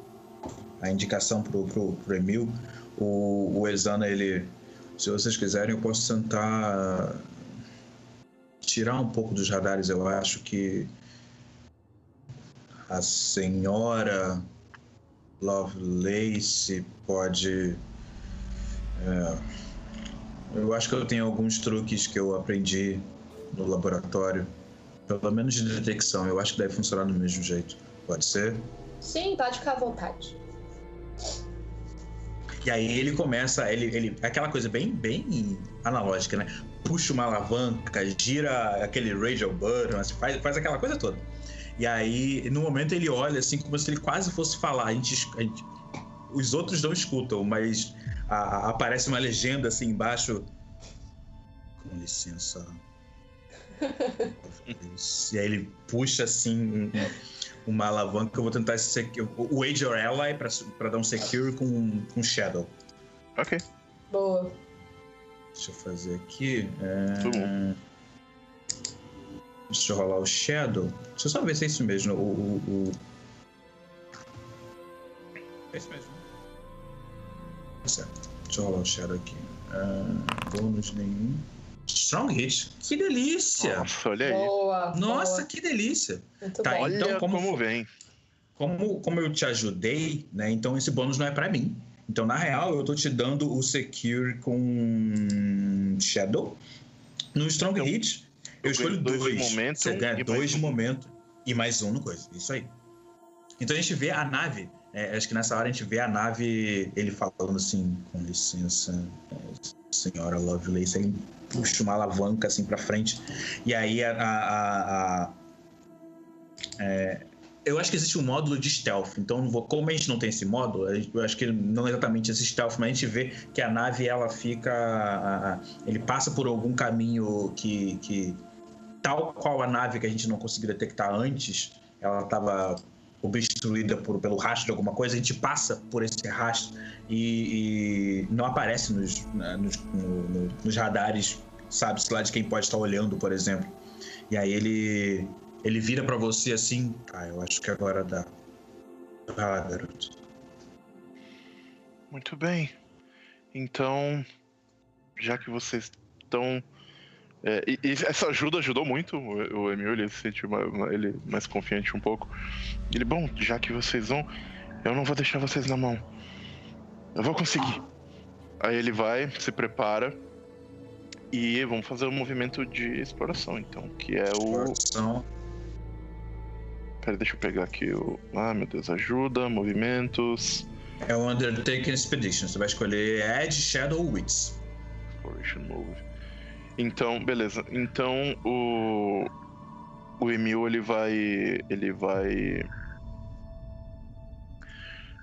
a indicação pro, pro, pro Emil, o, o Exana, ele, se vocês quiserem, eu posso tentar tirar um pouco dos radares. Eu acho que a senhora Lovelace pode. É, eu acho que eu tenho alguns truques que eu aprendi no laboratório, pelo menos de detecção. Eu acho que deve funcionar do mesmo jeito. Pode ser? Sim, pode ficar à vontade. E aí ele começa, ele, ele aquela coisa bem, bem analógica, né? Puxa uma alavanca, gira aquele radial button, assim, faz, faz aquela coisa toda. E aí, no momento, ele olha assim como se ele quase fosse falar. A gente, a gente, os outros não escutam, mas a, a, aparece uma legenda assim embaixo. Com licença. e aí ele puxa assim uma alavanca. Eu vou tentar esse o Age Your Ally para dar um secure com, com Shadow. Ok. Boa. Deixa eu fazer aqui. É... Deixa eu rolar o Shadow. Deixa eu só ver se é isso mesmo. O. o, o... É isso mesmo. Tá certo. Deixa eu rolar o Shadow aqui. Uh, bônus nenhum. Strong Hit. Que delícia! Nossa, olha aí. Boa, Nossa, boa. que delícia! Muito tá, bom. Olha então como, como vem. Como, como eu te ajudei, né? Então esse bônus não é pra mim. Então, na real, eu tô te dando o Secure com Shadow. No Strong Então, Hit, eu escolho dois dois. momento Você ganha e dois mais de um. momento e mais um no coisa. Isso aí. Então a gente vê a nave. é, acho que nessa hora a gente vê a nave, ele falando assim, com licença, é, senhora Lovelace, aí puxa uma alavanca assim pra frente. E aí a. a- a- é, eu acho que existe um módulo de stealth, então como a gente não tem esse módulo, eu acho que não é exatamente esse stealth, mas a gente vê que a nave ela fica. ele passa por algum caminho que, que tal qual a nave que a gente não conseguiu detectar antes, ela estava obstruída por, pelo rastro de alguma coisa, a gente passa por esse rastro e, e não aparece nos, nos, no- no- nos radares, sabe-se lá de quem pode estar olhando, por exemplo. E aí ele, ele vira para você assim, ah, eu acho que agora dá. Lá, garoto. Muito bem. Então, já que vocês estão. É, e, e essa ajuda ajudou muito o, o Emil, ele se sentiu ele mais confiante um pouco. Ele, bom, já que vocês vão, eu não vou deixar vocês na mão. Eu vou conseguir. Aí ele vai, se prepara e vamos fazer um movimento de exploração, então, que é o. Exploração. Pera, deixa eu pegar aqui o. Ah, meu Deus, ajuda, movimentos. É o Undertaking Expedition. Você vai escolher Edge, Shadow ou Wits. Exploration Move. Então, beleza. Então o o Emil ele vai ele vai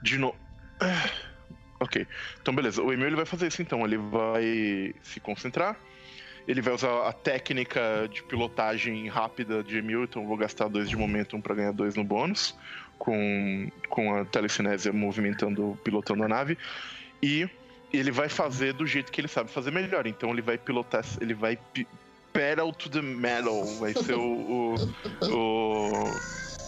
de novo. Ok. Então beleza. O Emil ele vai fazer isso então. Ele vai se concentrar. Ele vai usar a técnica de pilotagem rápida de Emil, então vou gastar dois de momentum para ganhar dois no bônus, com, com a telecinésia movimentando, pilotando a nave. E ele vai fazer do jeito que ele sabe fazer melhor. Então ele vai pilotar, ele vai pedal to the metal, vai ser o, o, o-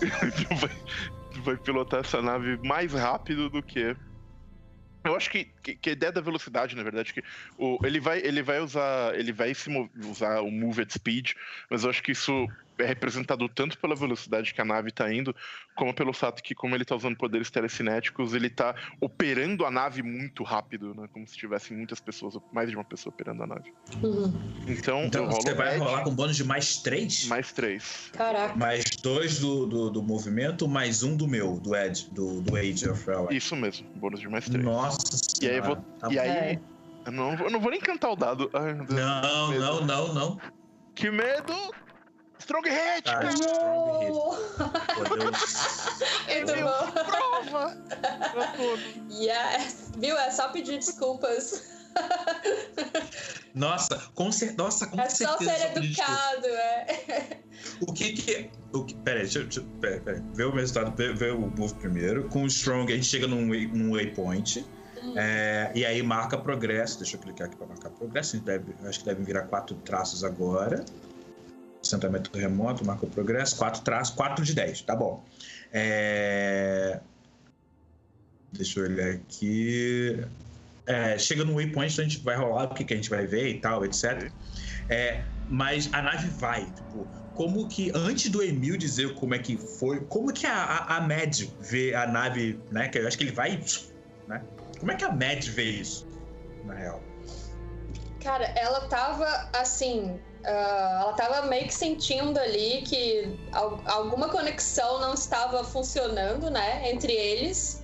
vai, vai pilotar essa nave mais rápido do que eu acho que, que, que a ideia da velocidade, na verdade, que o, ele vai ele vai usar ele vai se usar o move at speed, mas eu acho que isso é representado tanto pela velocidade que a nave está indo, como pelo fato que, como ele está usando poderes telecinéticos, ele está operando a nave muito rápido, né? Como se tivessem muitas pessoas, mais de uma pessoa operando a nave. Uhum. Então, Então eu rolo você vai rolar com bônus de mais três? mais três. Caraca. Mais dois do, do, do movimento, mais um do meu, do Edge, do, do Age of Ally. Isso mesmo, bônus de mais três. Nossa E aí eu vou- senhora, tá e aí, eu não, vou- eu não vou nem cantar o dado. Ai, Deus. Não, não, não, não. Que medo! Strong Hit! Ah, cara! strong hit. Uou! Pô, Deus. Muito bom. Prova! Yes. Viu? É só pedir desculpas. Nossa, com, cer nossa, com é certeza. É só ser educado, é. O que que. O que, peraí, deixa, deixa, peraí, peraí. Vê o resultado, vê, vê, o move primeiro. Com o Strong, a gente chega num, num waypoint. Hum. É, e aí marca progresso. Deixa eu clicar aqui para marcar progresso. Deve, acho que devem virar quatro traços agora. Assentamento remoto, marca o progresso. Quatro traços, quatro de dez, tá bom. É... Deixa eu olhar aqui. É, chega no waypoint, a gente vai rolar o que, que a gente vai ver e tal, etc. É, mas a nave vai, tipo, como que, antes do Emil dizer como é que foi, como que a, a, a Mad vê a nave, né? Que eu acho que ele vai, né? Como é que a Mad vê isso, na real? Cara, ela tava assim. Uh, ela tava meio que sentindo ali que alguma conexão não estava funcionando, né? Entre eles.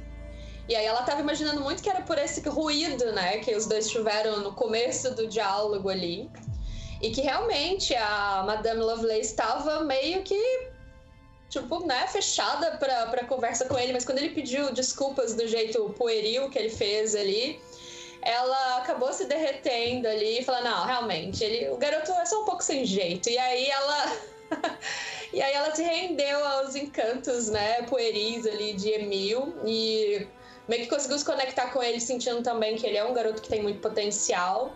E aí ela tava imaginando muito que era por esse ruído, né? Que os dois tiveram no começo do diálogo ali. E que realmente a Madame Lovelace estava meio que tipo, né, fechada pra, pra conversa com ele, mas quando ele pediu desculpas do jeito pueril que ele fez ali, ela acabou se derretendo ali e falando, não, realmente, ele, o garoto é só um pouco sem jeito. E aí ela. e aí ela se rendeu aos encantos, né, pueris ali de Emil e meio que conseguiu se conectar com ele, sentindo também que ele é um garoto que tem muito potencial.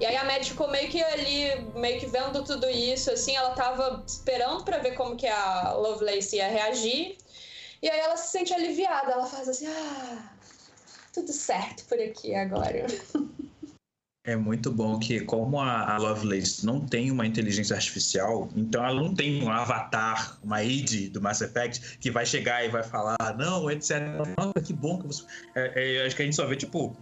E aí a Mad ficou meio que ali, meio que vendo tudo isso, assim, ela tava esperando para ver como que a Lovelace ia reagir. E aí ela se sente aliviada, ela faz assim, ah, tudo certo por aqui agora. É muito bom que, como a, Lovelace não tem uma inteligência artificial, então ela não tem um avatar, uma id do Mass Effect que vai chegar e vai falar, não, etc. Nossa, que bom que você. É, é, acho que a gente só vê, tipo,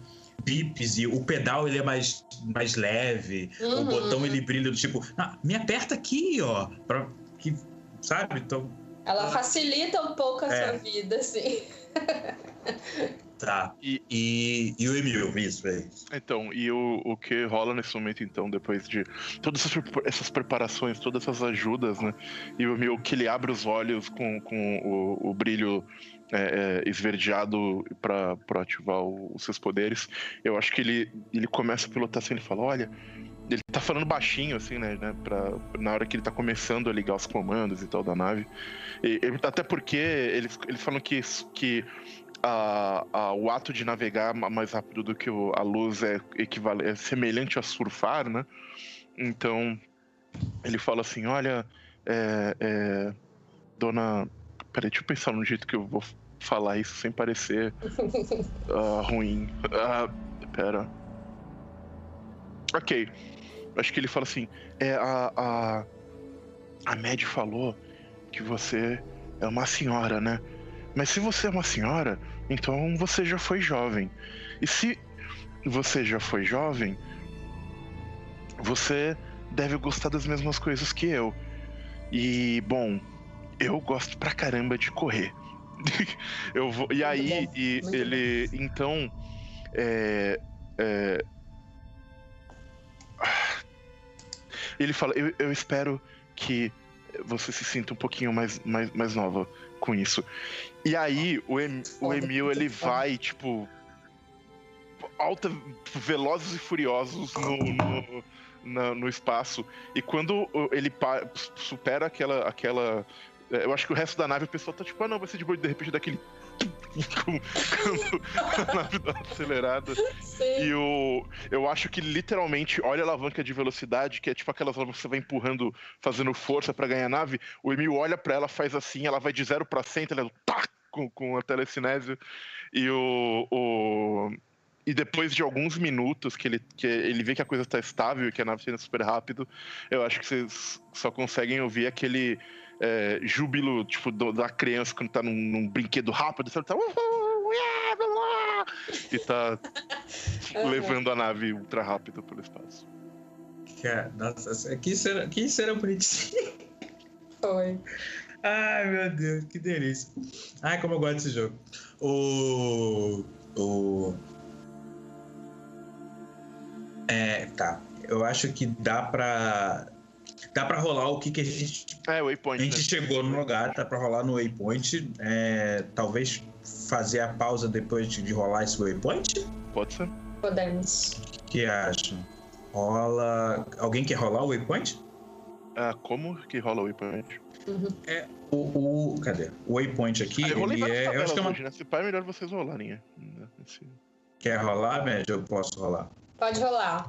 bips e o pedal ele é mais, mais leve, uhum. o botão ele brilha do tipo, ah, me aperta aqui, ó, pra que, sabe? Então. Ela facilita um pouco a é. sua vida, assim. E, e, e o Emil, isso, é isso. Então, e o, o que rola nesse momento, então, depois de todas essas, essas preparações, todas essas ajudas, né? E o Emil, que ele abre os olhos com, com o, o brilho é, é, esverdeado para ativar o, os seus poderes. Eu acho que ele, ele começa a pilotar assim, ele fala, olha, ele tá falando baixinho, assim, né, né pra, na hora que ele tá começando a ligar os comandos e tal da nave. E, até porque eles, eles falam que, que a, a, o ato de navegar mais rápido do que o, a luz é, equivalente, é semelhante a surfar, né? Então, ele fala assim, olha, é, é, dona... Peraí, deixa eu pensar no jeito que eu vou falar isso sem parecer uh, ruim. Uh, pera. Ok. Acho que ele fala assim: é, a, a, a Mad falou que você é uma senhora, né? Mas se você é uma senhora, então você já foi jovem. E se você já foi jovem, você deve gostar das mesmas coisas que eu. E, bom, eu gosto pra caramba de correr. eu vou, e aí, e ele. Então. É, é, ele fala: eu, eu espero que você se sinta um pouquinho mais, mais, mais nova com isso. E aí, o, em, o Emil, ele vai, tipo. Alta, velozes e furiosos no, no, na, no espaço. E quando ele supera aquela, aquela é, eu acho que o resto da nave o pessoal tá tipo, ah não, vai ser de boa de repente daquele. A nave acelerada. Sim. E o. Eu acho que literalmente, olha a alavanca de velocidade, que é tipo aquelas alavancas que você vai empurrando, fazendo força para ganhar a nave. O Emil olha para ela, faz assim, ela vai de 0 para 100, ela tá com, com a telecinese. E o, o. E depois de alguns minutos que ele, que ele vê que a coisa está estável e que a nave está indo super rápido, eu acho que vocês só conseguem ouvir aquele é, júbilo, tipo, do, da criança quando tá num, num brinquedo rápido, você tá. E tá uhum. levando a nave ultra rápido pelo espaço. Cara, nossa, que cena, que cena bonitinha. Foi. Ai, meu Deus, que delícia. Ai, como eu gosto desse jogo. O. O. É, tá. Eu acho que dá pra dá para rolar o que, que a gente. É, o waypoint. A gente né? chegou no lugar, dá para rolar no waypoint. É, talvez fazer a pausa depois de rolar esse waypoint? Pode ser. Podemos. que acha? Rola. Alguém quer rolar o waypoint? Ah, como que rola o waypoint? Uhum. É, o, o, Cadê? O waypoint aqui, ah, ele é. Eu acho que é uma... Hoje, né? Se pai, é melhor vocês rolarem. Né? Quer rolar, Med? Eu posso rolar. Pode rolar.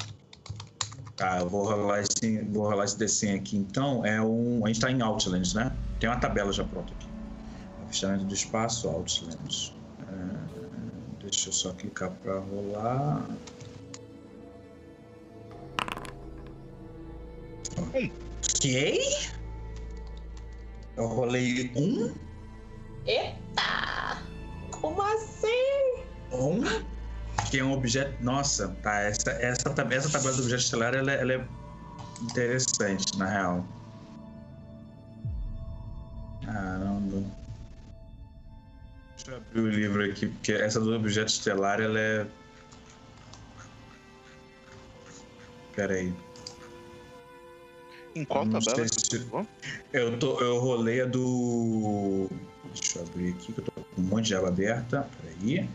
Tá, eu vou rolar esse, vou rolar esse desenho aqui. Então, é um. A gente tá em Outlands, né? Tem uma tabela já pronta aqui. Avistamento do espaço, Outlands. É, deixa eu só clicar para rolar. Ok. Eu rolei um. Eita! Como assim? Um. Que é um objeto. Nossa, tá. Essa, essa, essa tabela do objeto estelar ela, ela é interessante, na real. Caramba. Deixa eu abrir o livro aqui, porque essa do objeto estelar ela é. Pera aí. Em qual tabela? Se... Eu, tô, eu rolei a do. Deixa eu abrir aqui, que eu tô com um monte de aba aberta. Peraí.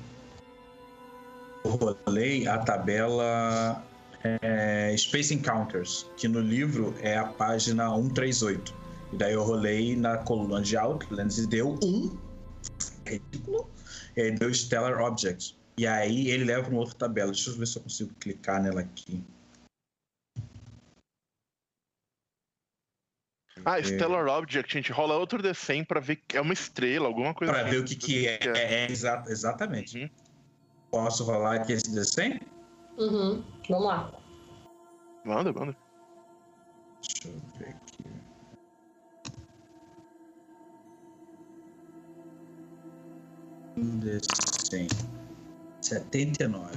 Eu rolei a tabela é, Space Encounters, que no livro é a página 138. E daí eu rolei na coluna de Outlands e deu um. Ridículo. E aí deu Stellar Objects. E aí ele leva para uma outra tabela. Deixa eu ver se eu consigo clicar nela aqui. Ah, Stellar Object, a gente rola outro D100 pra ver que é uma estrela, alguma coisa Pra assim. ver o que, que é. é. é, é exa exatamente. Uhum. Posso rolar aqui esse D100? Uhum. Vamos lá. Manda, manda. Deixa eu ver aqui. Um D100. 79.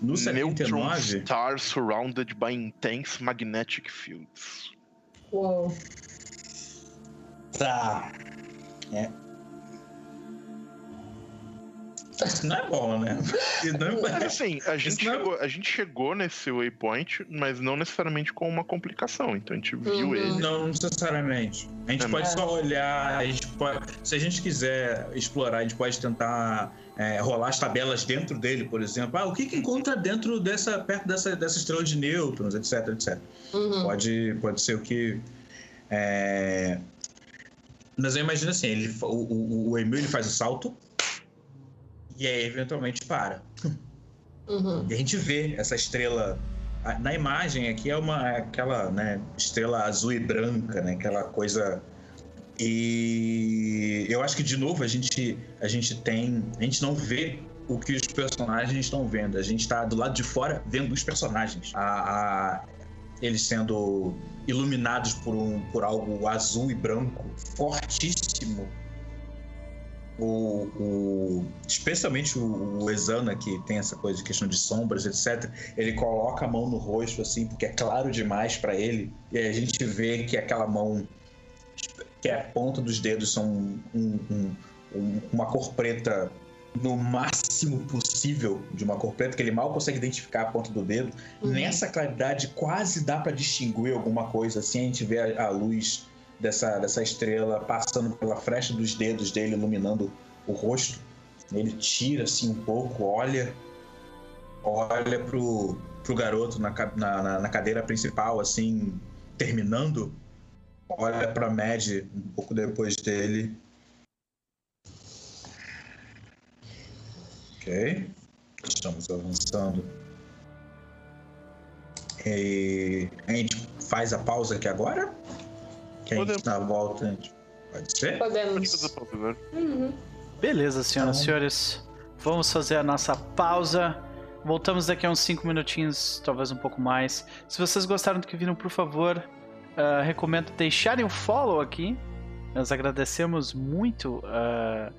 No 79. Neutron star surrounded by intense magnetic fields. Uou. Tá. É. Isso não é bom, né? Não é... Assim, a gente, é chegou, é... a gente chegou nesse waypoint, mas não necessariamente com uma complicação. Então a gente viu uhum. ele. Não necessariamente. A gente é pode só olhar, a gente pode, se a gente quiser explorar, a gente pode tentar é, rolar as tabelas dentro dele, por exemplo. Ah, o que, que encontra dentro dessa, perto dessa, dessa estrela de nêutrons, etc, etc. Uhum. Pode, pode ser o que. É... Mas eu imagino assim, ele, o, o, o Emil ele faz o salto e aí eventualmente para. Uhum. E a gente vê essa estrela na imagem aqui é uma é aquela né, estrela azul e branca, né? Aquela coisa e eu acho que de novo a gente a gente tem a gente não vê o que os personagens estão vendo. A gente está do lado de fora vendo os personagens. A, a, eles sendo iluminados por, um, por algo azul e branco fortíssimo. O, o, especialmente o, o Exana, que tem essa coisa de questão de sombras, etc., ele coloca a mão no rosto, assim, porque é claro demais para ele, e a gente vê que aquela mão, que a ponta dos dedos são um, um, um, uma cor preta no máximo possível de uma cor preta, que ele mal consegue identificar a ponta do dedo. Uhum. Nessa claridade, quase dá para distinguir alguma coisa. Assim, a gente vê a, a, luz dessa, dessa estrela passando pela fresta dos dedos dele, iluminando o rosto. Ele tira assim um pouco, olha, olha pro, pro garoto na, na, na cadeira principal, assim, terminando. Olha pra Mad um pouco depois dele Ok. Estamos avançando. E a gente faz a pausa aqui agora? Que a gente na volta. Gente... Pode ser? Podemos. Uhum. Beleza, senhoras e então... senhores. Vamos fazer a nossa pausa. Voltamos daqui a uns 5 minutinhos, talvez um pouco mais. Se vocês gostaram do que viram, por favor, uh, recomendo deixarem o follow aqui. Nós agradecemos muito. Uh,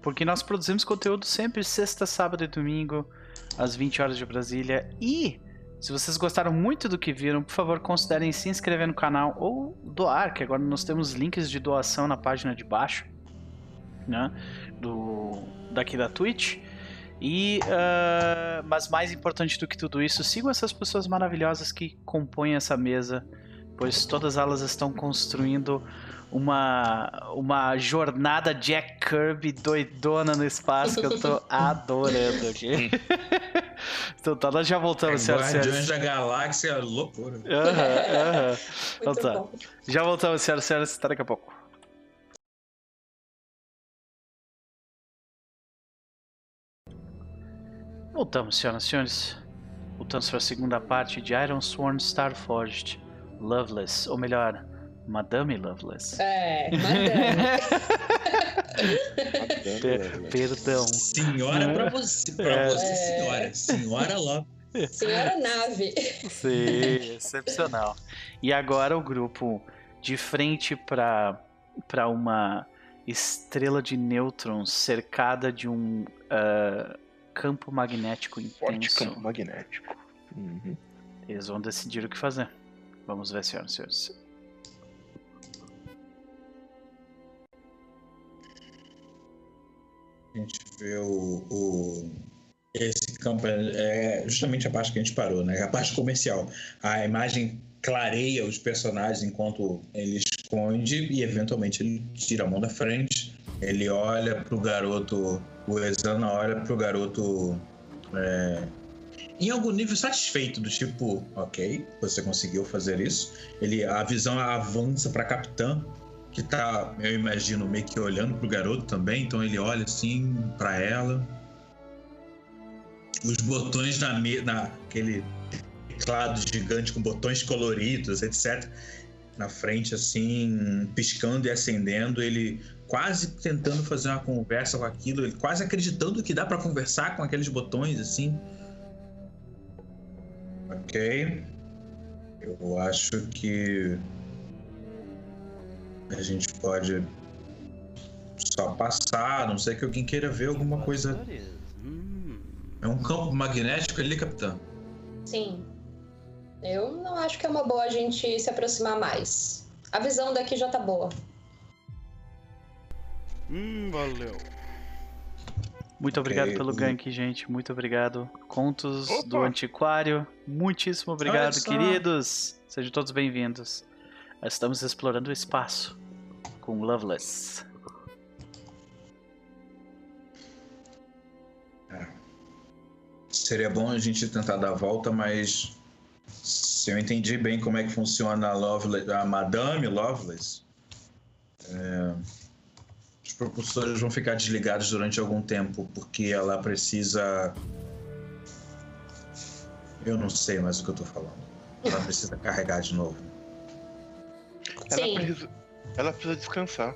porque nós produzimos conteúdo sempre sexta, sábado e domingo, às 20 horas de Brasília. E se vocês gostaram muito do que viram, por favor, considerem se inscrever no canal ou doar, que agora nós temos links de doação na página de baixo, né? Do, daqui da Twitch. E, uh, mas mais importante do que tudo isso, sigam essas pessoas maravilhosas que compõem essa mesa, pois todas elas estão construindo uma, uma jornada Jack Kirby doidona no espaço que eu tô adorando aqui. Então tá, nós já voltamos, é, senhoras e senhores. da Galáxia, loucura. Aham, aham. Então tá. Já voltamos, senhoras e senhores, até daqui a pouco. Voltamos, senhoras e senhores. Voltamos para a segunda parte de Iron Sworn Starforged Loveless, ou melhor, Madame Loveless. É, Madame. Per perdão. Senhora pra você, pra é. você, senhora. Senhora Loveless. Senhora Nave. Sim, excepcional. E agora o grupo de frente para para uma estrela de nêutrons cercada de um uh, campo magnético intenso. Forte campo magnético. Uhum. Eles vão decidir o que fazer. Vamos ver, senhoras e senhores. A gente vê o, o, esse campo é, é justamente a parte que a gente parou, né? A parte comercial. A imagem clareia os personagens enquanto ele esconde e eventualmente ele tira a mão da frente. Ele olha pro garoto, o Exana olha pro garoto é, em algum nível satisfeito do tipo, ok, você conseguiu fazer isso. Ele a visão avança para capitã que tá, eu imagino, meio que olhando pro garoto também, então ele olha assim para ela. Os botões na, naquele teclado gigante com botões coloridos, etc. Na frente, assim, piscando e acendendo, ele quase tentando fazer uma conversa com aquilo, ele quase acreditando que dá para conversar com aqueles botões, assim. Ok. Eu acho que a gente pode só passar, a não sei que alguém queira ver alguma coisa. É um campo magnético ali, capitão? Sim. Eu não acho que é uma boa a gente se aproximar mais. A visão daqui já tá boa. Hum, valeu. Muito obrigado pelo gank, gente. Muito obrigado. Contos Opa. do Antiquário. Muitíssimo obrigado, queridos. Sejam todos bem-vindos. Estamos explorando o espaço com Loveless. É. Seria bom a gente tentar dar a volta, mas se eu entendi bem como é que funciona a, Loveless, a Madame Loveless, é, os propulsores vão ficar desligados durante algum tempo, porque ela precisa. Eu não sei mais o que eu tô falando. Ela precisa carregar de novo. Ela precisa, ela precisa descansar.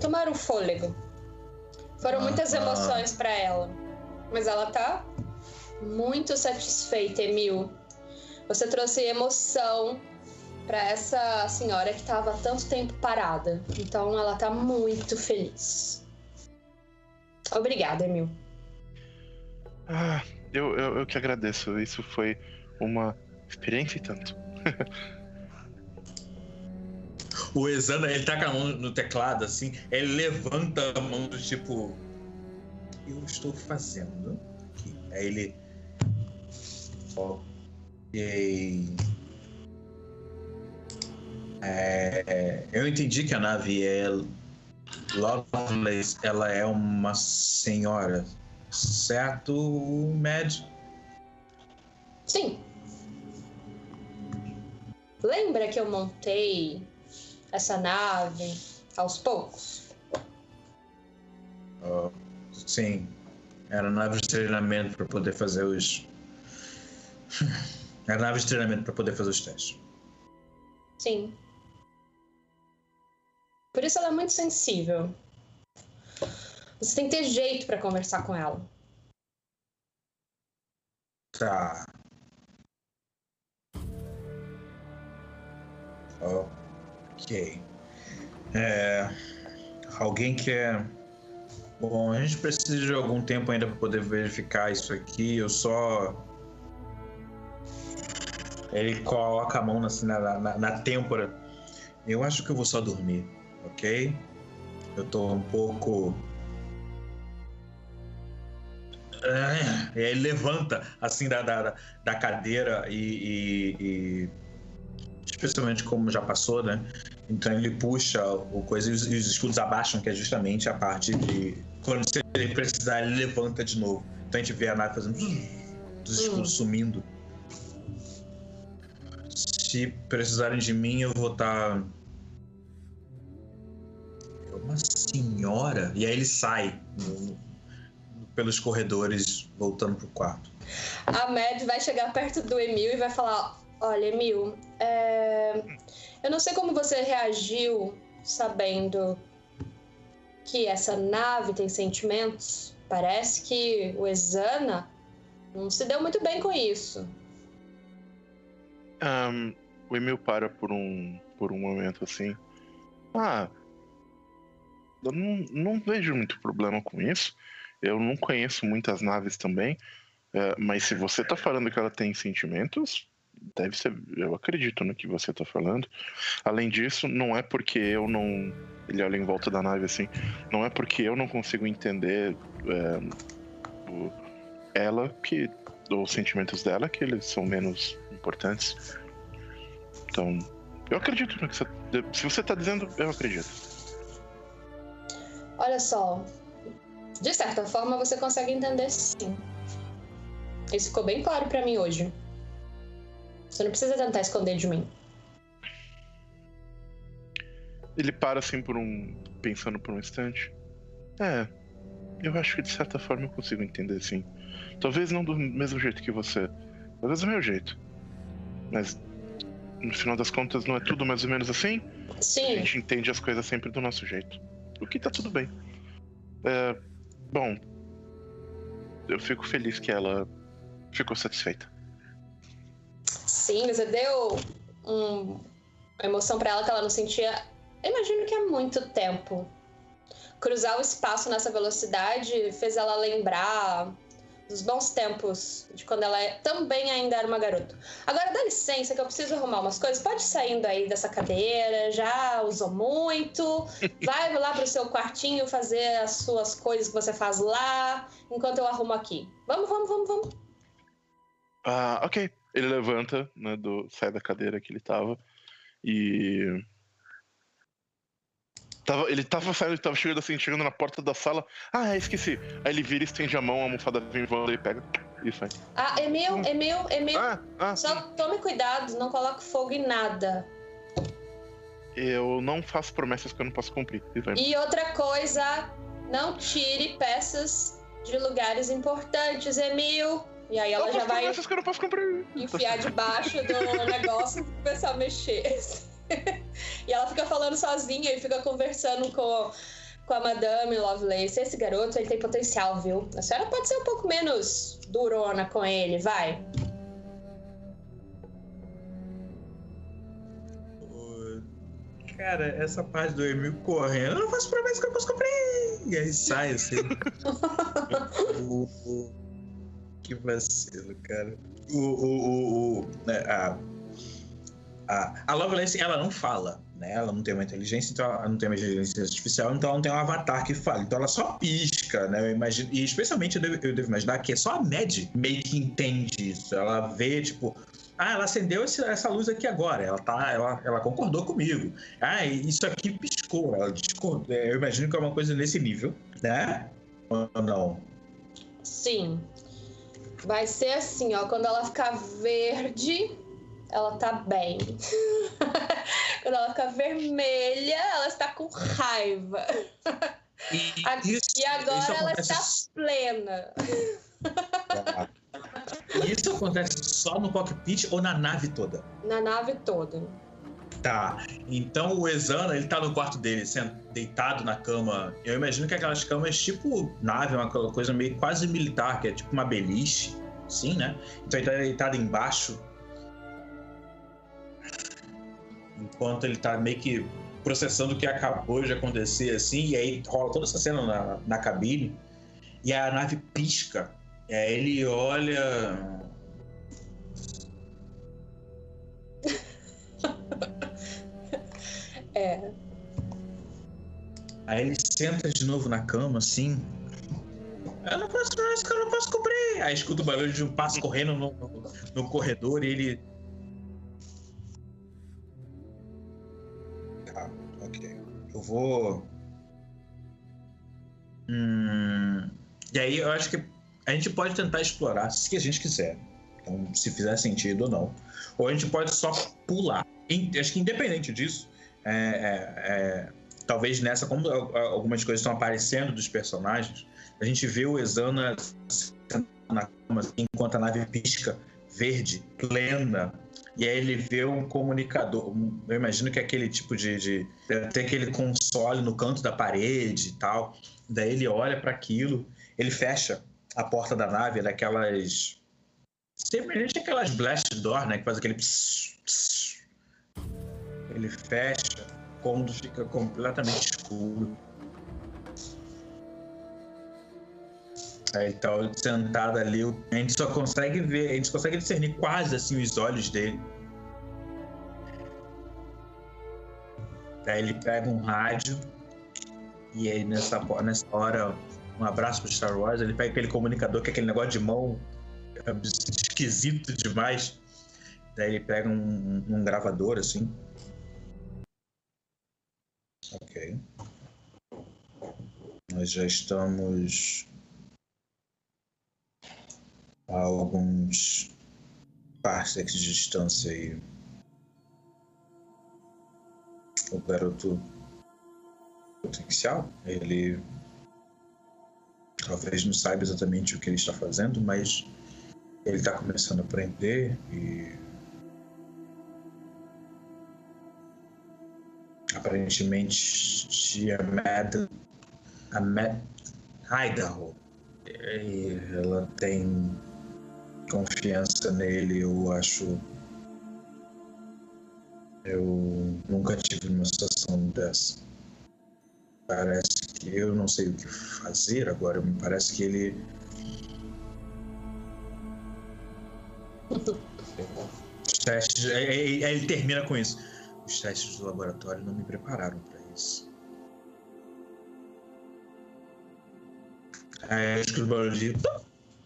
Tomar um fôlego. Foram ah, muitas ah. emoções para ela. Mas ela tá muito satisfeita, Emil. Você trouxe emoção para essa senhora que estava tanto tempo parada. Então ela tá muito feliz. Obrigada, Emil. Ah, eu, eu, eu que agradeço. Isso foi uma experiência e tanto. O Exana, ele tá com a mão no teclado, assim, ele levanta a mão do tipo. Eu estou fazendo aqui. Aí ele. Ok. É, eu entendi que a nave é Lovelace, ela é uma senhora, certo, Mad? Sim. Lembra que eu montei essa nave aos poucos? Oh, sim. Era nave de treinamento para poder fazer os. Era nave de treinamento para poder fazer os testes. Sim. Por isso ela é muito sensível. Você tem que ter jeito para conversar com ela. Tá. Oh. Ok. É, alguém quer. Bom, a gente precisa de algum tempo ainda para poder verificar isso aqui. Eu só. Ele coloca a mão assim, na, na, na têmpora. Eu acho que eu vou só dormir, ok? Eu tô um pouco. É, ele levanta assim da, da, da cadeira e, e, e especialmente como já passou, né? Então ele puxa o coisa e os, escudos abaixam, que é justamente a parte de quando você precisar, ele levanta de novo. Então a gente vê a nave fazendo escudos hum. sumindo. Se precisarem de mim, eu vou estar. Tá... É uma senhora. E aí ele sai no, pelos corredores, voltando pro quarto. A Mad vai chegar perto do Emil e vai falar: Olha, Emil, é... eu não sei como você reagiu sabendo que essa nave tem sentimentos. Parece que o Exana não se deu muito bem com isso. Um, o Emil para por um, por um momento assim. Ah, eu não, não vejo muito problema com isso. Eu não conheço muitas naves também. É, mas se você tá falando que ela tem sentimentos, deve ser. Eu acredito no que você tá falando. Além disso, não é porque eu não. Ele olha em volta da nave assim. Não é porque eu não consigo entender é, o, ela que. Os sentimentos dela que eles são menos importantes. Então, eu acredito no que você. Se você tá dizendo, eu acredito. Olha só. De certa forma, você consegue entender sim. Isso ficou bem claro para mim hoje. Você não precisa tentar esconder de mim. Ele para assim por um. pensando por um instante. É. Eu acho que de certa forma eu consigo entender sim. Talvez não do mesmo jeito que você. Talvez do meu jeito. Mas no final das contas não é tudo mais ou menos assim? Sim. A gente entende as coisas sempre do nosso jeito. O que tá tudo bem. É, bom, eu fico feliz que ela ficou satisfeita. Sim, você deu um, uma emoção para ela que ela não sentia. Eu imagino que há muito tempo. Cruzar o espaço nessa velocidade fez ela lembrar dos bons tempos de quando ela também ainda era uma garota. Agora dá licença que eu preciso arrumar umas coisas. Pode saindo aí dessa cadeira, já usou muito. Vai lá pro seu quartinho fazer as suas coisas que você faz lá, enquanto eu arrumo aqui. Vamos, vamos, vamos, vamos. Ah, ok. Ele levanta, né, do, sai da cadeira que ele tava e. Tava, ele tava saindo, ele tava chegando assim, chegando na porta da sala. Ah, esqueci. Aí ele vira, estende a mão, a almofada vem voando e pega. E sai. Ah, Emil, hum. Emil, Emil. Ah, ah, só tome cuidado, não coloque fogo em nada. Eu não faço promessas que eu não posso cumprir. E, e outra coisa, não tire peças de lugares importantes, Emil. E aí ela já vai que eu não posso cumprir. enfiar debaixo do negócio e começar a mexer. e ela fica falando sozinha e fica conversando com, com a Madame Lovelace. Esse garoto, ele tem potencial, viu? A senhora pode ser um pouco menos durona com ele, vai. Cara, essa parte do Emil correndo, eu não faço promessa que eu posso cumprir. E aí sai assim. o, que vacilo, cara. O, o, o, o né, a, a, a Lovelace, ela não fala, né? Ela não tem uma inteligência, então ela não tem uma inteligência artificial, então ela não tem um avatar que fala. Então ela só pisca, né? Eu imagino, e especialmente eu devo, eu devo imaginar que é só a Mad meio que entende isso. Ela vê, tipo, ah, ela acendeu esse, essa luz aqui agora. Ela tá, ela, ela concordou comigo. Ah, isso aqui piscou. Ela discordou. Eu imagino que é uma coisa nesse nível, né? Ou não? Sim. Vai ser assim, ó, quando ela ficar verde, ela tá bem. quando ela ficar vermelha, ela está com raiva. E, isso, e agora ela está plena. Isso acontece só no cockpit ou na nave toda? Na nave toda. Tá. Então o Exana, ele tá no quarto dele, deitado na cama. Eu imagino que aquelas camas tipo nave, uma coisa meio quase militar, que é tipo uma beliche, sim, né? Então ele tá deitado embaixo. Enquanto ele tá meio que processando o que acabou de acontecer, assim, e aí rola toda essa cena na, na cabine, e a nave pisca. E aí ele olha É. Aí ele senta de novo na cama, assim. Eu não posso mais, que eu não posso cobrir. Aí escuta o barulho de um passo correndo no, no, no corredor e ele. Tá, ok. Eu vou. Hum... E aí eu acho que a gente pode tentar explorar se a gente quiser. Então, se fizer sentido ou não. Ou a gente pode só pular. Acho que independente disso, é, é, é, talvez nessa, como algumas coisas estão aparecendo dos personagens, a gente vê o Exana na cama, assim, enquanto a nave pisca verde, plena, e aí ele vê um comunicador. Eu imagino que é aquele tipo de. de tem aquele console no canto da parede e tal. Daí ele olha para aquilo, ele fecha a porta da nave, daquelas. Semelhante aquelas blast door, né? Que faz aquele. Pss, pss. Ele fecha, quando fica completamente escuro. Aí tá sentado ali, a gente só consegue ver, a gente consegue discernir quase assim os olhos dele. Aí ele pega um rádio e aí nessa, nessa hora, um abraço pro Star Wars, ele pega aquele comunicador que é aquele negócio de mão é esquisito demais. Daí ele pega um, um gravador assim. Ok. Nós já estamos a alguns parsecs de distância aí. O garoto potencial, ele talvez não saiba exatamente o que ele está fazendo, mas ele está começando a aprender e aparentemente a Mad, a Mad Idaho, e ela tem confiança nele, eu acho. Eu nunca tive uma situação dessa. Parece que eu não sei o que fazer agora, me parece que ele. É, é, ele termina com isso. Os testes do laboratório não me prepararam para isso. Aí, escuto o barulho de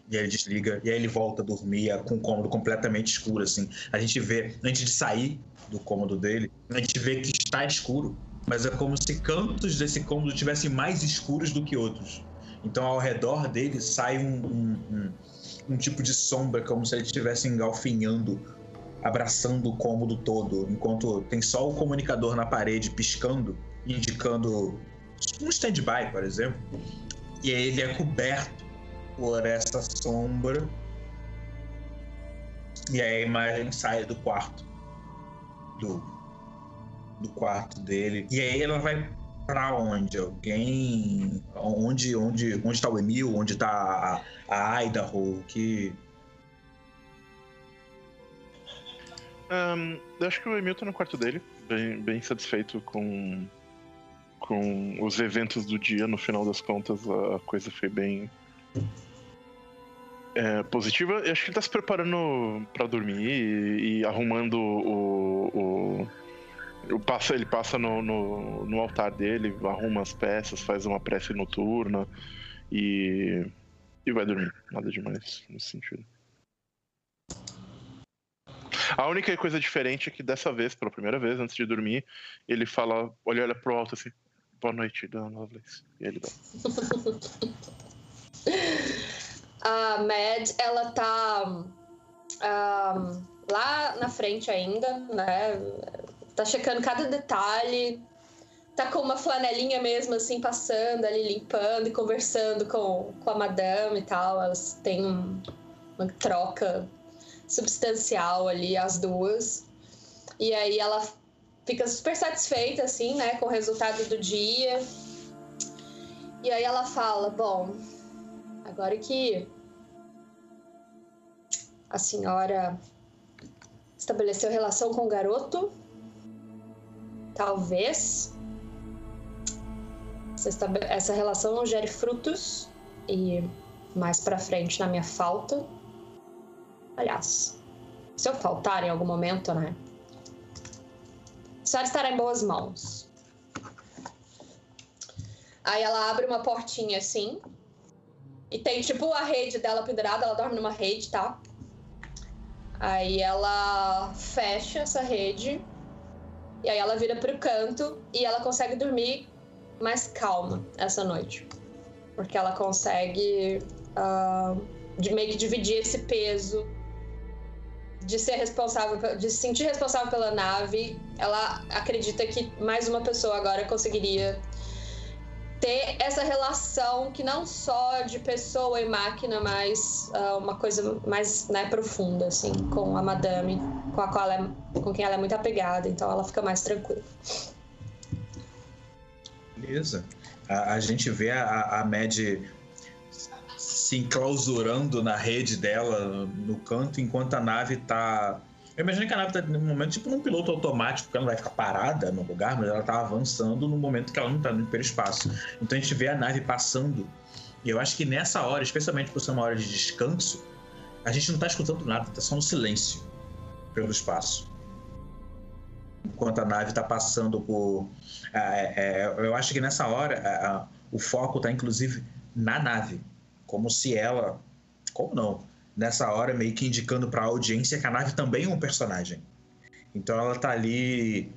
e aí ele desliga, e aí ele volta a dormir com o cômodo completamente escuro, assim. A gente vê, antes de sair do cômodo dele, a gente vê que está escuro, mas é como se cantos desse cômodo tivessem mais escuros do que outros. Então ao redor dele sai um, um, um, um tipo de sombra, como se ele estivesse engalfinhando, abraçando o cômodo todo, enquanto tem só o comunicador na parede piscando, indicando um stand-by, por exemplo. E ele é coberto por essa sombra. E a imagem sai do quarto. Do, do quarto dele. E aí ela vai para onde? Alguém. Onde, onde, onde tá o Emil? Onde tá a, a Idaho? Que. Um, eu acho que o Emil tá no quarto dele, bem, bem satisfeito com, com os eventos do dia. No final das contas, a coisa foi bem é, positiva. Eu acho que ele tá se preparando para dormir e, e, arrumando o. o, o passa, ele passa no, no, no, altar dele, arruma as peças, faz uma prece noturna e. e vai dormir. Nada demais nesse sentido. A única coisa diferente é que dessa vez, pela primeira vez, antes de dormir, ele fala, olha, olha pro alto assim, boa noite, Dona Lovelace. E ele dá. a Mad, ela tá um, lá na frente ainda, né? Tá checando cada detalhe, tá com uma flanelinha mesmo, assim, passando ali, limpando e conversando com, com a madame e tal. Elas têm um, uma troca substancial ali, as duas. E aí ela fica super satisfeita, assim, né, com o resultado do dia. E aí ela fala: Bom, Agora que a senhora estabeleceu relação com o garoto, talvez essa relação gere frutos e mais para frente na minha falta. Aliás, se eu faltar em algum momento, né? A senhora estará em boas mãos. Aí ela abre uma portinha assim, e tem, tipo, a rede dela pendurada, ela dorme numa rede, tá? Aí ela fecha essa rede. E aí ela vira pro canto e ela consegue dormir mais calma essa noite. Porque ela consegue uh, meio que dividir esse peso de ser responsável, de se sentir responsável pela nave. Ela acredita que mais uma pessoa agora conseguiria ter essa relação que não só de pessoa e máquina, mas uh, uma coisa mais né, profunda, assim, com a madame, com a qual é, com quem ela é muito apegada, então ela fica mais tranquila. Beleza. A, a gente vê a, a Mad se enclausurando na rede dela, no canto, enquanto a nave tá eu imagino que a nave tá no momento tipo num piloto automático, que ela não vai ficar parada no lugar, mas ela tá avançando no momento que ela não tá indo pelo espaço. Então a gente vê a nave passando. E eu acho que nessa hora, especialmente por ser uma hora de descanso, a gente não tá escutando nada, tá só no silêncio pelo espaço. Enquanto a nave tá passando por. É, é, eu acho que nessa hora o foco tá inclusive na nave. Como se ela. Como não? nessa hora meio que indicando para a audiência que a nave também é um personagem. Então ela tá ali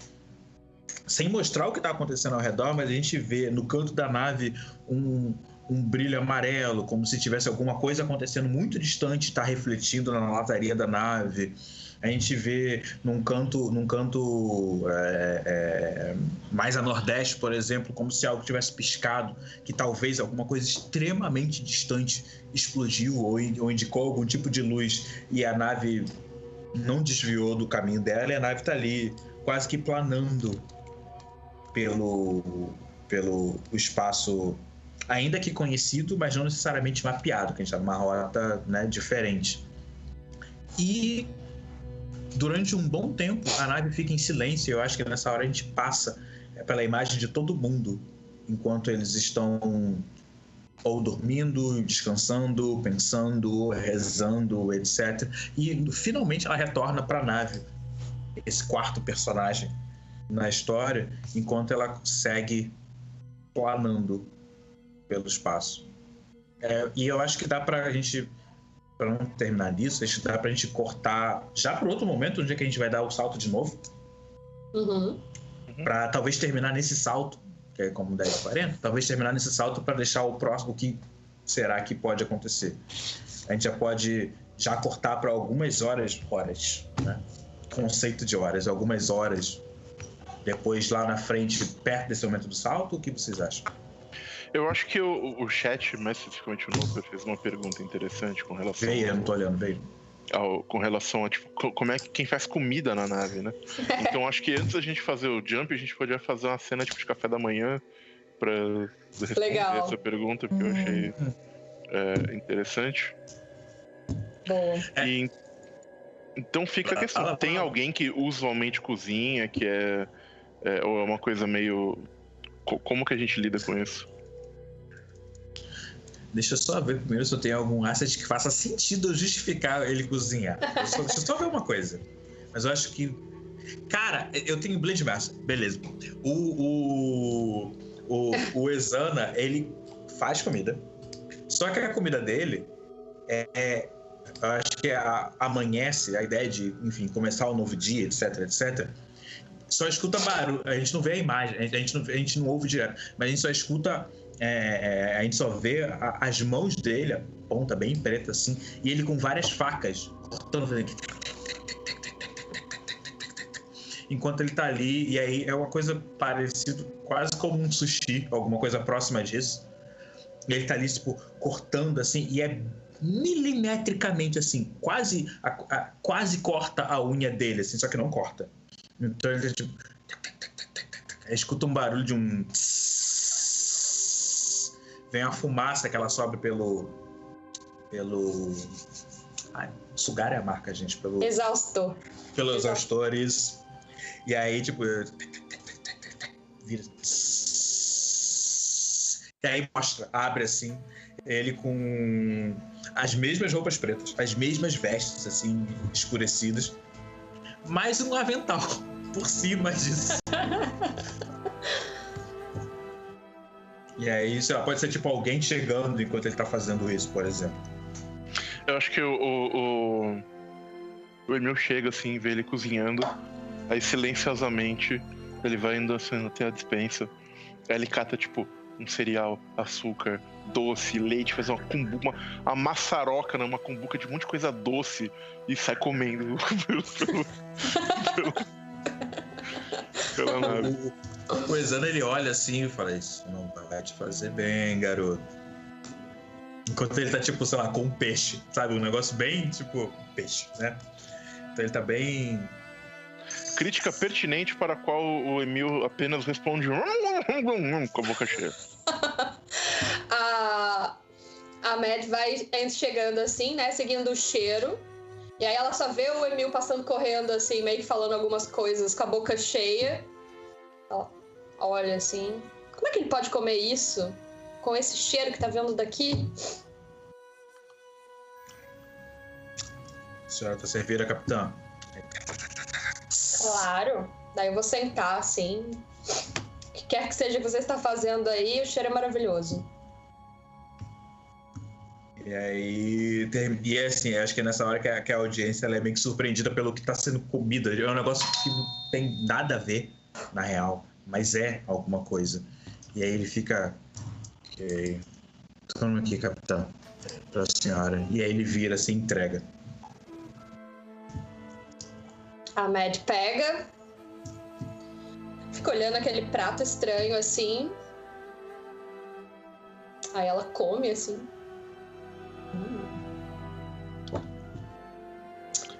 sem mostrar o que está acontecendo ao redor, mas a gente vê no canto da nave um, um brilho amarelo, como se tivesse alguma coisa acontecendo muito distante, está refletindo na lataria da nave a gente vê num canto, num canto é, é, mais a nordeste, por exemplo, como se algo tivesse piscado, que talvez alguma coisa extremamente distante explodiu ou, ou indicou algum tipo de luz e a nave não desviou do caminho dela e a nave está ali quase que planando pelo, pelo espaço ainda que conhecido, mas não necessariamente mapeado, que a gente está numa rota né, diferente. E durante um bom tempo a nave fica em silêncio. Eu acho que nessa hora a gente passa é, pela imagem de todo mundo enquanto eles estão ou dormindo, descansando, pensando, rezando, etc. E finalmente ela retorna para a nave, esse quarto personagem na história, enquanto ela segue planando pelo espaço. É, e eu acho que dá para a gente para não terminar nisso, acho que dá pra gente cortar já para outro momento, onde é que a gente vai dar o salto de novo. Uhum. Para talvez terminar nesse salto, que é como 10 40, talvez terminar nesse salto para deixar o próximo, o que será que pode acontecer. A gente já pode já cortar para algumas horas, horas, né? Conceito de horas, algumas horas depois lá na frente, perto desse momento do salto, o que vocês acham? Eu acho que o, o chat, mais especificamente o Noper, fez uma pergunta interessante com relação. Veio, eu não tô olhando, veio. Ao, com relação a tipo, como é que quem faz comida na nave, né? Então acho que antes da gente fazer o jump, a gente podia fazer uma cena tipo de café da manhã pra responder Legal. essa pergunta, porque eu achei hum. é, interessante. Boa. E, então fica a questão: tem alguém que usualmente cozinha, que é, é ou é uma coisa meio. Como que a gente lida com isso? Deixa eu só ver primeiro se eu tenho algum asset que faça sentido justificar ele cozinhar. Só, deixa eu só ver uma coisa. Mas eu acho que. Cara, eu tenho Blade Master. Beleza. O, o, o, o Exana, ele faz comida. Só que a comida dele é, é eu acho que a, amanhece, a ideia de, enfim, começar um novo dia, etc, etc. Só escuta barulho, a gente não vê a imagem, a gente não, a gente não ouve direto, mas a gente só escuta é, é, a gente só vê a, as mãos dele, a ponta bem preta assim, e ele com várias facas cortando, fazendo enquanto ele tá ali, e aí é uma coisa parecida, quase como um sushi, alguma coisa próxima disso. Ele tá ali, tipo, cortando assim, e é milimetricamente assim, quase, a, a, quase corta a unha dele, assim, só que não corta. Então ele tipo. Escuta um barulho de um. Tss, vem a fumaça que ela sobe pelo. pelo. Ai, sugar é a marca, gente. Pelo. Exaustor. Pelo exaustor, isso. E aí, tipo. Vira. E aí mostra, abre assim, ele com as mesmas roupas pretas, as mesmas vestes, assim, escurecidas, mais um avental por cima disso. E aí, sei lá, pode ser tipo alguém chegando enquanto ele tá fazendo isso, por exemplo. Eu acho que o, o, o Emil chega assim, vê ele cozinhando, aí silenciosamente ele vai indo assim até a dispensa. Aí ele cata, tipo, um cereal, açúcar, doce, leite, faz uma cumbuca, uma, uma maçaroca, né? uma cumbuca de um monte de coisa doce e sai comendo pelo, pelo, pelo, pela nave. O, ele olha assim e fala: Isso não vai te fazer bem, garoto. Enquanto ele tá, tipo, sei lá, com um peixe, sabe? Um negócio bem, tipo, peixe, né? Então ele tá bem. Crítica pertinente para a qual o Emil apenas responde com a boca cheia. a, a Mad vai chegando assim, né? Seguindo o cheiro. E aí ela só vê o Emil passando correndo, assim, meio que falando algumas coisas com a boca cheia. Olha assim. Como é que ele pode comer isso? Com esse cheiro que tá vendo daqui? A senhora tá servida, capitã? Claro. Daí eu vou sentar assim. O que quer que seja que você está fazendo aí, o cheiro é maravilhoso. E aí, e é assim, acho que é nessa hora que a, que a audiência é meio que surpreendida pelo que está sendo comido. É um negócio que não tem nada a ver, na real, mas é alguma coisa. E aí ele fica. Ok. Toma aqui, capitão. Pra senhora. E aí ele vira, se entrega. A Mad pega. Fica olhando aquele prato estranho assim. Aí ela come assim.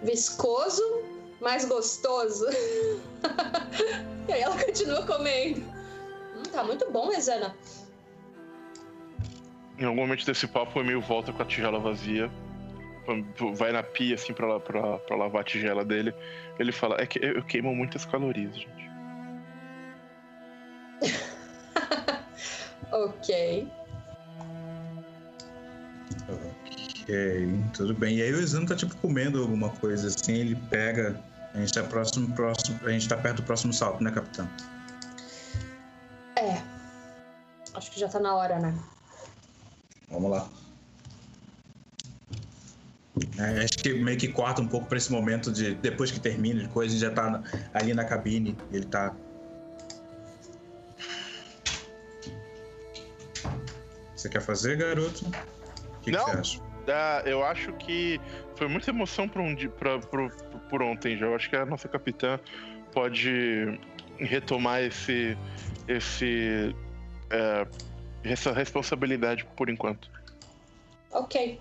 Viscoso, mas gostoso. e aí ela continua comendo. Hum, tá muito bom, Resana. Em algum momento desse papo, o Emil volta com a tigela vazia. Vai na pia, assim, pra, pra, pra lavar a tigela dele. Ele fala: É que eu queimo muitas calorias, gente. ok. Ok, tudo bem. E aí o Exano tá tipo comendo alguma coisa assim, ele pega. A gente tá próximo, próximo. A gente tá perto do próximo salto, né, capitão? É. Acho que já tá na hora, né? Vamos lá. É, acho que meio que corta um pouco para esse momento de depois que termina de coisa, já tá ali na cabine, ele tá Você quer fazer, garoto? O que, Não. que você acha? Ah, eu acho que foi muita emoção por, um, pra, por, por ontem já. Eu acho que a nossa capitã pode retomar esse, esse, é, essa responsabilidade por enquanto. Ok.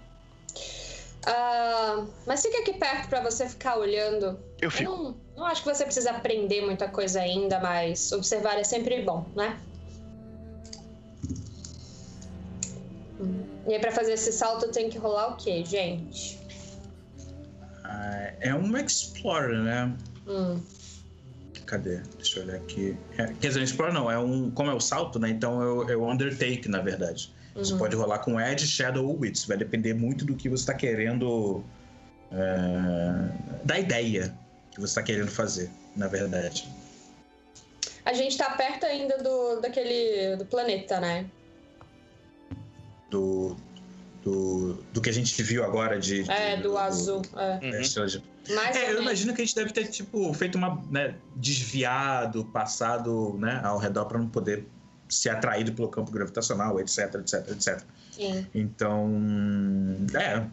Uh, mas fica aqui perto para você ficar olhando. Eu fico. Eu não, não acho que você precisa aprender muita coisa ainda, mas observar é sempre bom, né? E aí, pra fazer esse salto, tem que rolar o quê, gente? Ah, é um Explorer, né? Hum. Cadê? Deixa eu olhar aqui. É, quer dizer, um Explorer não, é um. Como é o salto, né? Então é o, é o Undertake, na verdade. Uhum. Você pode rolar com Edge, Shadow ou Wits. Vai depender muito do que você está querendo. É, da ideia que você está querendo fazer, na verdade. A gente tá perto ainda do, daquele. do planeta, né? Do, do, do que a gente viu agora de. de é, do, do azul. É. Uhum. é, eu imagino que a gente deve ter, tipo, feito uma. Né, desviado, passado né, ao redor para não poder ser atraído pelo campo gravitacional, etc, etc, etc. Sim. Então. É.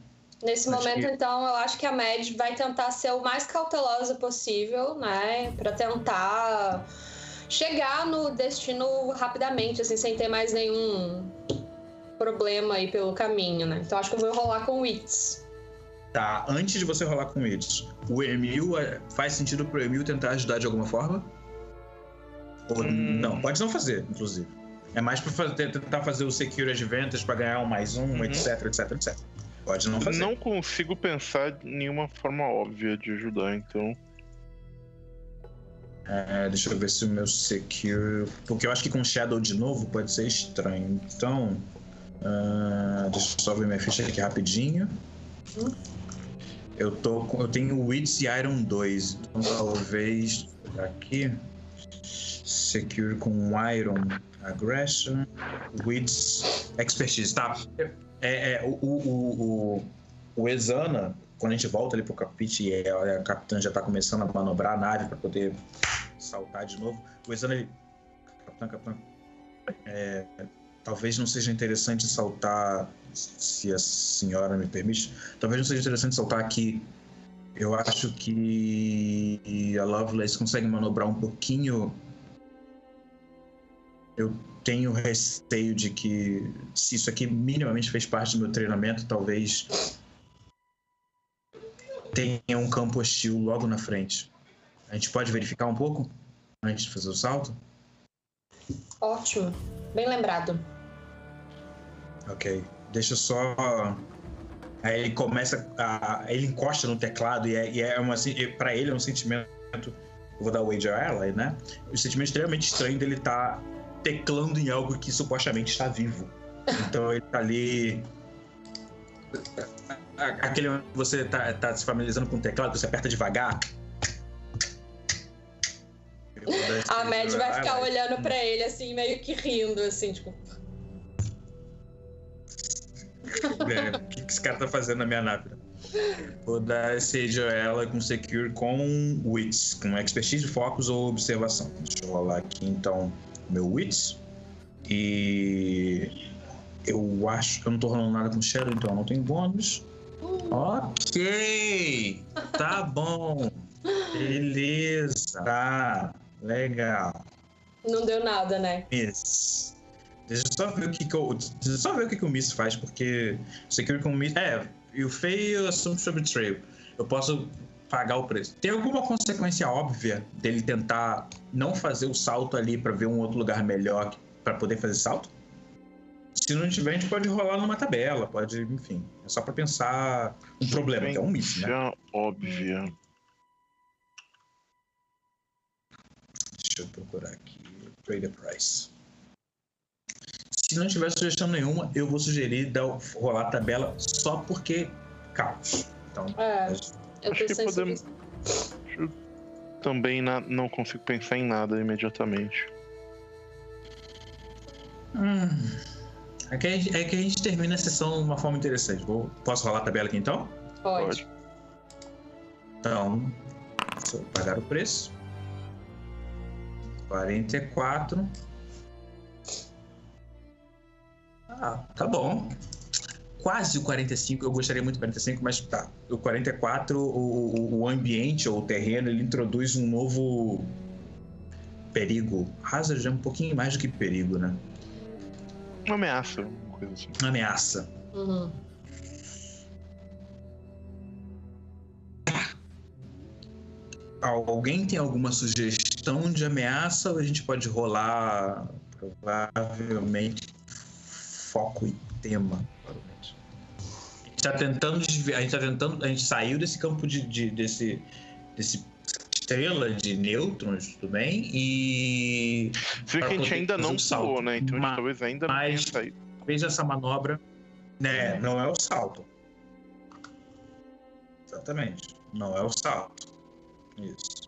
Nesse momento, que... então, eu acho que a MED vai tentar ser o mais cautelosa possível, né? Para tentar chegar no destino rapidamente, assim, sem ter mais nenhum problema aí pelo caminho, né? Então acho que eu vou rolar com o Wits. Tá, antes de você rolar com o Wits, o Emil é, faz sentido pro Emil tentar ajudar de alguma forma? Ou hum. não? Pode não fazer, inclusive. É mais pra fazer, tentar fazer o Secure Advantage pra ganhar um mais um, uhum. etc, etc, etc. Pode não fazer. Não consigo pensar em nenhuma forma óbvia de ajudar, então. É, deixa eu ver se o meu Secure. Porque eu acho que com Shadow de novo pode ser estranho. Então. Uh, deixa eu só ver minha ficha aqui rapidinho. Eu, tô, eu tenho Wits e Iron 2, então talvez aqui. Secure com Iron Aggression, Wits Expertise. Tá. É, é, o, o, o, o Exana, quando a gente volta ali pro cockpit e a, a capitã já tá começando a manobrar a nave para poder saltar de novo, o Exana ele. Capitã, capitã. É, talvez não seja interessante saltar, se a senhora me permite, talvez não seja interessante saltar aqui. Eu acho que a Lovelace consegue manobrar um pouquinho. Eu tenho receio de que, se isso aqui minimamente fez parte do meu treinamento, talvez tenha um campo hostil logo na frente. A gente pode verificar um pouco antes de fazer o salto? Ótimo. Bem lembrado. Ok. Deixa só. Aí ele começa a. Ele encosta no teclado e é, e é uma. Pra ele é um sentimento. Eu vou dar o wager a ela, né? Um sentimento extremamente estranho dele estar tá teclando em algo que supostamente está vivo. Então ele tá ali. Aquele você tá, tá se familiarizando com o teclado, você aperta devagar a Mad vai ficar olhando para ele assim, meio que rindo, assim, tipo. O que, esse cara tá fazendo na minha nave? Vou dar esse ela com Secure com Wits, com Expertise, Focus ou Observação. Deixa eu rolar aqui então meu Wits. E eu acho. Eu não tô rolando nada com Shadow, então não tem bônus. Ok! Tá bom. Beleza. Tá. Legal. Não deu nada, né? Miss. Deixa eu só ver o que, que eu. Deixa eu só ver o que, que o Miss faz, porque Secure com Miss. É, e o feio assume sobre Trail. Eu posso pagar o preço. Tem alguma consequência óbvia dele tentar não fazer o salto ali para ver um outro lugar melhor para poder fazer salto? Se não tiver, a gente pode rolar numa tabela, pode, enfim. É só para pensar um problema, que é um miss, né? óbvia. Deixa eu procurar aqui. Trader Price. Se não tiver sugestão nenhuma, eu vou sugerir dar, rolar a tabela só porque caos. Então, é, eu acho que podemos. Eu também na... não consigo pensar em nada imediatamente. Hum. É que, gente, é que, a gente termina a sessão de uma forma interessante. Vou, posso rolar a tabela aqui então? Pode. Então, vou pagar o preço. 44. Ah, tá bom. Quase o 45, eu gostaria muito do 45, mas tá. O 44, o, o ambiente ou o terreno, ele introduz um novo perigo. Hazard é um pouquinho mais do que perigo, né? Uma ameaça, uma coisa assim. Uma ameaça. Uhum. Alguém tem alguma sugestão de ameaça ou a gente pode rolar provavelmente foco e tema? A gente está tentando a gente tá tentando a gente saiu desse campo de, de desse desse estrela de nêutrons, tudo bem? E vê que a gente ainda não pulou, né? Então mas, talvez ainda não tenha saído. Talvez essa manobra, né, não é o salto. Exatamente, não é o salto. Isso.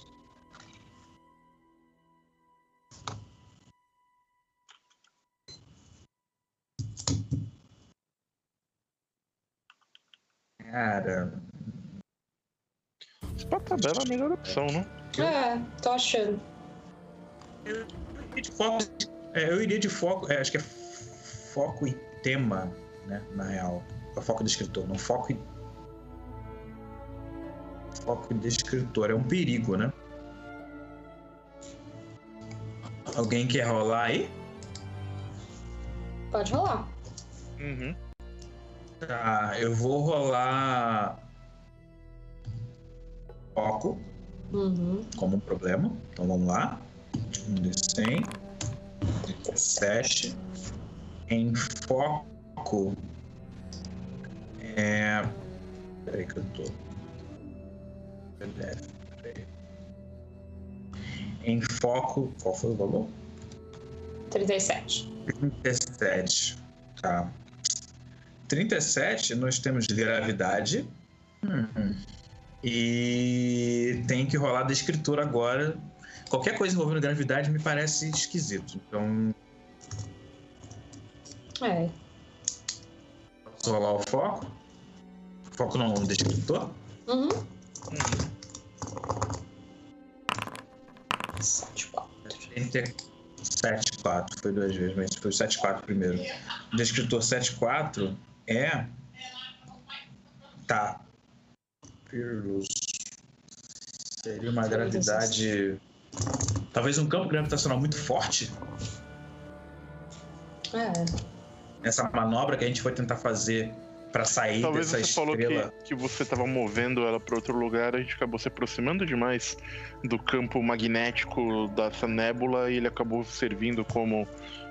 Cara. Pra tabela é a melhor opção, né? É, tô achando. Eu iria de foco. É, eu iria de foco. É, acho que é foco e tema, né? Na real. É foco do escritor, não foco e foco de escritor. É um perigo, né? Alguém quer rolar aí? Pode rolar. Uhum. Tá, eu vou rolar foco uhum. como um problema. Então vamos lá. Um de 100. 17. Em foco. É. Peraí que eu tô. Em foco. Qual foi o valor? 37. 37. Tá. 37, nós temos gravidade. Uhum. E tem que rolar da escritura agora. Qualquer coisa envolvendo gravidade me parece esquisito. Então. É. Posso rolar o foco? Foco não, o descritor? Uhum. Sete, quatro. 7-4, foi duas vezes, mas foi o 7-4 primeiro. Descritor 7-4 é. Tá. Fearless. Seria uma gravidade. Talvez um campo gravitacional muito forte. É. Essa manobra que a gente foi tentar fazer para sair Talvez dessa você falou estrela. que, que você estava movendo ela para outro lugar, a gente acabou se aproximando demais do campo magnético dessa nébula e ele acabou servindo como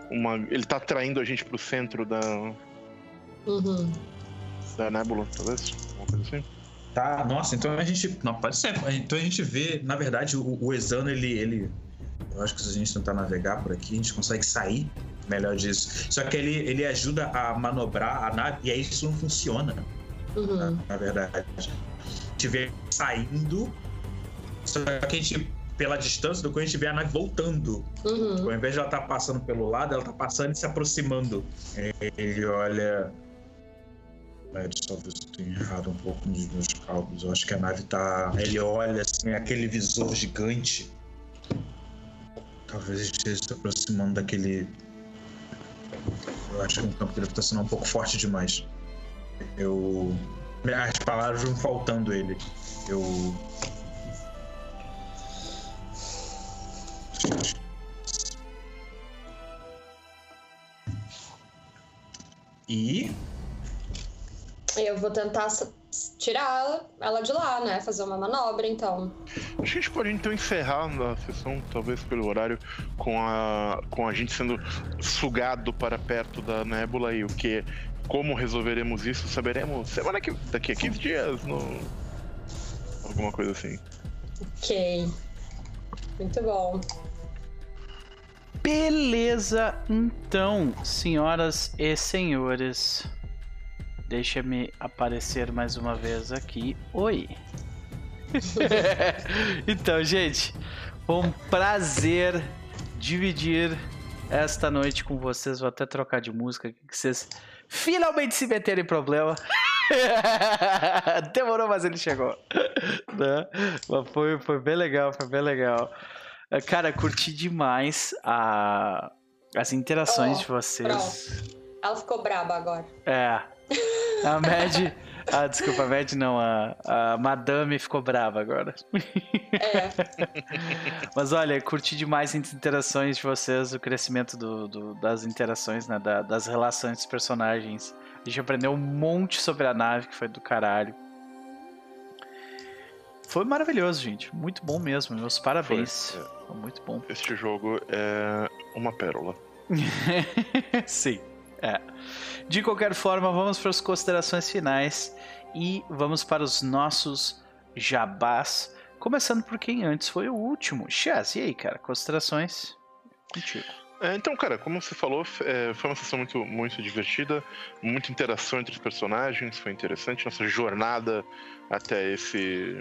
uma. Ele tá atraindo a gente pro centro da. Uhum. da nébula, talvez? Uma coisa assim. Tá, nossa, então a gente. Não, pode ser. Então a gente vê, na verdade, o, o Exano, ele, ele. Eu acho que se a gente tentar navegar por aqui, a gente consegue sair melhor disso. Só que ele, ele ajuda a manobrar a nave e aí isso não funciona. Uhum. Na, na verdade. A gente vê saindo, só que a gente, pela distância do que a gente vê a nave voltando. Uhum. Ao invés de ela estar passando pelo lado, ela tá passando e se aproximando. Ele olha. É, talvez eu tenha errado um pouco nos meus cálculos. Eu acho que a nave tá. Ele olha assim, aquele visor gigante. Talvez esteja se aproximando daquele. Eu acho que um campo gravitacional um pouco forte demais. Eu. As palavras vão faltando ele. Eu. E Eu vou tentar tirar ela de lá, né? Fazer uma manobra, então. Acho que a gente pode então encerrar a sessão, talvez pelo horário, com a, com a gente sendo sugado para perto da nébula e o que. Como resolveremos isso, saberemos semana que. daqui a 15 dias, no. Alguma coisa assim. Ok. Muito bom. Beleza, então, senhoras e senhores. Deixa-me aparecer mais uma vez aqui. Oi. então, gente, foi um prazer dividir esta noite com vocês. Vou até trocar de música aqui, que vocês finalmente se meteram em problema. Demorou, mas ele chegou. Né? Mas foi, foi bem legal, foi bem legal. Eh, Cara, curti demais a, as interações Oh, de vocês. Ela ficou braba agora. É. A Mad. Ah, desculpa, a Mad não. A, a Madame ficou brava agora. É. Mas olha, curti demais as interações de vocês, o crescimento do, do- das interações, né? da- das relações dos personagens. A gente aprendeu um monte sobre a nave, que foi do caralho. Foi maravilhoso, gente. Muito bom mesmo. Meus parabéns. Foi, Foi muito bom. Este jogo é uma pérola. Sim, é. De qualquer forma, vamos para as considerações finais e vamos para os nossos jabás. Começando por quem antes foi o último. Chaz, e aí, cara? Considerações contigo. É, então, cara, como você falou, é, foi uma sessão muito, muito divertida, muita interação entre os personagens, foi interessante. Nossa jornada até esse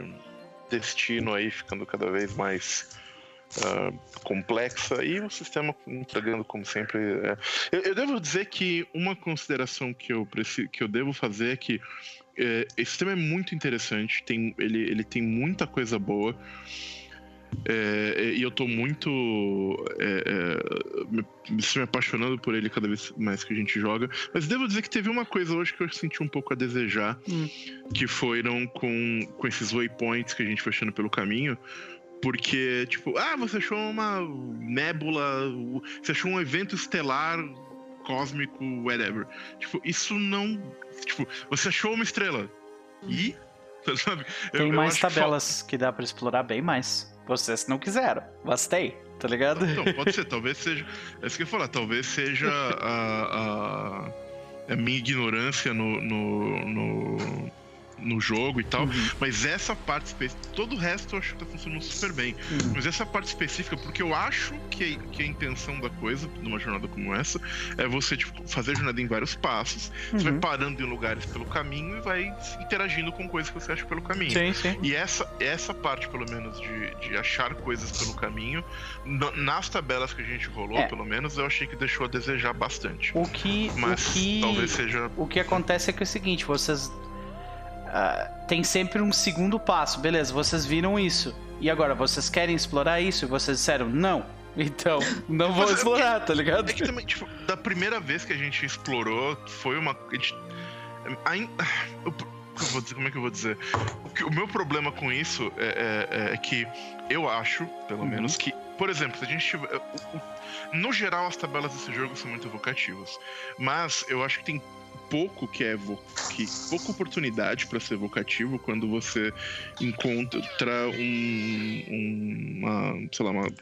destino aí ficando cada vez mais ah, complexa e o sistema entregando como sempre. é. Eu, eu devo dizer que uma consideração que eu, preciso, que eu devo fazer é que é, esse sistema é muito interessante, tem, ele, ele tem muita coisa boa. É, e eu tô muito é, é, me, me- me apaixonando por ele cada vez mais que a gente joga. Mas devo dizer que teve uma coisa hoje que eu senti um pouco a desejar, Hum. que foram com, com esses waypoints que a gente foi achando pelo caminho. Porque, tipo, ah, você achou uma nébula, você achou um evento estelar cósmico, whatever. Tipo, isso não. Tipo, você achou uma estrela. E? Sabe? Eu- Tem eu mais acho que fal- tabelas que dá pra explorar bem mais. Vocês não quiseram. Mas tem, tá ligado? Então, pode ser, talvez seja. É isso que eu ia falar, talvez seja a, a, a minha ignorância no, no, no, no jogo e tal. Uhum. Mas essa parte específica. Todo o resto eu acho que tá funcionando super bem. Uhum. Mas essa parte específica, porque eu acho que, que a intenção da coisa, numa jornada como essa, é você tipo, fazer a jornada em vários passos. Você vai Uhum. parando em lugares pelo caminho e vai interagindo com coisas que você acha pelo caminho. Sim, sim. E essa, essa parte, pelo menos, de, de achar coisas pelo caminho, na- nas tabelas que a gente rolou, É. pelo menos, eu achei que deixou a desejar bastante. O que, Mas o que talvez seja. o que acontece é que é o seguinte, vocês ah, tem sempre um segundo passo, beleza? Vocês viram isso e agora vocês querem explorar isso e vocês disseram não. Então, não vou Mas, explorar, tá ligado? É que também, tipo, da primeira vez que a gente explorou, foi uma. Eu vou dizer, como é que eu vou dizer? O, o meu problema com isso é, é, é, que eu acho, pelo uhum. menos, que, por exemplo, se a gente tiver. No geral, as tabelas desse jogo são muito evocativas. Mas eu acho que tem pouco que é que pouca oportunidade para ser evocativo quando você encontra um, um uma, sei lá, uma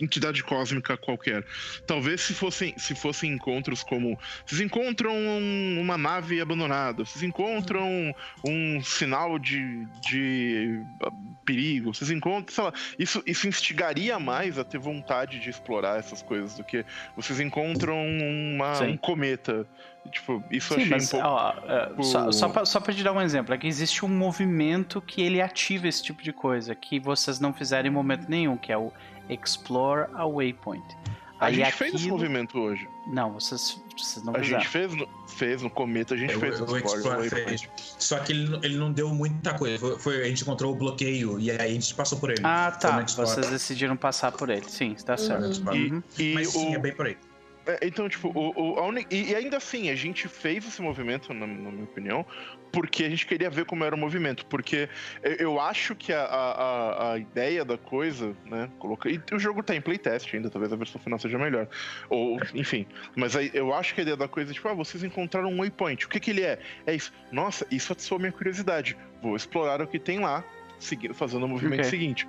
entidade cósmica qualquer. Talvez se fossem, se fossem encontros como. Vocês encontram um, uma nave abandonada, vocês encontram um sinal de, de perigo, vocês encontram, sei lá, isso, isso instigaria mais a ter vontade de explorar essas coisas do que vocês encontram uma, um cometa. Tipo, isso Sim, achei mas, um pouco. Ó, é, só, só, pra, só pra te dar um exemplo, é que existe um movimento que ele ativa esse tipo de coisa, que vocês não fizeram em momento nenhum, que é o Explore a Waypoint. A Aí gente aquilo... fez esse movimento hoje. Não, vocês, vocês não A gente fez no, fez no Cometa, a gente fez o Explore, fez. Só que ele, ele não deu muita coisa. Foi, foi, a gente encontrou o bloqueio e aí a gente passou por ele. Ah, tá. Vocês decidiram passar por ele. Sim, está certo. Uhum. E, e Mas sim, o... é bem por aí. É, então, tipo, o, o, un... e, ainda assim, a gente fez esse movimento, na, na, minha opinião, porque a gente queria ver como era o movimento. Porque eu acho que a, a, a ideia da coisa, né, coloca... e o jogo tá em playtest ainda, talvez a versão final seja melhor. Ou, enfim. Mas aí, eu acho que a ideia da coisa é, tipo, ah, vocês encontraram um waypoint. O que que ele é? É isso. Nossa, isso atiçou a minha curiosidade. Vou explorar o que tem lá, seguindo, fazendo o movimento okay. seguinte.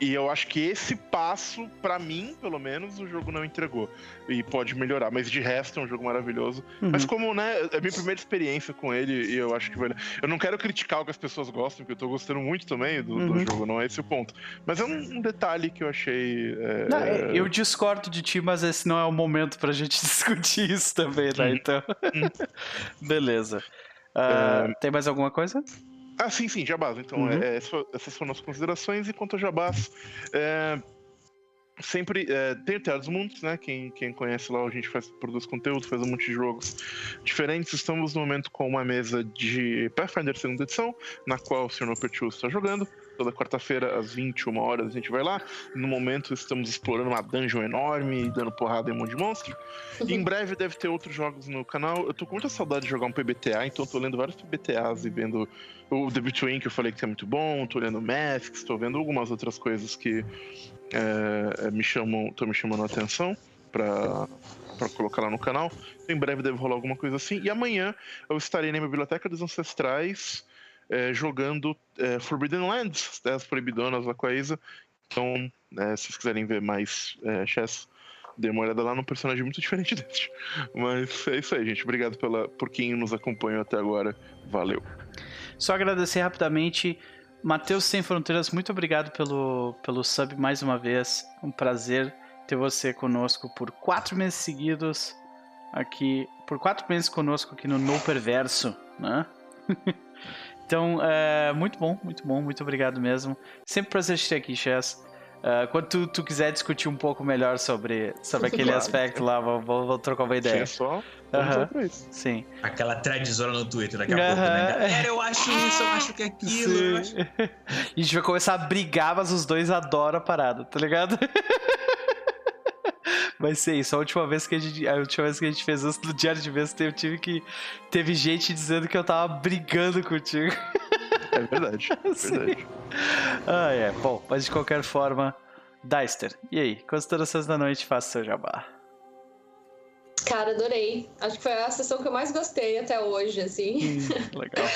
E eu acho que esse passo, para mim, pelo menos, o jogo não entregou. E pode melhorar. Mas de resto é um jogo maravilhoso. Uhum. Mas como, né, é a minha primeira experiência com ele e eu acho que vai. Eu não quero criticar o que as pessoas gostam, porque eu tô gostando muito também do, uhum. do jogo, não é esse o ponto. Mas é um, detalhe que eu achei. É... Não, é, eu discordo de ti, mas esse não é o momento pra gente discutir isso também, né? Então. Beleza. Uh, tem mais alguma coisa? Ah, sim, sim, Jabás. Então, uhum. é, essas foram as considerações. E quanto a Jabás, é, sempre é, tem o Terra dos Mundos, né? Quem, quem conhece lá, a gente faz, produz conteúdo, faz um monte de jogos diferentes. Estamos no momento com uma mesa de Pathfinder segunda edição, na qual o Sr. Nopertiu está jogando. Toda quarta-feira, às 21 horas, a gente vai lá. No momento, estamos explorando uma dungeon enorme, dando porrada em um monte de monstro. E em breve deve ter outros jogos no canal. Eu tô com muita saudade de jogar um PBTA, então tô lendo vários PBTAs e vendo o The Between, que eu falei que é muito bom. Tô lendo Masks, tô vendo algumas outras coisas que é, me chamam, tô me chamando a atenção pra, para colocar lá no canal. Em breve deve rolar alguma coisa assim. E amanhã eu estarei na Biblioteca dos Ancestrais é, jogando é, Forbidden Lands, Terras Proibidonas lá com a Isa. Então, é, se vocês quiserem ver mais é, chess, dê uma olhada lá num personagem muito diferente deste. Mas é isso aí, gente. Obrigado pela, por quem nos acompanhou até agora. Valeu. Só agradecer rapidamente. Matheus Sem Fronteiras, muito obrigado pelo, pelo sub mais uma vez. Um prazer ter você conosco por quatro meses seguidos aqui, por quatro meses conosco aqui no No Perverso, né? Então, é, muito bom, muito bom, muito obrigado mesmo. Sempre prazer te ter aqui, Chess. Uh, quando tu, tu, quiser discutir um pouco melhor sobre, sobre aquele claro. aspecto lá, vou, vou, vou, trocar uma ideia. Sim, só uhum. Sim. Aquela threadzona no Twitter daqui a pouco, né? Galera, eu acho isso, eu acho que é aquilo. Acho... a gente vai começar a brigar, mas os dois adoram a parada, tá ligado? Vai ser isso. A última vez que a gente, a última vez que a gente fez isso no diário de vez, eu tive que. Teve gente dizendo que eu tava brigando contigo. É verdade. É verdade. Ah, é. Bom, mas de qualquer forma, Deister, e aí? Considerações da noite, faça seu jabá. Cara, adorei. Acho que foi a sessão que eu mais gostei até hoje, assim. Hum, legal.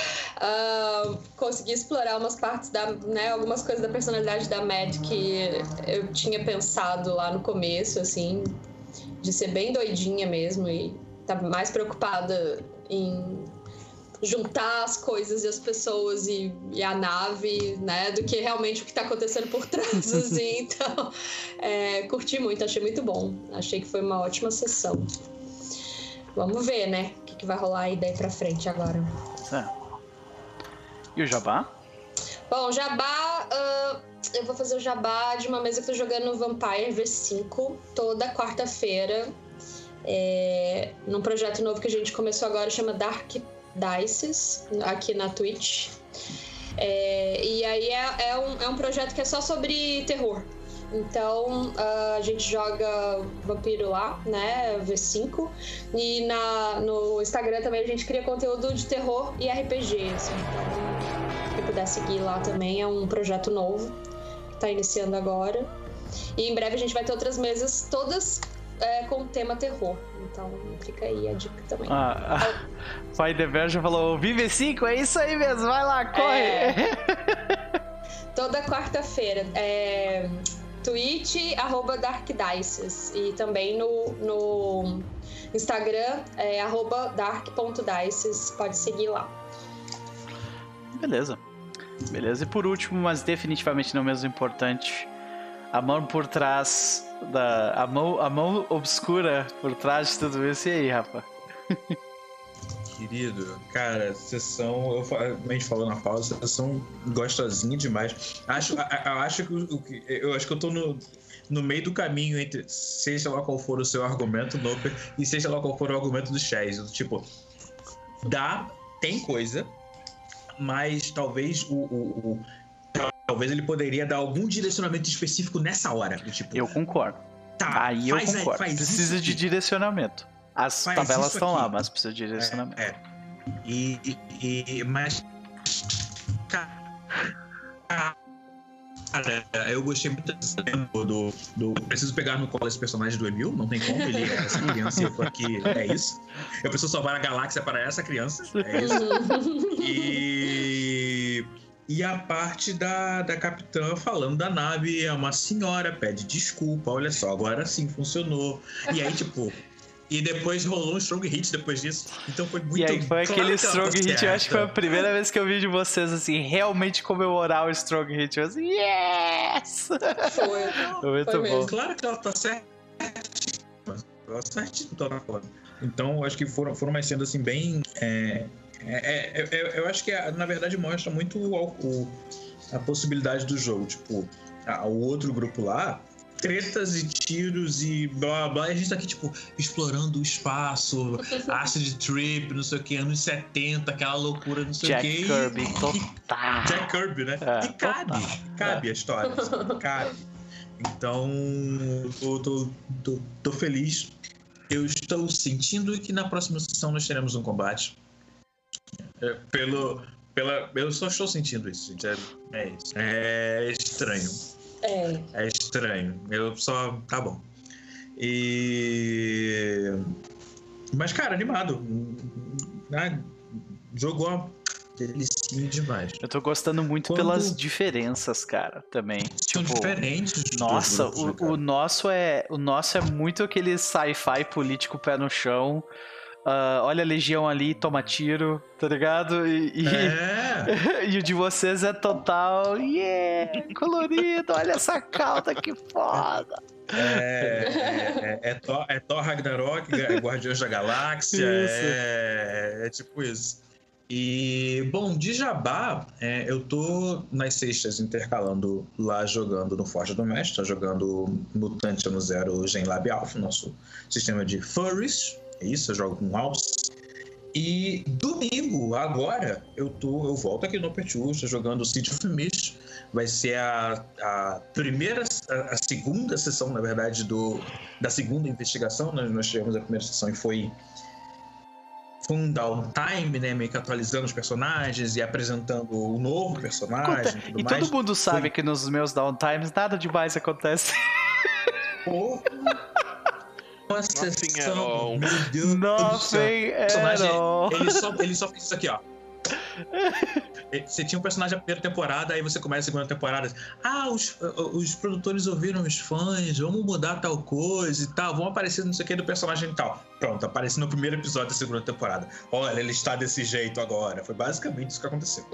uh, consegui explorar umas partes da, né, algumas coisas da personalidade da Mad que eu tinha pensado lá no começo, assim, de ser bem doidinha mesmo e tá mais preocupada em juntar as coisas e as pessoas e, e, a nave, né, do que realmente o que está acontecendo por trás, assim. Então, é, curti muito, achei muito bom. Achei que foi uma ótima sessão. Vamos ver, né? O que, que vai rolar aí daí pra frente agora. É. E o Jabá? Bom, Jabá. Uh, eu vou fazer o Jabá de uma mesa que eu tô jogando Vampire V5 toda quarta-feira. É, num projeto novo que a gente começou agora, chama Dark Dices, aqui na Twitch. É, e aí é, é, um, é um projeto que é só sobre terror. Então a gente joga Vampiro lá, né? V5. E na, no Instagram também a gente cria conteúdo de terror e RPG. Assim, então, quem puder seguir lá também, é um projeto novo que tá iniciando agora. E em breve a gente vai ter outras mesas, todas é, com tema terror. Então fica aí a dica também. Ah, ah, Pai The Verge falou: Vive 5, é isso aí mesmo, vai lá, corre! É... Toda quarta-feira. É... Twitch, arroba DarkDices. E também no, no Instagram, é, arroba dark.dices. Pode seguir lá. Beleza. Beleza. E por último, mas definitivamente não menos importante, a mão por trás da. A mão, a mão obscura por trás de tudo isso. E aí, Rafa? Querido, cara, sessão. Eu, a gente falou na pausa, sessão gostosinha demais. Acho, eu acho que eu acho que eu tô no, no meio do caminho entre seja lá qual for o seu argumento, Noper, e seja lá qual for o argumento do Chaz. Tipo, dá, tem coisa, mas talvez o, o, o talvez ele poderia dar algum direcionamento específico nessa hora. Tipo, eu concordo. Tá, Aí eu concordo. precisa de direcionamento. As tabelas estão lá, mas precisa de direcionamento. É, é. E, e, mas. Cara, eu gostei muito do, do. Preciso pegar no colo esse personagem do Emil, não tem como, ele é essa criança e eu tô aqui, é isso. Eu preciso salvar a galáxia para essa criança, é isso. E. E a parte da, da capitã falando da nave é uma senhora, pede desculpa, olha só, agora sim funcionou. E aí, tipo. E depois rolou um strong hit depois disso. Então foi muito E aí foi claro aquele strong hit, certa. eu acho que foi a primeira vez que eu vi de vocês, assim, realmente comemorar o strong hit. Eu assim, yes! Foi. Foi muito foi bom. Claro que ela tá certa. Ela tá certinho toda forma. Então, acho que foram, foram umas cenas assim bem. É, é, é, é, eu acho que, na verdade, mostra muito o, o, a possibilidade do jogo. Tipo, a, o outro grupo lá, tretas e tiros e blá blá. E a gente tá aqui, tipo, explorando o espaço, acid trip, não sei o que, anos 70, aquela loucura, não sei Jack o que. Kirby, total. Jack Kirby, né? É, e cabe, total. cabe é. a história, assim, cabe. Então, eu tô, tô, tô feliz. Eu estou sentindo que na próxima sessão nós teremos um combate. É, pelo, pela, eu só estou sentindo isso, gente. É, é isso. É estranho. É. É estranho. Eu só. Tá bom. E. Mas, cara, animado. Ah, jogou delicinho demais. Eu tô gostando muito Quando... pelas diferenças, cara, também. São tipo, diferentes. Nossa, grupos, o, né, o, nosso é o nosso é muito aquele sci-fi político pé no chão. Uh, olha a legião ali, toma tiro, tá ligado? E, e, é. e o de vocês é total, yeah, colorido, olha essa calda que foda. É, é, é, é, Thor, é Thor Ragnarok, Guardiões da Galáxia, é, é, tipo isso. E, bom, de Jabá, é, eu tô nas sextas intercalando lá jogando no Forte do Mestre, jogando Mutante no Zero Gen Lab Alpha, nosso sistema de furries, é isso, eu jogo com Alce. E domingo, agora, eu tô, eu volto aqui no Petiúcha jogando City of Mist. Vai ser a, a primeira, a, segunda sessão, na verdade, do, da segunda investigação. Nós, nós tivemos a primeira sessão e foi foi um downtime, né? Meio que atualizando os personagens e apresentando o novo personagem. e, e todo mundo sabe foi... que nos meus downtimes nada demais acontece. Porra uma sessão. Meu Deus Nothing do céu. Ele só, ele só fez isso aqui, ó. Você tinha um personagem da primeira temporada, aí você começa a segunda temporada. Ah, os, os produtores ouviram os fãs, vamos mudar tal coisa e tal, vão aparecer não sei o que do personagem e tal. Pronto, aparece no primeiro episódio da segunda temporada. Olha, ele está desse jeito agora. Foi basicamente isso que aconteceu.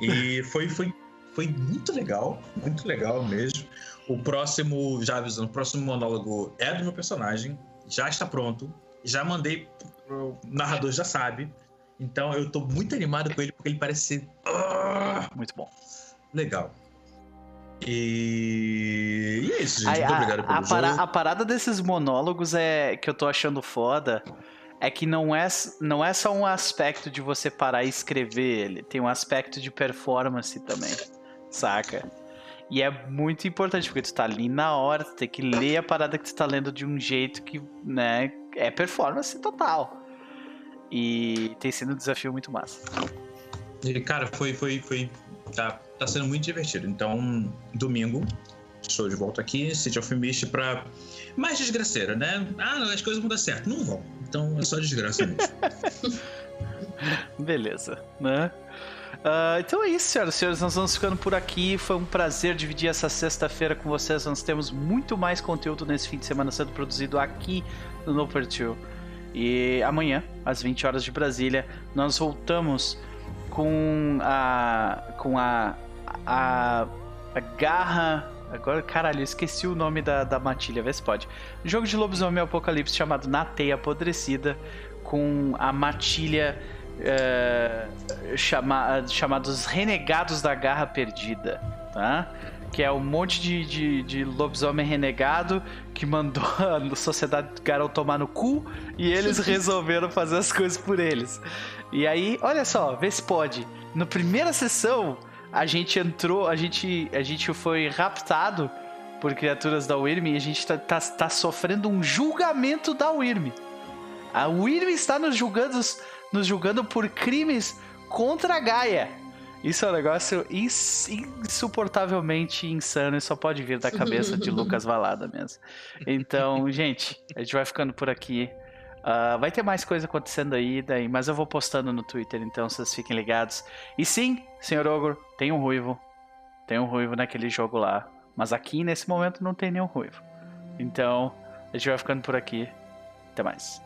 E foi, foi, foi muito legal, muito legal mesmo. O próximo, já avisando, o próximo monólogo é do meu personagem, já está pronto, já mandei pro narrador, já sabe. Então eu tô muito animado com ele porque ele parece ser. Ah, muito bom. Legal. E... e é isso, gente. Muito obrigado pelo a, para, a parada desses monólogos é que eu tô achando foda é que não é, não é só um aspecto de você parar e escrever ele, tem um aspecto de performance também, saca? E é muito importante, porque tu tá ali na hora, tu tem que ler a parada que tu tá lendo de um jeito que, né, é performance total. E tem sido um desafio muito massa. E, cara, foi, foi, foi. Tá, tá sendo muito divertido. Então, domingo, estou de volta aqui, City of Mist pra. Mais desgraceira, né? Ah, as coisas vão dar certo. Não vão. Então é só desgraça mesmo. Beleza, né? Uh, então é isso, senhoras e senhores. Nós vamos ficando por aqui. Foi um prazer dividir essa sexta-feira com vocês. Nós temos muito mais conteúdo nesse fim de semana sendo produzido aqui no No E amanhã, às 20 horas de Brasília, nós voltamos com a. com a. a, a garra. Agora, caralho, eu esqueci o nome da, da matilha, vê se pode. jogo de lobisomem apocalipse chamado Na Teia Apodrecida, com a matilha é, chama, chamados Renegados da Garra Perdida, tá? Que é um monte de, de, de lobisomem renegado que mandou a sociedade Garou tomar no cu e eles resolveram fazer as coisas por eles. E aí, olha só, vê se pode. Na primeira sessão, a gente entrou, a gente, a gente foi raptado por criaturas da Wyrm e a gente tá, tá, tá sofrendo um julgamento da Wyrm. A Wyrm está nos julgando nos julgando por crimes contra a Gaia. Isso é um negócio ins insuportavelmente insano e só pode vir da cabeça de Lucas Valada mesmo. Então, gente, a gente vai ficando por aqui. Uh, vai ter mais coisa acontecendo aí, daí, mas eu vou postando no Twitter, então vocês fiquem ligados. E sim, senhor Ogro, tem um ruivo. Tem um ruivo naquele jogo lá. Mas aqui, nesse momento, não tem nenhum ruivo. Então, a gente vai ficando por aqui. Até mais.